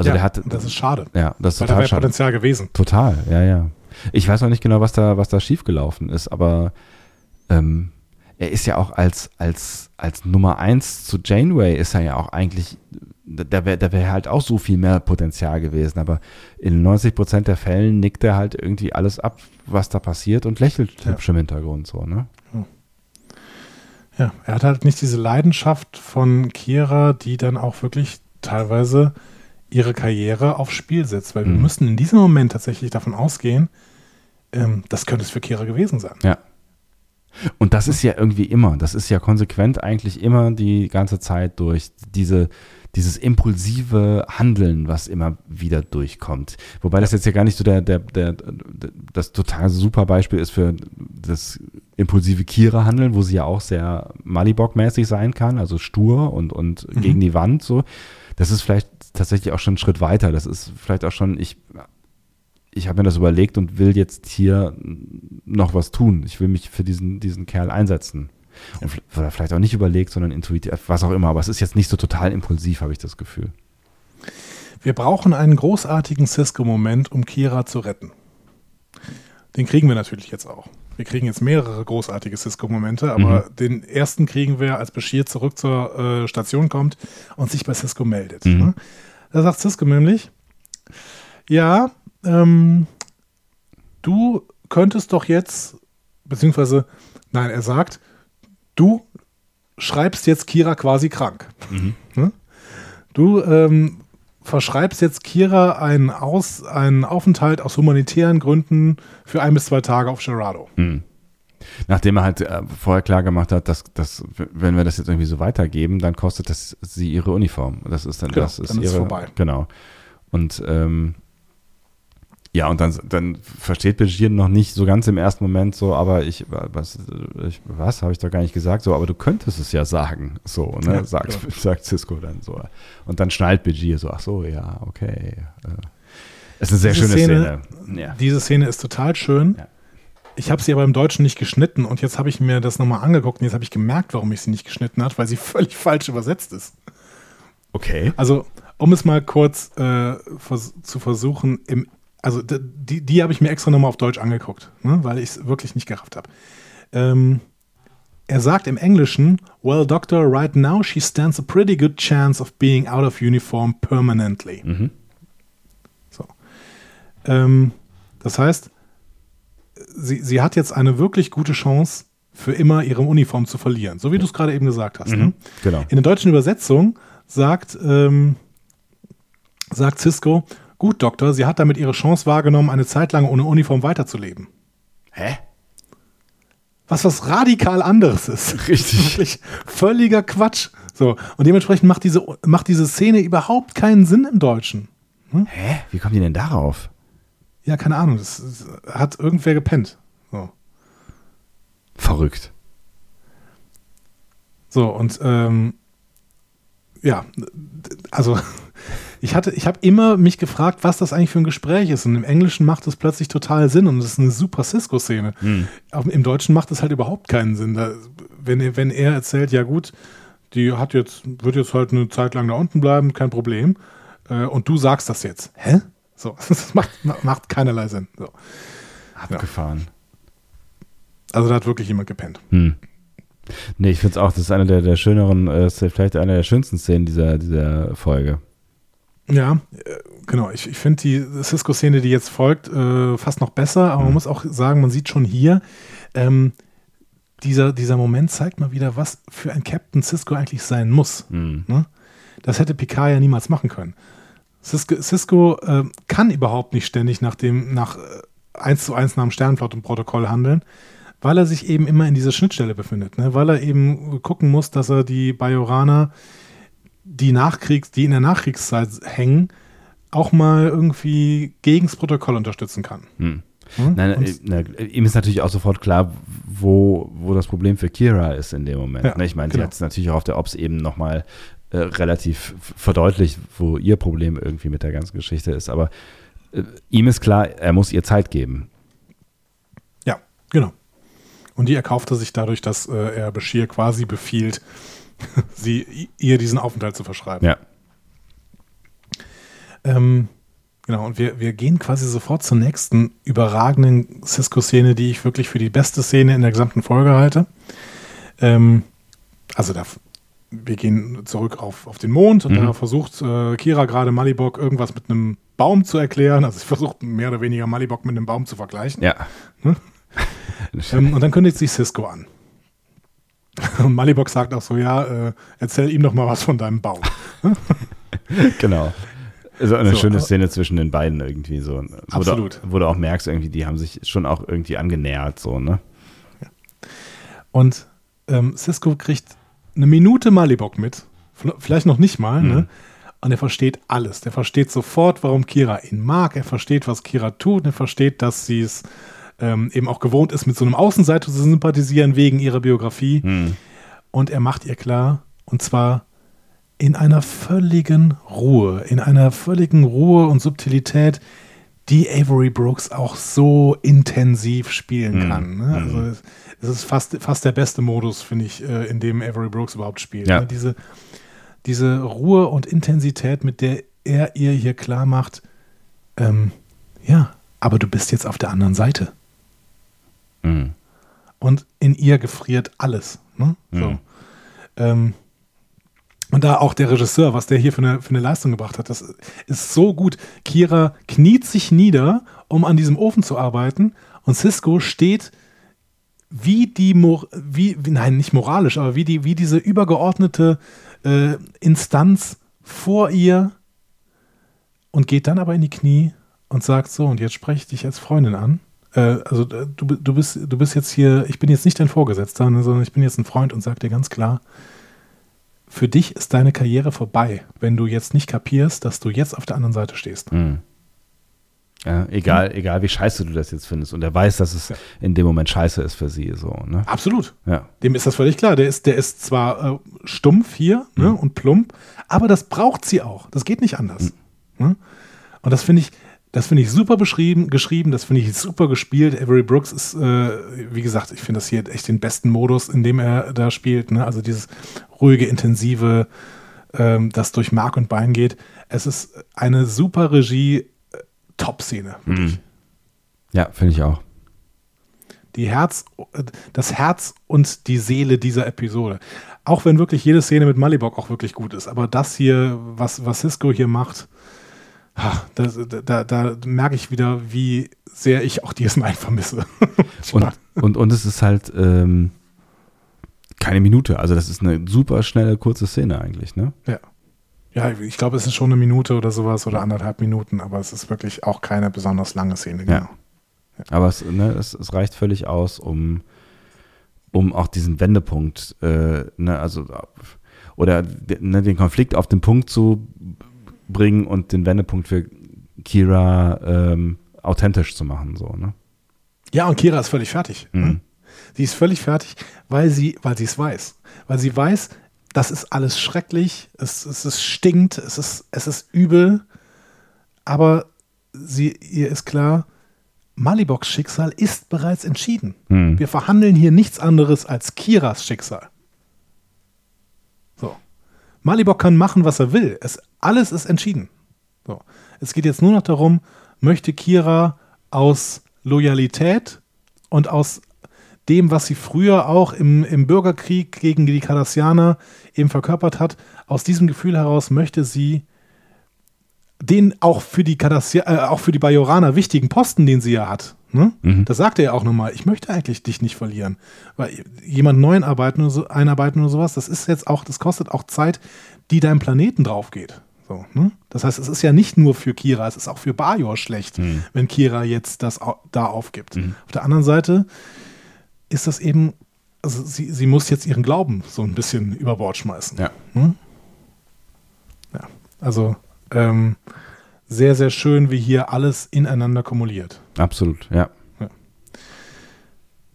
Also Ja, der hat, das ist schade, ja, das ist weil da total wäre schade. Potenzial gewesen. Total, ja, ja. Ich weiß auch nicht genau, was da, was da schiefgelaufen ist, aber ähm, er ist ja auch als, als, als Nummer eins zu Janeway ist er ja auch eigentlich, da wäre da wär halt auch so viel mehr Potenzial gewesen, aber in 90 Prozent der Fällen nickt er halt irgendwie alles ab, was da passiert und lächelt Ja. hübsch im Hintergrund so, ne? Ja, er hat halt nicht diese Leidenschaft von Kira, die dann auch wirklich teilweise ihre Karriere aufs Spiel setzt. Weil wir Mhm. müssen in diesem Moment tatsächlich davon ausgehen, ähm, das könnte es für Kira gewesen sein. Ja. Und das ist ja irgendwie immer, das ist ja konsequent eigentlich immer die ganze Zeit durch diese, dieses impulsive Handeln, was immer wieder durchkommt. Wobei das jetzt ja gar nicht so der, der, der, der das total super Beispiel ist für das impulsive Kira-Handeln, wo sie ja auch sehr Malibok-mäßig sein kann, also stur und, und Mhm. gegen die Wand so. Das ist vielleicht tatsächlich auch schon ein Schritt weiter. Das ist vielleicht auch schon, ich, ich habe mir das überlegt und will jetzt hier noch was tun. Ich will mich für diesen, diesen Kerl einsetzen. Und oder vielleicht auch nicht überlegt, sondern intuitiv, was auch immer. Aber es ist jetzt nicht so total impulsiv, habe ich das Gefühl. Wir brauchen einen großartigen Cisco-Moment, um Kira zu retten. Den kriegen wir natürlich jetzt auch. Wir kriegen jetzt mehrere großartige Cisco-Momente, aber den ersten kriegen wir, als Bashir zurück zur äh, Station kommt und sich bei Cisco meldet. Mhm. Ne? Da sagt Cisco nämlich, ja, ähm, du könntest doch jetzt, beziehungsweise, nein, er sagt, du schreibst jetzt Kira quasi krank. Ne? Du ähm, verschreibst jetzt Kira einen, Aus, einen Aufenthalt aus humanitären Gründen für ein bis zwei Tage auf Gerardo. Hm. Nachdem er halt äh, vorher klar gemacht hat, dass, dass, wenn wir das jetzt irgendwie so weitergeben, dann kostet das sie ihre Uniform. Das ist dann, Genau, das ist dann ist ihre, vorbei. Genau. Und ähm, ja, und dann, dann versteht Begier noch nicht so ganz im ersten Moment so, aber ich, was, ich, was habe ich doch gar nicht gesagt, so, aber du könntest es ja sagen, so, ne, Ja, sagt, sagt Cisco dann so. Und dann schnallt Begier so, ach so, ja, okay. Äh. Es ist eine sehr Diese schöne Szene- Szene. Ja. Diese Szene ist total schön. Ja. Ich habe sie aber im Deutschen nicht geschnitten und jetzt habe ich mir das nochmal angeguckt und jetzt habe ich gemerkt, warum ich sie nicht geschnitten hat, weil sie völlig falsch übersetzt ist. Okay. Also, um es mal kurz äh, vers zu versuchen, im, also die, die habe ich mir extra nochmal auf Deutsch angeguckt, ne, weil ich es wirklich nicht gerafft habe. Ähm, er sagt im Englischen, Well, Doctor, right now she stands a pretty good chance of being out of uniform permanently. Mhm. So. Ähm, das heißt, sie, sie hat jetzt eine wirklich gute Chance, für immer ihre Uniform zu verlieren. So wie du es gerade eben gesagt hast. Mhm, Ne? genau. In der deutschen Übersetzung sagt, ähm, sagt Cisco, gut, Doktor, sie hat damit ihre Chance wahrgenommen, eine Zeit lang ohne Uniform weiterzuleben. Hä? Was was radikal anderes ist. Richtig. Wirklich völliger Quatsch. So. Und dementsprechend macht diese, macht diese Szene überhaupt keinen Sinn im Deutschen. Hä? Wie kommen die denn darauf? Ja, keine Ahnung. Das, das hat irgendwer gepennt. So. Verrückt. So, und ähm, ja, also ich hatte, ich habe immer mich gefragt, was das eigentlich für ein Gespräch ist. Und im Englischen macht es plötzlich total Sinn und es ist eine super Cisco-Szene. Aber im Deutschen macht es halt überhaupt keinen Sinn. Da, wenn, er, wenn er erzählt, ja gut, die hat jetzt, wird jetzt halt eine Zeit lang da unten bleiben, kein Problem. Äh, und du sagst das jetzt. Hä? So, das macht, macht keinerlei Sinn. So. Abgefahren. Also da hat wirklich jemand gepennt. Hm. Nee, ich finde es auch, das ist eine der, der schöneren, äh, vielleicht eine der schönsten Szenen dieser, dieser Folge. Ja, äh, genau. Ich, ich finde die Cisco-Szene, die jetzt folgt, äh, fast noch besser, aber man muss auch sagen, man sieht schon hier, ähm, dieser, dieser Moment zeigt mal wieder, was für ein Captain Cisco eigentlich sein muss. Hm. Ne? Das hätte Picard ja niemals machen können. Cisco, Cisco äh, kann überhaupt nicht ständig nach dem, nach äh, 1 zu 1 nach dem Sternflottenprotokoll handeln, weil er sich eben immer in dieser Schnittstelle befindet, ne? weil er eben gucken muss, dass er die Bajoraner, die, Nachkriegs-, die in der Nachkriegszeit hängen, auch mal irgendwie gegen das Protokoll unterstützen kann. Hm. Hm? Nein, äh, na, ihm ist natürlich auch sofort klar, wo, wo das Problem für Kira ist in dem Moment. Ja, ne? Ich meine, sie genau. hat es natürlich auch auf der Ops eben nochmal äh, relativ verdeutlicht, wo ihr Problem irgendwie mit der ganzen Geschichte ist. Aber äh, ihm ist klar, er muss ihr Zeit geben. Ja, genau. Und die erkaufte sich dadurch, dass äh, er Bashir quasi befiehlt, sie ihr diesen Aufenthalt zu verschreiben. Ja. Ähm, genau, und wir, wir gehen quasi sofort zur nächsten überragenden Cisco-Szene, die ich wirklich für die beste Szene in der gesamten Folge halte. Ähm, also da, wir gehen zurück auf, auf den Mond und Mhm. da versucht äh, Kira gerade Malibok irgendwas mit einem Baum zu erklären. Also sie versucht mehr oder weniger Malibok mit einem Baum zu vergleichen. Ja. Ähm, und dann kündigt sich Cisco an. Malibok sagt auch so, ja, äh, erzähl ihm doch mal was von deinem Baum. genau. Also eine So, schöne Szene zwischen den beiden irgendwie so. Wo Absolut. Du, wo du auch merkst, irgendwie, die haben sich schon auch irgendwie angenähert, so, ne? Und ähm, Cisco kriegt eine Minute Malibok mit, vielleicht noch nicht mal, ne? Und er versteht alles. Der versteht sofort, warum Kira ihn mag. Er versteht, was Kira tut. Er versteht, dass sie es ähm, eben auch gewohnt ist, mit so einem Außenseiter zu sympathisieren wegen ihrer Biografie. Hm. Und er macht ihr klar, und zwar in einer völligen Ruhe, in einer völligen Ruhe und Subtilität, die Avery Brooks auch so intensiv spielen Mhm. kann. Ne? Also es, es ist fast, fast der beste Modus, finde ich, äh, in dem Avery Brooks überhaupt spielt. Ja. Ne? Diese, diese Ruhe und Intensität, mit der er ihr hier klar macht, ähm, ja, aber du bist jetzt auf der anderen Seite. Hm. und in ihr gefriert alles. Ne? So. Mhm. Ähm, und da auch der Regisseur, was der hier für eine, für eine Leistung gebracht hat, das ist so gut. Kira kniet sich nieder, um an diesem Ofen zu arbeiten und Cisco steht wie die, Mor wie, wie, nein, nicht moralisch, aber wie, die, wie diese übergeordnete äh, Instanz vor ihr und geht dann aber in die Knie und sagt so, und jetzt spreche ich dich als Freundin an. Äh, also äh, du, du, bist, du bist jetzt hier, ich bin jetzt nicht dein Vorgesetzter, ne, sondern ich bin jetzt ein Freund und sag dir ganz klar, für dich ist deine Karriere vorbei, wenn du jetzt nicht kapierst, dass du jetzt auf der anderen Seite stehst. Hm. Ja, egal, egal wie scheiße du das jetzt findest. Und er weiß, dass es Ja. in dem Moment scheiße ist für sie, so, ne? Absolut. Ja. Dem ist das völlig klar. Der ist, der ist zwar äh, stumpf hier ne, und plump, aber das braucht sie auch. Das geht nicht anders. Ne? Und das finde ich, das finde ich super beschrieben, geschrieben, das finde ich super gespielt. Avery Brooks ist, äh, wie gesagt, ich finde das hier echt den besten Modus, in dem er da spielt. Ne? Also dieses ruhige, intensive, ähm, das durch Mark und Bein geht. Es ist eine super Regie, äh, Top-Szene. wirklich. Ja, finde ich auch. die Herz, das Herz und die Seele dieser Episode. Auch wenn wirklich jede Szene mit Malibok auch wirklich gut ist. Aber das hier, was, was Cisco hier macht, das, da, da, merke ich wieder, wie sehr ich auch DS9 vermisse. und, und, und es ist halt ähm, keine Minute. Also das ist eine super schnelle, kurze Szene eigentlich, ne? Ja. Ja, ich glaube, es ist schon eine Minute oder sowas oder anderthalb Minuten, aber es ist wirklich auch keine besonders lange Szene. Genau. Ja. ja. Aber es, ne, es, es, reicht völlig aus, um, um auch diesen Wendepunkt, äh, ne, also oder ne, den Konflikt auf den Punkt zu bringen und den Wendepunkt für Kira ähm, authentisch zu machen. So, ne? Ja, und Kira ist völlig fertig. Ne? Mhm. Sie ist völlig fertig, weil sie, weil sie es weiß. Weil sie weiß, das ist alles schrecklich, es, es, es stinkt, es ist, es ist übel, aber sie, ihr ist klar, Maliboks Schicksal ist bereits entschieden. Mhm. Wir verhandeln hier nichts anderes als Kiras Schicksal. Malibok kann machen, was er will. Es, alles ist entschieden. So. Es geht jetzt nur noch darum, möchte Kira aus Loyalität und aus dem, was sie früher auch im, im Bürgerkrieg gegen die Cardassianer eben verkörpert hat, aus diesem Gefühl heraus möchte sie den auch für die äh, auch für die Bajoraner wichtigen Posten, den sie ja hat. Ne? Mhm. Das sagte er auch nochmal. Ich möchte eigentlich dich nicht verlieren. Weil jemand neuen arbeiten oder so, einarbeiten oder sowas, das ist jetzt auch, das kostet auch Zeit, die deinem Planeten drauf geht. So, ne? Das heißt, es ist ja nicht nur für Kira, es ist auch für Bajor schlecht, mhm. wenn Kira jetzt das da aufgibt. Mhm. Auf der anderen Seite ist das eben, also sie, sie muss jetzt ihren Glauben so ein bisschen über Bord schmeißen. Ja. Ne? Ja, also ähm, sehr, sehr schön, wie hier alles ineinander kumuliert. Absolut, ja.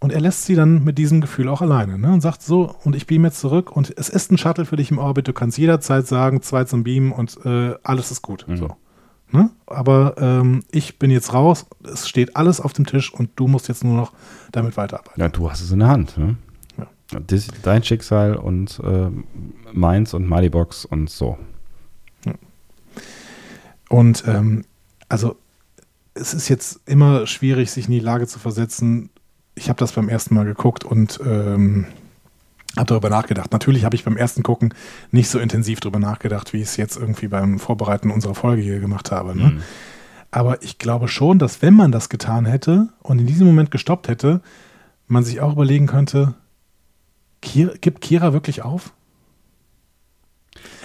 Und er lässt sie dann mit diesem Gefühl auch alleine ne? und sagt so, und ich beam jetzt zurück und es ist ein Shuttle für dich im Orbit, du kannst jederzeit sagen, zwei zum Beamen und äh, alles ist gut. Mhm. So. Ne? Aber ähm, ich bin jetzt raus, es steht alles auf dem Tisch und du musst jetzt nur noch damit weiterarbeiten. Ja, du hast es in der Hand. Ne? Ja. Das, dein Schicksal und äh, meins und Malibox und so. Ja. Und ähm, also es ist jetzt immer schwierig, sich in die Lage zu versetzen. Ich habe das beim ersten Mal geguckt und ähm, habe darüber nachgedacht. Natürlich habe ich beim ersten Gucken nicht so intensiv darüber nachgedacht, wie ich es jetzt irgendwie beim Vorbereiten unserer Folge hier gemacht habe. Ne? Mhm. Aber ich glaube schon, dass wenn man das getan hätte und in diesem Moment gestoppt hätte, man sich auch überlegen könnte, Kira, gibt Kira wirklich auf?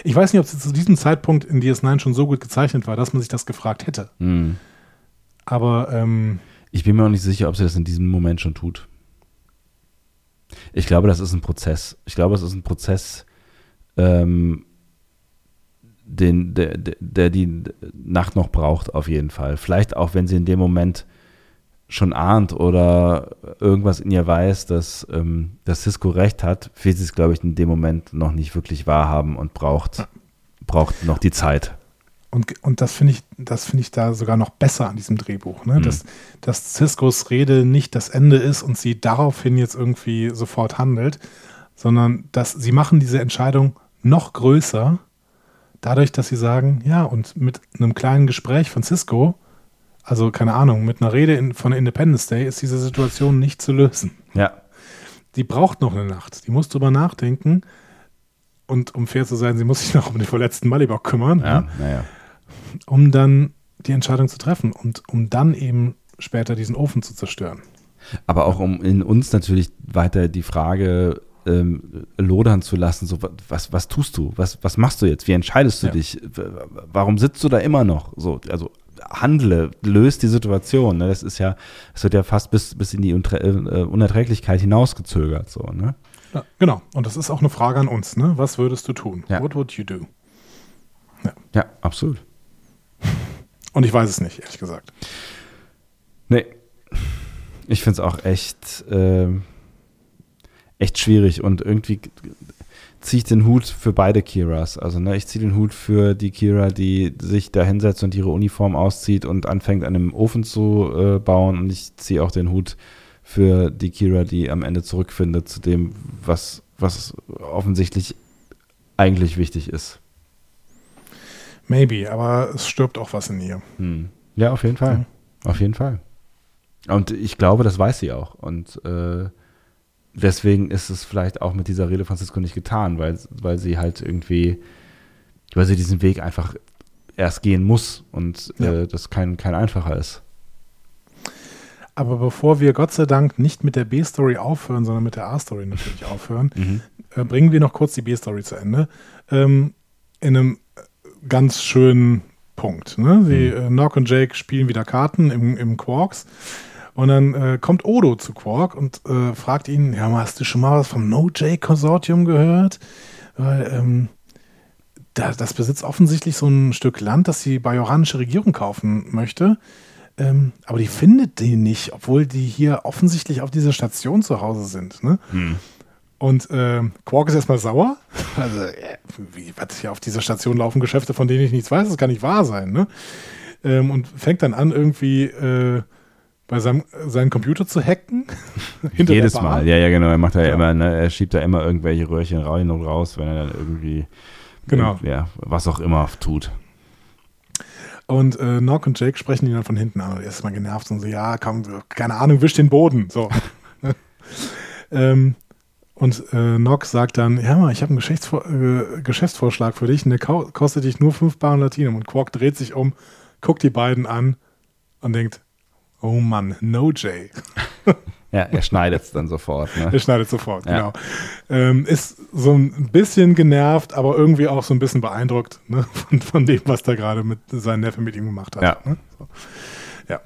Ich weiß nicht, ob es zu diesem Zeitpunkt in DS9 schon so gut gezeichnet war, dass man sich das gefragt hätte. Mhm. Aber ähm, ich bin mir auch nicht sicher, ob sie das in diesem Moment schon tut. Ich glaube, das ist ein Prozess. Ich glaube, es ist ein Prozess, ähm, den, der, der die Nacht noch braucht, auf jeden Fall. Vielleicht auch, wenn sie in dem Moment schon ahnt oder irgendwas in ihr weiß, dass, ähm, dass Cisco recht hat, will sie es, glaube ich, in dem Moment noch nicht wirklich wahrhaben und braucht, braucht noch die Zeit. Und, und das finde ich, das finde ich da sogar noch besser an diesem Drehbuch, ne? Mhm. Dass, dass Ciscos Rede nicht das Ende ist und sie daraufhin jetzt irgendwie sofort handelt, sondern dass sie machen diese Entscheidung noch größer, dadurch, dass sie sagen, ja, und mit einem kleinen Gespräch von Cisco, also keine Ahnung, mit einer Rede in, von Independence Day ist diese Situation nicht zu lösen. Ja. Die braucht noch eine Nacht. Die muss drüber nachdenken. Und um fair zu sein, sie muss sich noch um den verletzten Malibok kümmern. Ja, naja. Ne? Um dann die Entscheidung zu treffen und um dann eben später diesen Ofen zu zerstören. Aber auch um in uns natürlich weiter die Frage ähm, lodern zu lassen, so was, was tust du? Was, was machst du jetzt? Wie entscheidest du ja. dich? Warum sitzt du da immer noch? So, also handle, löst die Situation. Ne? Das ist ja, es wird ja fast bis, bis in die äh, Unerträglichkeit hinausgezögert. So, ne? Ja, genau. Und das ist auch eine Frage an uns. Ne? Was würdest du tun? Ja. What would you do? Ja, ja absolut. Und ich weiß es nicht, ehrlich gesagt. Nee. Ich finde es auch echt, äh, echt schwierig und irgendwie ziehe ich den Hut für beide Kiras. Also ne, ich ziehe den Hut für die Kira, die sich da hinsetzt und ihre Uniform auszieht und anfängt an einem Ofen zu äh, bauen. Und ich ziehe auch den Hut für die Kira, die am Ende zurückfindet zu dem, was, was offensichtlich eigentlich wichtig ist. Maybe, aber es stirbt auch was in ihr. Hm. Ja, auf jeden Fall. Mhm. Auf jeden Fall. Und ich glaube, das weiß sie auch. Und äh, deswegen ist es vielleicht auch mit dieser Rede Francisco nicht getan, weil, weil sie halt irgendwie, weil sie diesen Weg einfach erst gehen muss und Ja. äh, das kein, kein einfacher ist. Aber bevor wir Gott sei Dank nicht mit der B-Story aufhören, sondern mit der A-Story natürlich aufhören, äh, bringen wir noch kurz die B-Story zu Ende. Ähm, in einem äh, ganz schönen Punkt. Ne? Sie, äh, Nock und Jake spielen wieder Karten im, im Quarks. Und dann äh, kommt Odo zu Quark und äh, fragt ihn: Ja, hast du schon mal was vom No-Jake-Konsortium gehört? Weil, ähm, da, das besitzt offensichtlich so ein Stück Land, das die bajoranische Regierung kaufen möchte. Ähm, aber die findet die nicht, obwohl die hier offensichtlich auf dieser Station zu Hause sind. Ne? Und ähm, Quark ist erstmal sauer. Also, äh, wie, was hier auf dieser Station laufen Geschäfte, von denen ich nichts weiß, das kann nicht wahr sein. Ne? Ähm, und fängt dann an, irgendwie äh, bei seinem seinen Computer zu hacken. Jedes. Mal, ja, ja, genau. Er macht da ja Ja. immer, ne, er schiebt da immer irgendwelche Röhrchen rein und raus, wenn er dann irgendwie, Genau. ja, was auch immer tut. Und äh, Nock und Jake sprechen ihn dann von hinten an und er ist mal genervt und so, ja, komm, keine Ahnung, wisch den Boden. So. ähm, und äh, Nock sagt dann, ja mal, ich habe einen Geschäftsvor äh, Geschäftsvorschlag für dich und der kostet dich nur 5 Bar Latinum. Und Quark dreht sich um, guckt die beiden an und denkt, oh Mann, no Jay. Ja, er schneidet es dann sofort. Ne? Er schneidet sofort, Ja. genau. Ähm, ist so ein bisschen genervt, aber irgendwie auch so ein bisschen beeindruckt ne, von, von dem, was da gerade mit seinem Neffe mit ihm gemacht hat. Ja. Ne? So. ja.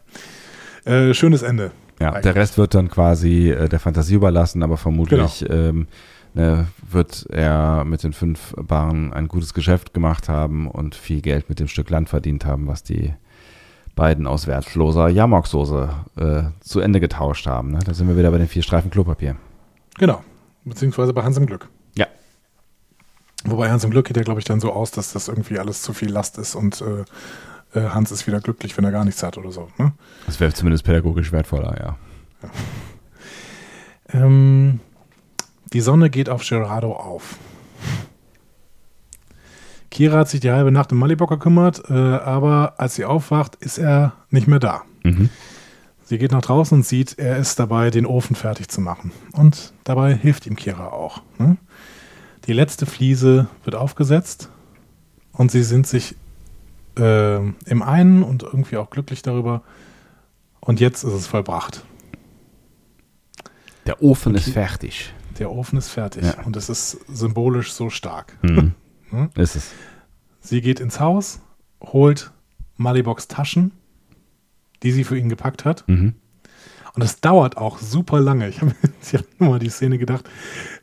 Äh, schönes Ende. Ja, Eigentlich. der Rest wird dann quasi äh, der Fantasie überlassen, aber vermutlich Genau. ähm, ne, wird er mit den fünf Baren ein gutes Geschäft gemacht haben und viel Geld mit dem Stück Land verdient haben, was die beiden aus wertloser Jamok-Soße äh, zu Ende getauscht haben. Ne? Da sind wir wieder bei den vier Streifen Klopapier. Genau. Beziehungsweise bei Hans im Glück. Ja. Wobei Hans im Glück geht ja, glaube ich, dann so aus, dass das irgendwie alles zu viel Last ist und äh, äh, Hans ist wieder glücklich, wenn er gar nichts hat oder so. Ne? Das wäre zumindest pädagogisch wertvoller, ja. Ähm, die Sonne geht auf Gerardo auf. Kira hat sich die halbe Nacht um Malibok gekümmert, äh, aber als sie aufwacht, ist er nicht mehr da. Mhm. Sie geht nach draußen und sieht, er ist dabei, den Ofen fertig zu machen. Und dabei hilft ihm Kira auch. Ne? Die letzte Fliese wird aufgesetzt und sie sind sich äh, im einen und irgendwie auch glücklich darüber. Und jetzt ist es vollbracht. Der Ofen ist fertig. Der Ofen ist fertig Ja. und es ist symbolisch so stark. Mhm. Hm? ist es. Sie geht ins Haus, holt Maliboks Taschen, die sie für ihn gepackt hat. Mhm. Und es dauert auch super lange. Ich habe ich hab nur mal die Szene gedacht,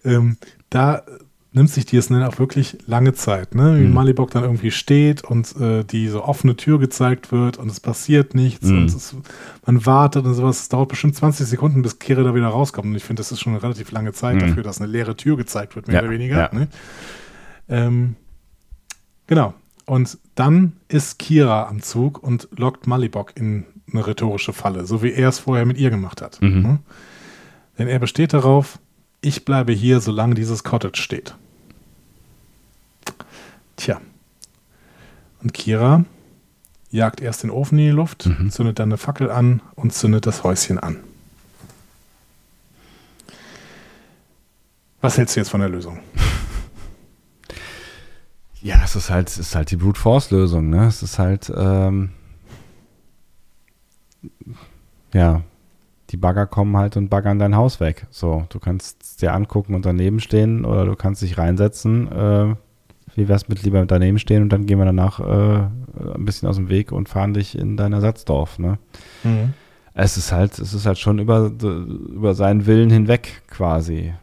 ähm, da nimmt sich die Disney auch wirklich lange Zeit, ne? Wie Mhm. Malibok dann irgendwie steht und äh, die so offene Tür gezeigt wird und es passiert nichts Mhm. und es, man wartet und sowas. Es dauert bestimmt 20 Sekunden, bis Kira da wieder rauskommt. Und ich finde, das ist schon eine relativ lange Zeit Mhm. dafür, dass eine leere Tür gezeigt wird, mehr Ja, oder weniger. ja. Ne? Ähm, genau. Und dann ist Kira am Zug und lockt Malibok in eine rhetorische Falle, so wie er es vorher mit ihr gemacht hat. Mhm. Ne? Denn er besteht darauf, ich bleibe hier, solange dieses Cottage steht. Tja. Und Kira jagt erst den Ofen in die Luft, Mhm. zündet dann eine Fackel an und zündet das Häuschen an. Was hältst du jetzt von der Lösung? Ja, es ist halt, es ist halt die Brute Force Lösung, ne? Es ist halt, ähm, ja, die Bagger kommen halt und baggern dein Haus weg. So, du kannst es dir angucken und daneben stehen oder du kannst dich reinsetzen. Äh, wie wär's mit lieber daneben stehen und dann gehen wir danach äh, ein bisschen aus dem Weg und fahren dich in dein Ersatzdorf, ne? Es ist halt, es ist halt schon über, über seinen Willen hinweg quasi.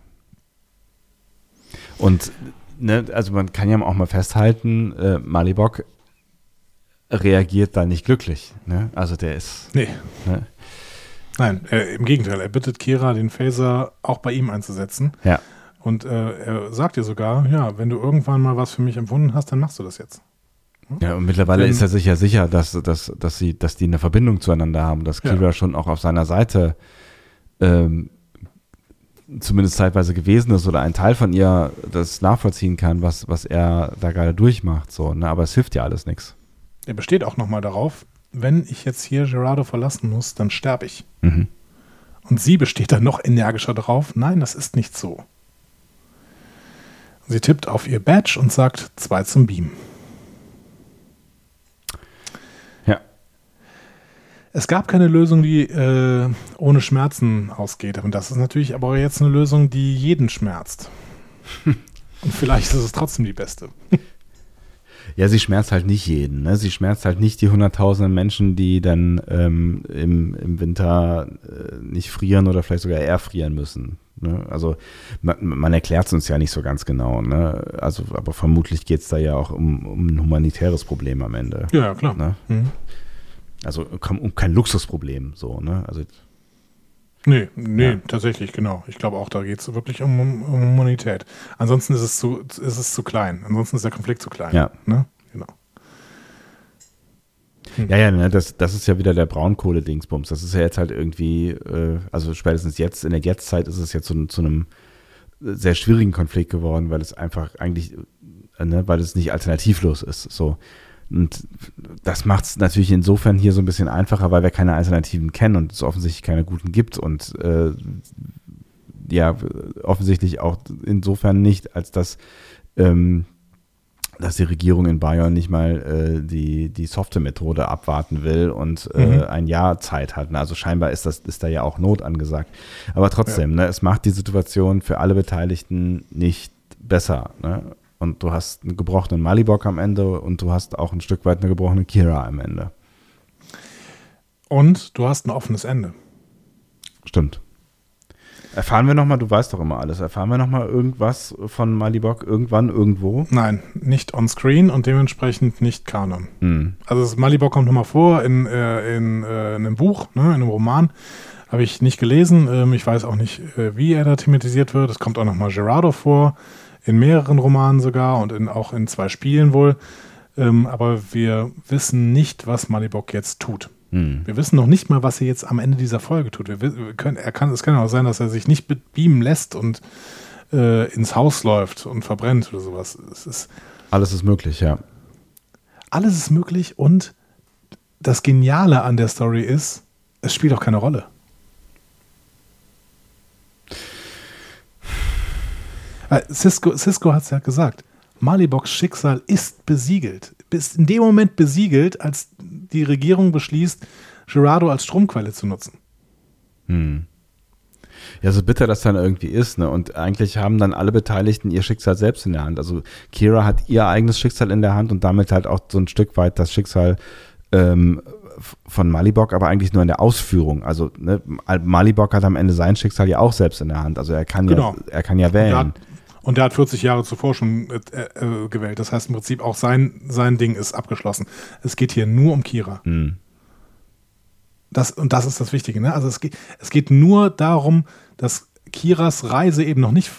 Und ne, also man kann ja auch mal festhalten, äh, Malibok reagiert da nicht glücklich. Ne? Also der ist. Nee, Ne? nein, äh, im Gegenteil. Er bittet Kira, den Phaser auch bei ihm einzusetzen. Ja. Und äh, er sagt ihr sogar, ja, wenn du irgendwann mal was für mich empfunden hast, dann machst du das jetzt. Ja, und mittlerweile Ähm, ist er sich ja sicher, dass, dass, dass, sie, dass die eine Verbindung zueinander haben, dass Ja. Kira schon auch auf seiner Seite ähm, zumindest zeitweise gewesen ist oder ein Teil von ihr das nachvollziehen kann, was, was er da gerade durchmacht. So, ne? Aber es hilft ja alles nichts. Er besteht auch nochmal darauf, wenn ich jetzt hier Gerardo verlassen muss, dann sterbe ich. Mhm. Und sie besteht dann noch energischer darauf, nein, das ist nicht so. Sie tippt auf ihr Badge und sagt zwei zum Beam. Ja. Es gab keine Lösung, die äh, ohne Schmerzen ausgeht. Und das ist natürlich aber jetzt eine Lösung, die jeden schmerzt. und vielleicht ist es trotzdem die beste. Ja, sie schmerzt halt nicht jeden. Ne? Sie schmerzt halt nicht die hunderttausenden Menschen, die dann ähm, im, im Winter äh, nicht frieren oder vielleicht sogar erfrieren müssen. Ne? Also man, man erklärt es uns ja nicht so ganz genau. Ne? Also, aber vermutlich geht es da ja auch um, um ein humanitäres Problem am Ende. Ja, klar. Ne? Mhm. Also um kein Luxusproblem. So, ne? Also Nee, nee, Ja. tatsächlich, genau. Ich glaube auch, da geht es wirklich um, um, um Humanität. Ansonsten ist es, zu, ist es zu klein. Ansonsten ist der Konflikt zu klein. Ja. Ne? Genau. Ja, ja, ne, das, das ist ja wieder der Braunkohle-Dingsbums. Das ist ja jetzt halt irgendwie, äh, also spätestens jetzt, in der Jetztzeit ist es jetzt zu, zu einem sehr schwierigen Konflikt geworden, weil es einfach eigentlich, äh, ne, weil es nicht alternativlos ist. So. Und das macht es natürlich insofern hier so ein bisschen einfacher, weil wir keine Alternativen kennen und es offensichtlich keine guten gibt und äh, ja, offensichtlich auch insofern nicht, als dass ähm, dass die Regierung in Bayern nicht mal äh, die, die softe Methode abwarten will und äh, Mhm. ein Jahr Zeit hat. Also scheinbar ist, das, ist da ja auch Not angesagt. Aber trotzdem, ne, es macht die Situation für alle Beteiligten nicht besser. Ne? Und du hast einen gebrochenen Malibok am Ende und du hast auch ein Stück weit eine gebrochene Kira am Ende. Und du hast ein offenes Ende. Stimmt. Erfahren wir nochmal, du weißt doch immer alles, erfahren wir nochmal irgendwas von Malibok irgendwann irgendwo? Nein, nicht on screen und dementsprechend nicht Kanon. Hm. Also das Malibok kommt nochmal vor in, äh, in, äh, in einem Buch, ne, in einem Roman. Habe ich nicht gelesen. Ähm, ich weiß auch nicht, äh, wie er da thematisiert wird. Es kommt auch nochmal Gerardo vor, in mehreren Romanen sogar und in, auch in zwei Spielen wohl. Ähm, aber wir wissen nicht, was Malibok jetzt tut. Hm. Wir wissen noch nicht mal, was er jetzt am Ende dieser Folge tut. Wir, wi- wir können, er kann, es kann ja auch sein, dass er sich nicht be- beamen lässt und äh, ins Haus läuft und verbrennt oder sowas. Es ist, Alles ist möglich, ja. alles ist möglich und das Geniale an der Story ist, es spielt auch keine Rolle. Cisco, Cisco hat es ja gesagt. Maliboks Schicksal ist besiegelt. Ist in dem Moment besiegelt, als die Regierung beschließt, Gerardo als Stromquelle zu nutzen. Hm. Ja, so bitter das dann irgendwie ist, ne? Und eigentlich haben dann alle Beteiligten ihr Schicksal selbst in der Hand. Also Kira hat ihr eigenes Schicksal in der Hand und damit halt auch so ein Stück weit das Schicksal ähm, von Malibok, aber eigentlich nur in der Ausführung. Also ne, Mal- Malibok hat am Ende sein Schicksal ja auch selbst in der Hand. Also er kann Genau. ja, er kann ja wählen. Und der hat 40 Jahre zuvor schon äh, äh, gewählt. Das heißt im Prinzip auch sein, sein Ding ist abgeschlossen. Es geht hier nur um Kira. Hm. Das, und das ist das Wichtige. Ne? Also es geht, es geht nur darum, dass Kiras Reise eben noch nicht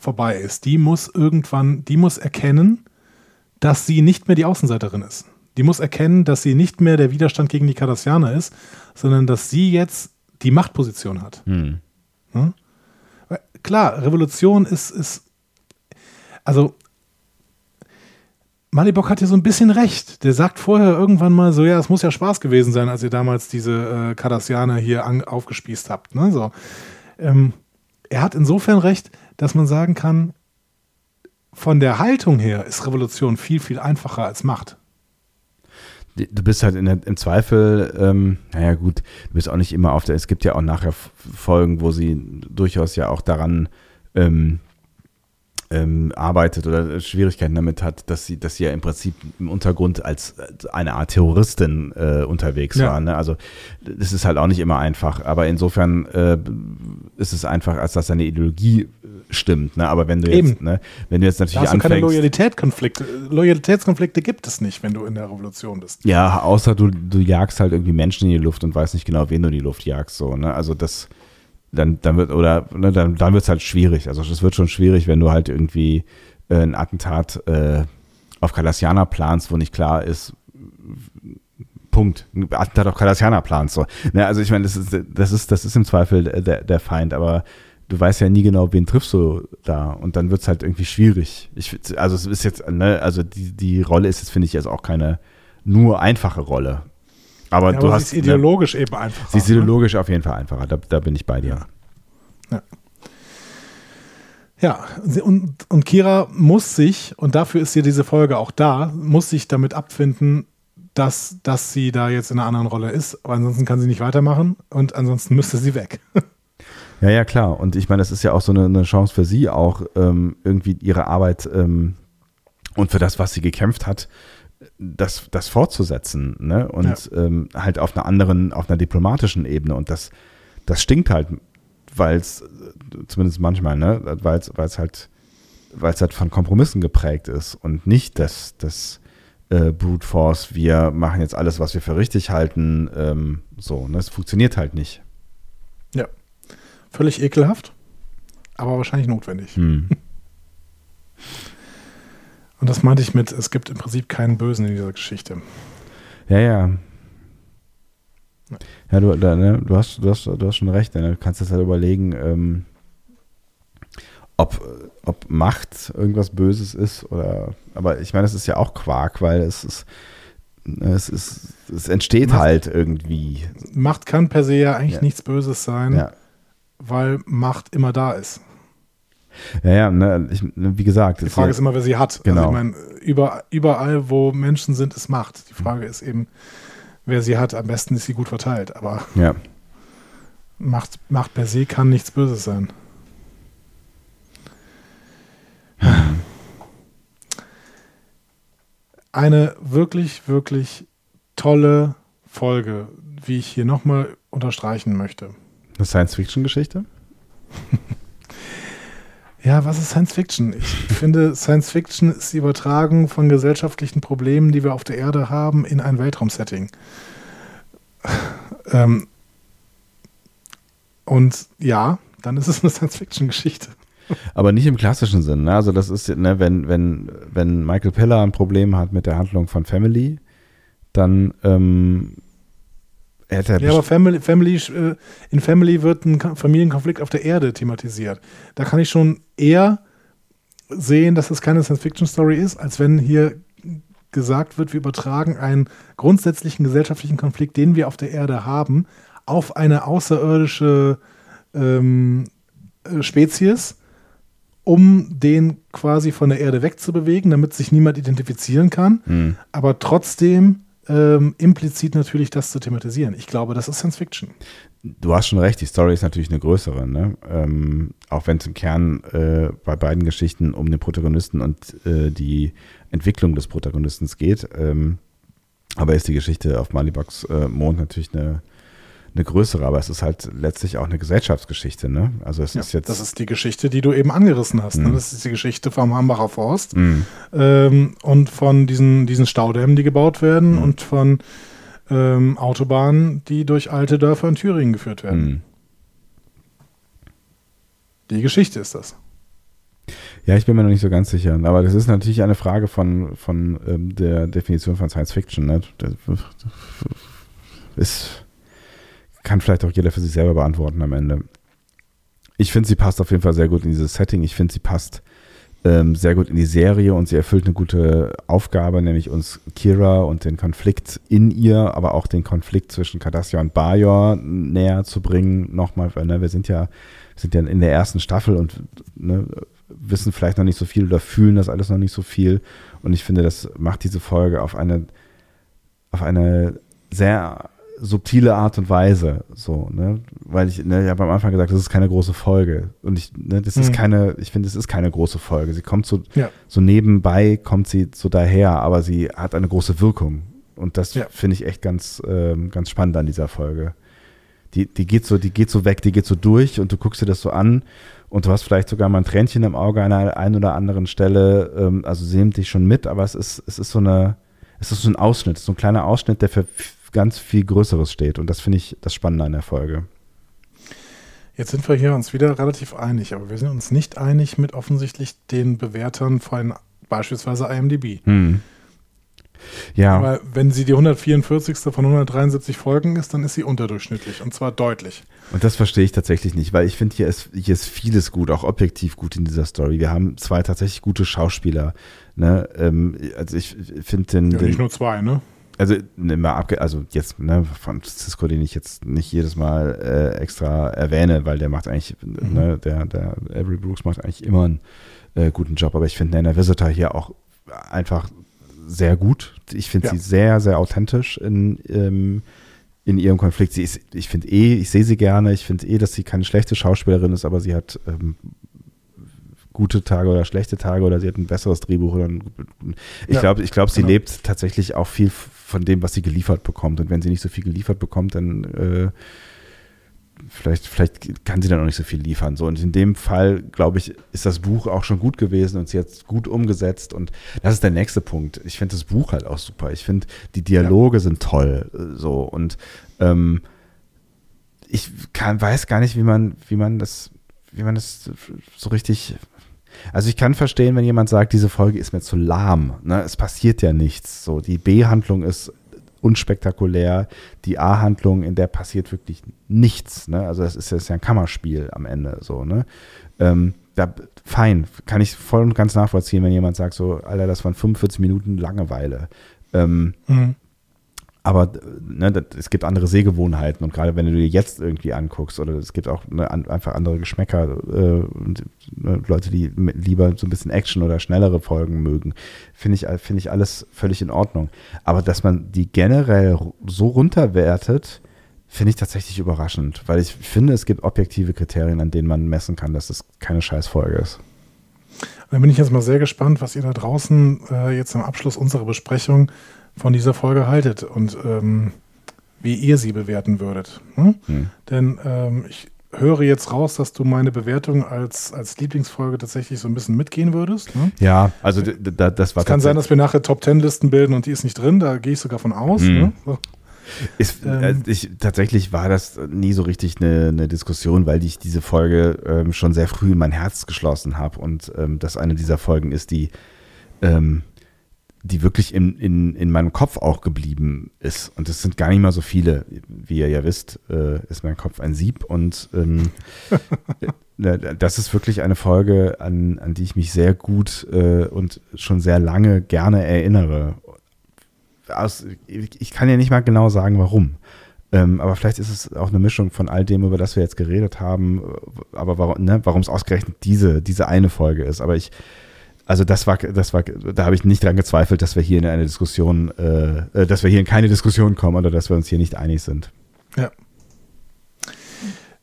vorbei ist. Die muss irgendwann, die muss erkennen, dass sie nicht mehr die Außenseiterin ist. Die muss erkennen, dass sie nicht mehr der Widerstand gegen die Cardassianer ist, sondern dass sie jetzt die Machtposition hat. Hm. Ne? Klar, Revolution ist, ist also Malibok hat ja so ein bisschen recht. Der sagt vorher irgendwann mal so, ja, es muss ja Spaß gewesen sein, als ihr damals diese äh, Cardassianer hier an, aufgespießt habt. Ne? So. Ähm, er hat insofern recht, dass man sagen kann, von der Haltung her ist Revolution viel, viel einfacher als Macht. Du bist halt der, im Zweifel, ähm, naja gut, du bist auch nicht immer auf der, es gibt ja auch nachher Folgen, wo sie durchaus ja auch daran ähm, ähm, arbeitet oder Schwierigkeiten damit hat, dass sie, dass sie ja im Prinzip im Untergrund als, eine Art Terroristin äh, unterwegs Ja. war. Ne? Also das ist halt auch nicht immer einfach, aber insofern äh, ist es einfach, als dass seine Ideologie äh, stimmt. Ne? Aber wenn du jetzt, Eben. ne, wenn du jetzt Da natürlich hast du keine anfängst, Loyalitätskonflikte. Loyalitätskonflikte gibt es nicht, wenn du in der Revolution bist. Ja, außer du, du jagst halt irgendwie Menschen in die Luft und weißt nicht genau, wen du in die Luft jagst. So, ne? Also das, dann, dann wird, oder ne, dann, dann wird es halt schwierig. Also es wird schon schwierig, wenn du halt irgendwie äh, ein Attentat äh, auf Cardassianer planst, wo nicht klar ist, Punkt. Ein Attentat auf Cardassianer planst. So. Ne? Also ich meine, das ist, das ist, das ist im Zweifel der, der Feind, aber du weißt ja nie genau, wen triffst du da und dann wird es halt irgendwie schwierig. Ich, also es ist jetzt, ne, also die, die Rolle ist jetzt, finde ich, jetzt auch keine nur einfache Rolle. Aber Ja, du aber hast, sie ist ideologisch eben einfach. sie ist ideologisch auf jeden Fall einfacher, da, da bin ich bei dir. Ja, sie- und, und Kira muss sich, und dafür ist hier diese Folge auch da, muss sich damit abfinden, dass, dass sie da jetzt in einer anderen Rolle ist, aber ansonsten kann sie nicht weitermachen und ansonsten müsste sie weg. Ja, ja, klar. Und ich meine, das ist ja auch so eine, eine Chance für sie, auch ähm, irgendwie ihre Arbeit ähm, und für das, was sie gekämpft hat, das, das fortzusetzen. Ne? Und ja. ähm, halt auf einer anderen, auf einer diplomatischen Ebene. Und das, das stinkt halt, weil es, zumindest manchmal, ne, weil es halt, weil es halt von Kompromissen geprägt ist und nicht das, das äh, Brute Force, wir machen jetzt alles, was wir für richtig halten. Ähm, so, ne? Es funktioniert halt nicht. Ja. Völlig ekelhaft, aber wahrscheinlich notwendig. Hm. Und das meinte ich mit, es gibt im Prinzip keinen Bösen in dieser Geschichte. Ja, ja. Ja, du, da, ne, du, hast, du, hast, du hast schon recht. Ne? Du kannst das halt überlegen, ähm, ob, ob Macht irgendwas Böses ist oder. Aber ich meine, das ist ja auch Quark, weil es ist. Es, ist, es entsteht Macht, halt irgendwie. Macht kann per se ja eigentlich ja. nichts Böses sein. Ja weil Macht immer da ist. Ja, ja, ne, ich, wie gesagt. Die Frage ist, ja, ist immer, wer sie hat. Genau. Also ich meine, über, überall, wo Menschen sind, ist Macht. Die Frage ist eben, wer sie hat. Am besten ist sie gut verteilt. Aber ja. Macht, Macht per se kann nichts Böses sein. Eine wirklich, wirklich tolle Folge, wie ich hier nochmal unterstreichen möchte. Eine Science-Fiction-Geschichte? ja, was ist Science Fiction? Ich finde, Science Fiction ist die Übertragung von gesellschaftlichen Problemen, die wir auf der Erde haben, in ein Weltraumsetting. ähm, und ja, dann ist es eine Science-Fiction-Geschichte. Aber nicht im klassischen Sinn. Ne? Also das ist, ne, wenn, wenn, wenn Michael Piller ein Problem hat mit der Handlung von Family, dann ähm, ja, aber Family, Family, äh, in Family wird ein Familienkonflikt auf der Erde thematisiert. Da kann ich schon eher sehen, dass es keine Science-Fiction-Story ist, als wenn hier gesagt wird, wir übertragen einen grundsätzlichen gesellschaftlichen Konflikt, den wir auf der Erde haben, auf eine außerirdische ähm, äh, Spezies, um den quasi von der Erde wegzubewegen, damit sich niemand identifizieren kann, mhm. aber trotzdem ähm, implizit natürlich das zu thematisieren. Ich glaube, das ist Science Fiction. Du hast schon recht, die Story ist natürlich eine größere, ne? ähm, auch wenn es im Kern äh, bei beiden Geschichten um den Protagonisten und äh, die Entwicklung des Protagonisten geht. Ähm, aber ist die Geschichte auf Malibucks äh, Mond natürlich eine eine größere, aber es ist halt letztlich auch eine Gesellschaftsgeschichte, ne? Also es ja, ist jetzt. Das ist die Geschichte, die du eben angerissen hast. Ne? Mhm. Das ist die Geschichte vom Hambacher Forst mhm. ähm, und von diesen, diesen Staudämmen, die gebaut werden mhm. und von ähm, Autobahnen, die durch alte Dörfer in Thüringen geführt werden. Die Geschichte ist das. Ja, ich bin mir noch nicht so ganz sicher. Aber das ist natürlich eine Frage von, von ähm, der Definition von Science Fiction. Ne? Das ist kann vielleicht auch jeder für sich selber beantworten am Ende. Ich finde, sie passt auf jeden Fall sehr gut in dieses Setting. Ich finde, sie passt ähm, sehr gut in die Serie und sie erfüllt eine gute Aufgabe, nämlich uns Kira und den Konflikt in ihr, aber auch den Konflikt zwischen Cardassia und Bajor näher zu bringen. Nochmal, ne, wir sind ja, sind ja in der ersten Staffel und ne, wissen vielleicht noch nicht so viel oder fühlen das alles noch nicht so viel. Und ich finde, das macht diese Folge auf eine, auf eine sehr subtile Art und Weise, so, ne? Weil ich, ne, ich habe am Anfang gesagt, das ist keine große Folge. Und ich, ne, das ist mhm. keine, ich finde, es ist keine große Folge. Sie kommt so, ja. so nebenbei, kommt sie so daher, aber sie hat eine große Wirkung. Und das ja. finde ich echt ganz, ähm, ganz spannend an dieser Folge. Die, die geht so, die geht so weg, die geht so durch und du guckst dir das so an und du hast vielleicht sogar mal ein Tränchen im Auge an einer einen oder anderen Stelle. Ähm, also sie nimmt dich schon mit, aber es ist, es ist so eine, es ist so ein Ausschnitt, so ein kleiner Ausschnitt, der für ganz viel Größeres steht. Und das finde ich das Spannende an der Folge. Jetzt sind wir hier uns wieder relativ einig, aber wir sind uns nicht einig mit offensichtlich den Bewertern von beispielsweise IMDb. Hm. Ja. Aber wenn sie die 144. von 173 Folgen ist, dann ist sie unterdurchschnittlich und zwar deutlich. Und das verstehe ich tatsächlich nicht, weil ich finde, hier ist, hier ist vieles gut, auch objektiv gut in dieser Story. Wir haben zwei tatsächlich gute Schauspieler. Ne? Ähm, also ich finde den, ja, den. Nicht nur zwei, ne? Also immer abge also jetzt ne, von Cisco, den ich jetzt nicht jedes Mal äh, extra erwähne, weil der macht eigentlich, mhm. ne, der, der Avery Brooks macht eigentlich immer einen äh, guten Job, aber ich finde Nana Visitor hier auch einfach sehr gut. Ich finde Ja. sie sehr, sehr authentisch in, ähm, in ihrem Konflikt. Sie ist, ich finde eh, ich sehe sie gerne. Ich finde eh, dass sie keine schlechte Schauspielerin ist, aber sie hat ähm, gute Tage oder schlechte Tage oder sie hat ein besseres Drehbuch. Oder ein, ich Ja, glaube, ich glaube, sie genau. lebt tatsächlich auch viel von dem, was sie geliefert bekommt. Und wenn sie nicht so viel geliefert bekommt, dann äh, vielleicht, vielleicht kann sie dann auch nicht so viel liefern. So, und in dem Fall, glaube ich, ist das Buch auch schon gut gewesen und sie hat es gut umgesetzt. Und das ist der nächste Punkt. Ich finde das Buch halt auch super. Ich finde, die Dialoge sind toll. So, und ähm, ich kann, weiß gar nicht, wie man, wie man das, wie man das so richtig. Also ich kann verstehen, wenn jemand sagt, diese Folge ist mir zu lahm. Ne? Es passiert ja nichts. So, die B-Handlung ist unspektakulär. Die A-Handlung, in der passiert wirklich nichts. Ne? Also das ist, das ist ja ein Kammerspiel am Ende. So, ne? Ähm, da, fein, kann ich voll und ganz nachvollziehen, wenn jemand sagt, so, Alter, das waren 45 Minuten Langeweile. Ähm, Mhm. Aber ne, das, es gibt andere Sehgewohnheiten und gerade wenn du dir jetzt irgendwie anguckst oder es gibt auch ne, an, einfach andere Geschmäcker äh, und ne, Leute, die lieber so ein bisschen Action oder schnellere Folgen mögen, finde ich, finde ich alles völlig in Ordnung. Aber dass man die generell so runterwertet, finde ich tatsächlich überraschend, weil ich finde, es gibt objektive Kriterien, an denen man messen kann, dass es keine Scheißfolge ist. Dann bin ich jetzt mal sehr gespannt, was ihr da draußen äh, jetzt am Abschluss unserer Besprechung von dieser Folge haltet und ähm, wie ihr sie bewerten würdet. Hm? Hm. Denn ähm, ich höre jetzt raus, dass du meine Bewertung als, als Lieblingsfolge tatsächlich so ein bisschen mitgehen würdest. Ne? Ja, also d- d- das war Es kann sein, dass wir nachher Top Ten Listen bilden und die ist nicht drin, da gehe ich sogar von aus. Mhm. Ne? So. Ist, Ähm, äh, ich, tatsächlich war das nie so richtig eine, eine Diskussion, weil ich diese Folge ähm, schon sehr früh in mein Herz geschlossen habe und ähm, das eine dieser Folgen ist, die, ähm, die wirklich in, in, in meinem Kopf auch geblieben ist. Und es sind gar nicht mal so viele. Wie ihr ja wisst, äh, ist mein Kopf ein Sieb und ähm, äh, das ist wirklich eine Folge, an, an die ich mich sehr gut äh, und schon sehr lange gerne erinnere aus, ich kann ja nicht mal genau sagen, warum. Ähm, aber vielleicht ist es auch eine Mischung von all dem, über das wir jetzt geredet haben, äh, aber warum, ne, es ausgerechnet diese, diese eine Folge ist. Aber ich, also das war, das war, da habe ich nicht dran gezweifelt, dass wir hier in eine Diskussion, äh, äh, dass wir hier in keine Diskussion kommen oder dass wir uns hier nicht einig sind. Ja.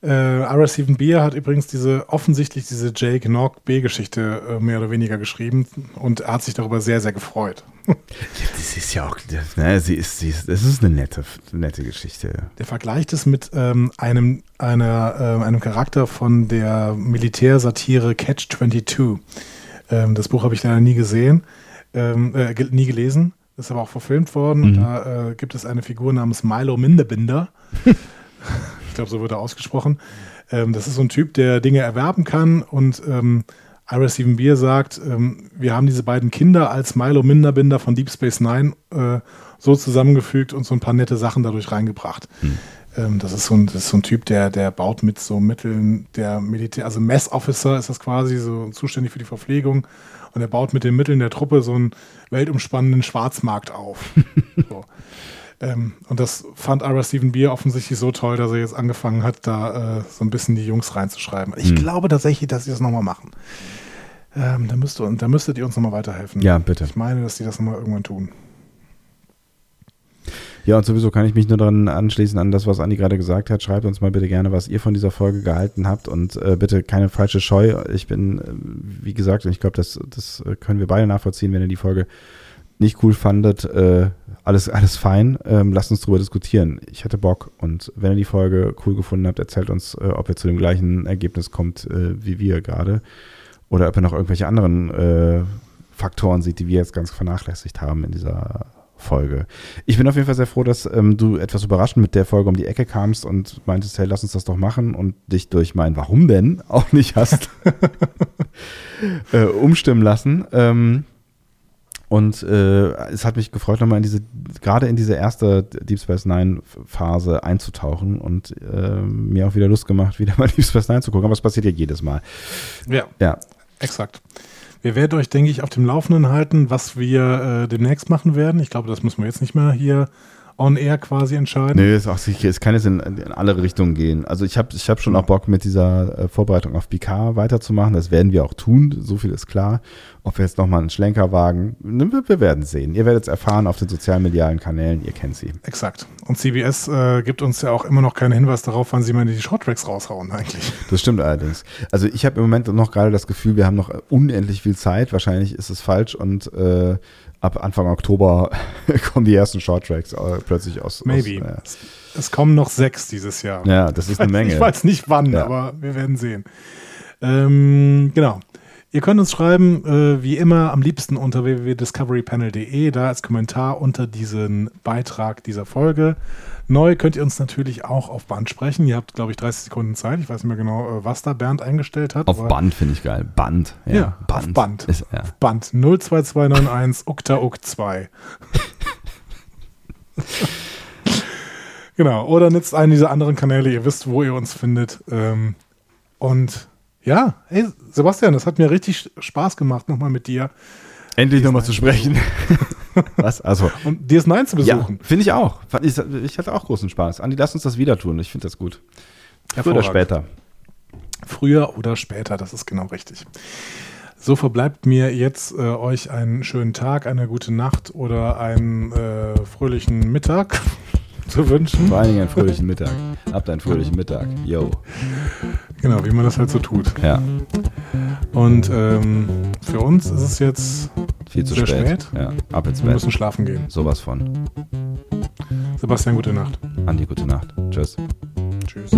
Äh, R7 Beer hat übrigens diese offensichtlich diese Jake Nog B-Geschichte äh, mehr oder weniger geschrieben und er hat sich darüber sehr, sehr gefreut. Ja, das ist ja auch, ne, sie ist, sie ist, das ist eine nette, nette Geschichte. Der vergleicht es mit ähm, einem, einer, ähm, einem Charakter von der Militärsatire Catch 22. Ähm, das Buch habe ich leider nie gesehen, ähm, äh, nie gelesen. Ist aber auch verfilmt worden. Mhm. da äh, gibt es eine Figur namens Milo Mindebinder. ich glaube, so wird er ausgesprochen. Ähm, das ist so ein Typ, der Dinge erwerben kann und ähm, Ira Steven Beer sagt, ähm, wir haben diese beiden Kinder als Milo Minderbinder von Deep Space Nine äh, so zusammengefügt und so ein paar nette Sachen dadurch reingebracht. Ähm, das, ist so ein, das ist so ein Typ, der, der baut mit so Mitteln der Militär, also Mess Officer ist das quasi, so zuständig für die Verpflegung. Und er baut mit den Mitteln der Truppe so einen weltumspannenden Schwarzmarkt auf. so. ähm, und das fand Ira Steven Beer offensichtlich so toll, dass er jetzt angefangen hat, da äh, so ein bisschen die Jungs reinzuschreiben. Ich Hm. glaube tatsächlich, dass sie das nochmal machen. Ähm, da, müsste, da müsstet ihr uns nochmal weiterhelfen. Ja, bitte. Ich meine, dass die das nochmal irgendwann tun. Ja, und sowieso kann ich mich nur daran anschließen an das, was Andi gerade gesagt hat. Schreibt uns mal bitte gerne, was ihr von dieser Folge gehalten habt und äh, bitte keine falsche Scheu. Ich bin, äh, wie gesagt, und ich glaube, das, das äh, können wir beide nachvollziehen, wenn ihr die Folge nicht cool fandet. Äh, alles, alles fein. Ähm, lasst uns drüber diskutieren. Ich hätte Bock. Und wenn ihr die Folge cool gefunden habt, erzählt uns, äh, ob ihr zu dem gleichen Ergebnis kommt wie wir gerade. Oder ob ihr noch irgendwelche anderen Faktoren seht, die wir jetzt ganz vernachlässigt haben in dieser Folge. Ich bin auf jeden Fall sehr froh, dass ähm, du etwas überraschend mit der Folge um die Ecke kamst und meintest, hey, lass uns das doch machen und dich durch mein Warum denn auch nicht hast äh, umstimmen lassen. Ähm, und äh, es hat mich gefreut, nochmal in diese, gerade in diese erste Deep Space Nine Phase einzutauchen und äh, mir auch wieder Lust gemacht, wieder mal Deep Space Nine zu gucken. Aber es passiert ja jedes Mal. Ja, Ja, exakt. Wir werden euch, denke ich, auf dem Laufenden halten, was wir äh, demnächst machen werden. Ich glaube, das müssen wir jetzt nicht mehr hier on air quasi entscheiden? Nee, ist auch sicher, es kann jetzt in, in alle Richtungen gehen. Also ich habe ich hab schon auch Bock mit dieser äh, Vorbereitung auf PK weiterzumachen. Das werden wir auch tun, so viel ist klar. Ob wir jetzt nochmal einen Schlenker wagen, ne, wir, wir werden sehen. Ihr werdet es erfahren auf den sozialmedialen Kanälen, ihr kennt sie. Exakt. Und CBS äh, gibt uns ja auch immer noch keinen Hinweis darauf, wann sie mal die Shorttracks raushauen eigentlich. Das stimmt allerdings. Also ich habe im Moment noch gerade das Gefühl, wir haben noch unendlich viel Zeit. Wahrscheinlich ist es falsch und äh, ab Anfang Oktober kommen die ersten Shorttracks äh, plötzlich aus. Maybe. Aus, äh, es, es, kommen noch sechs dieses Jahr. Ja, das ist eine Menge. Ich weiß nicht wann, ja. aber wir werden sehen. Ähm, genau. Ihr könnt uns schreiben, äh, wie immer, am liebsten unter www.discoverypanel.de, da als Kommentar unter diesen Beitrag dieser Folge. Neu könnt ihr uns natürlich auch auf Band sprechen. Ihr habt, glaube ich, 30 Sekunden Zeit. Ich weiß nicht mehr genau, äh, was da Bernd eingestellt hat. Auf Band finde ich geil. Band. Ja, ja Band. Auf Band. Ist, ja. Auf Band 02291 ukta uk 2. genau. Oder nutzt einen dieser anderen Kanäle. Ihr wisst, wo ihr uns findet. Ähm, und ja, hey Sebastian, das hat mir richtig Spaß gemacht, nochmal mit dir. Endlich nochmal zu sprechen. Was? Also. Und DS9 zu besuchen. Ja, finde ich auch. Ich, ich, hatte auch großen Spaß. Andi, lass uns das wieder tun. Ich finde das gut. Früher oder später. Früher oder später, das ist genau richtig. So verbleibt mir jetzt äh, euch einen schönen Tag, eine gute Nacht oder einen äh, fröhlichen Mittag zu wünschen. Vor allen Dingen einen fröhlichen Mittag. Habt einen fröhlichen Mittag. Yo. Genau, wie man das halt so tut. Ja. Und ähm, für uns ist es jetzt viel zu spät. spät. Ja, ab ins Bett. Wir müssen schlafen gehen. Sowas von. Sebastian, gute Nacht. Andi, gute Nacht. Tschüss. Tschüss.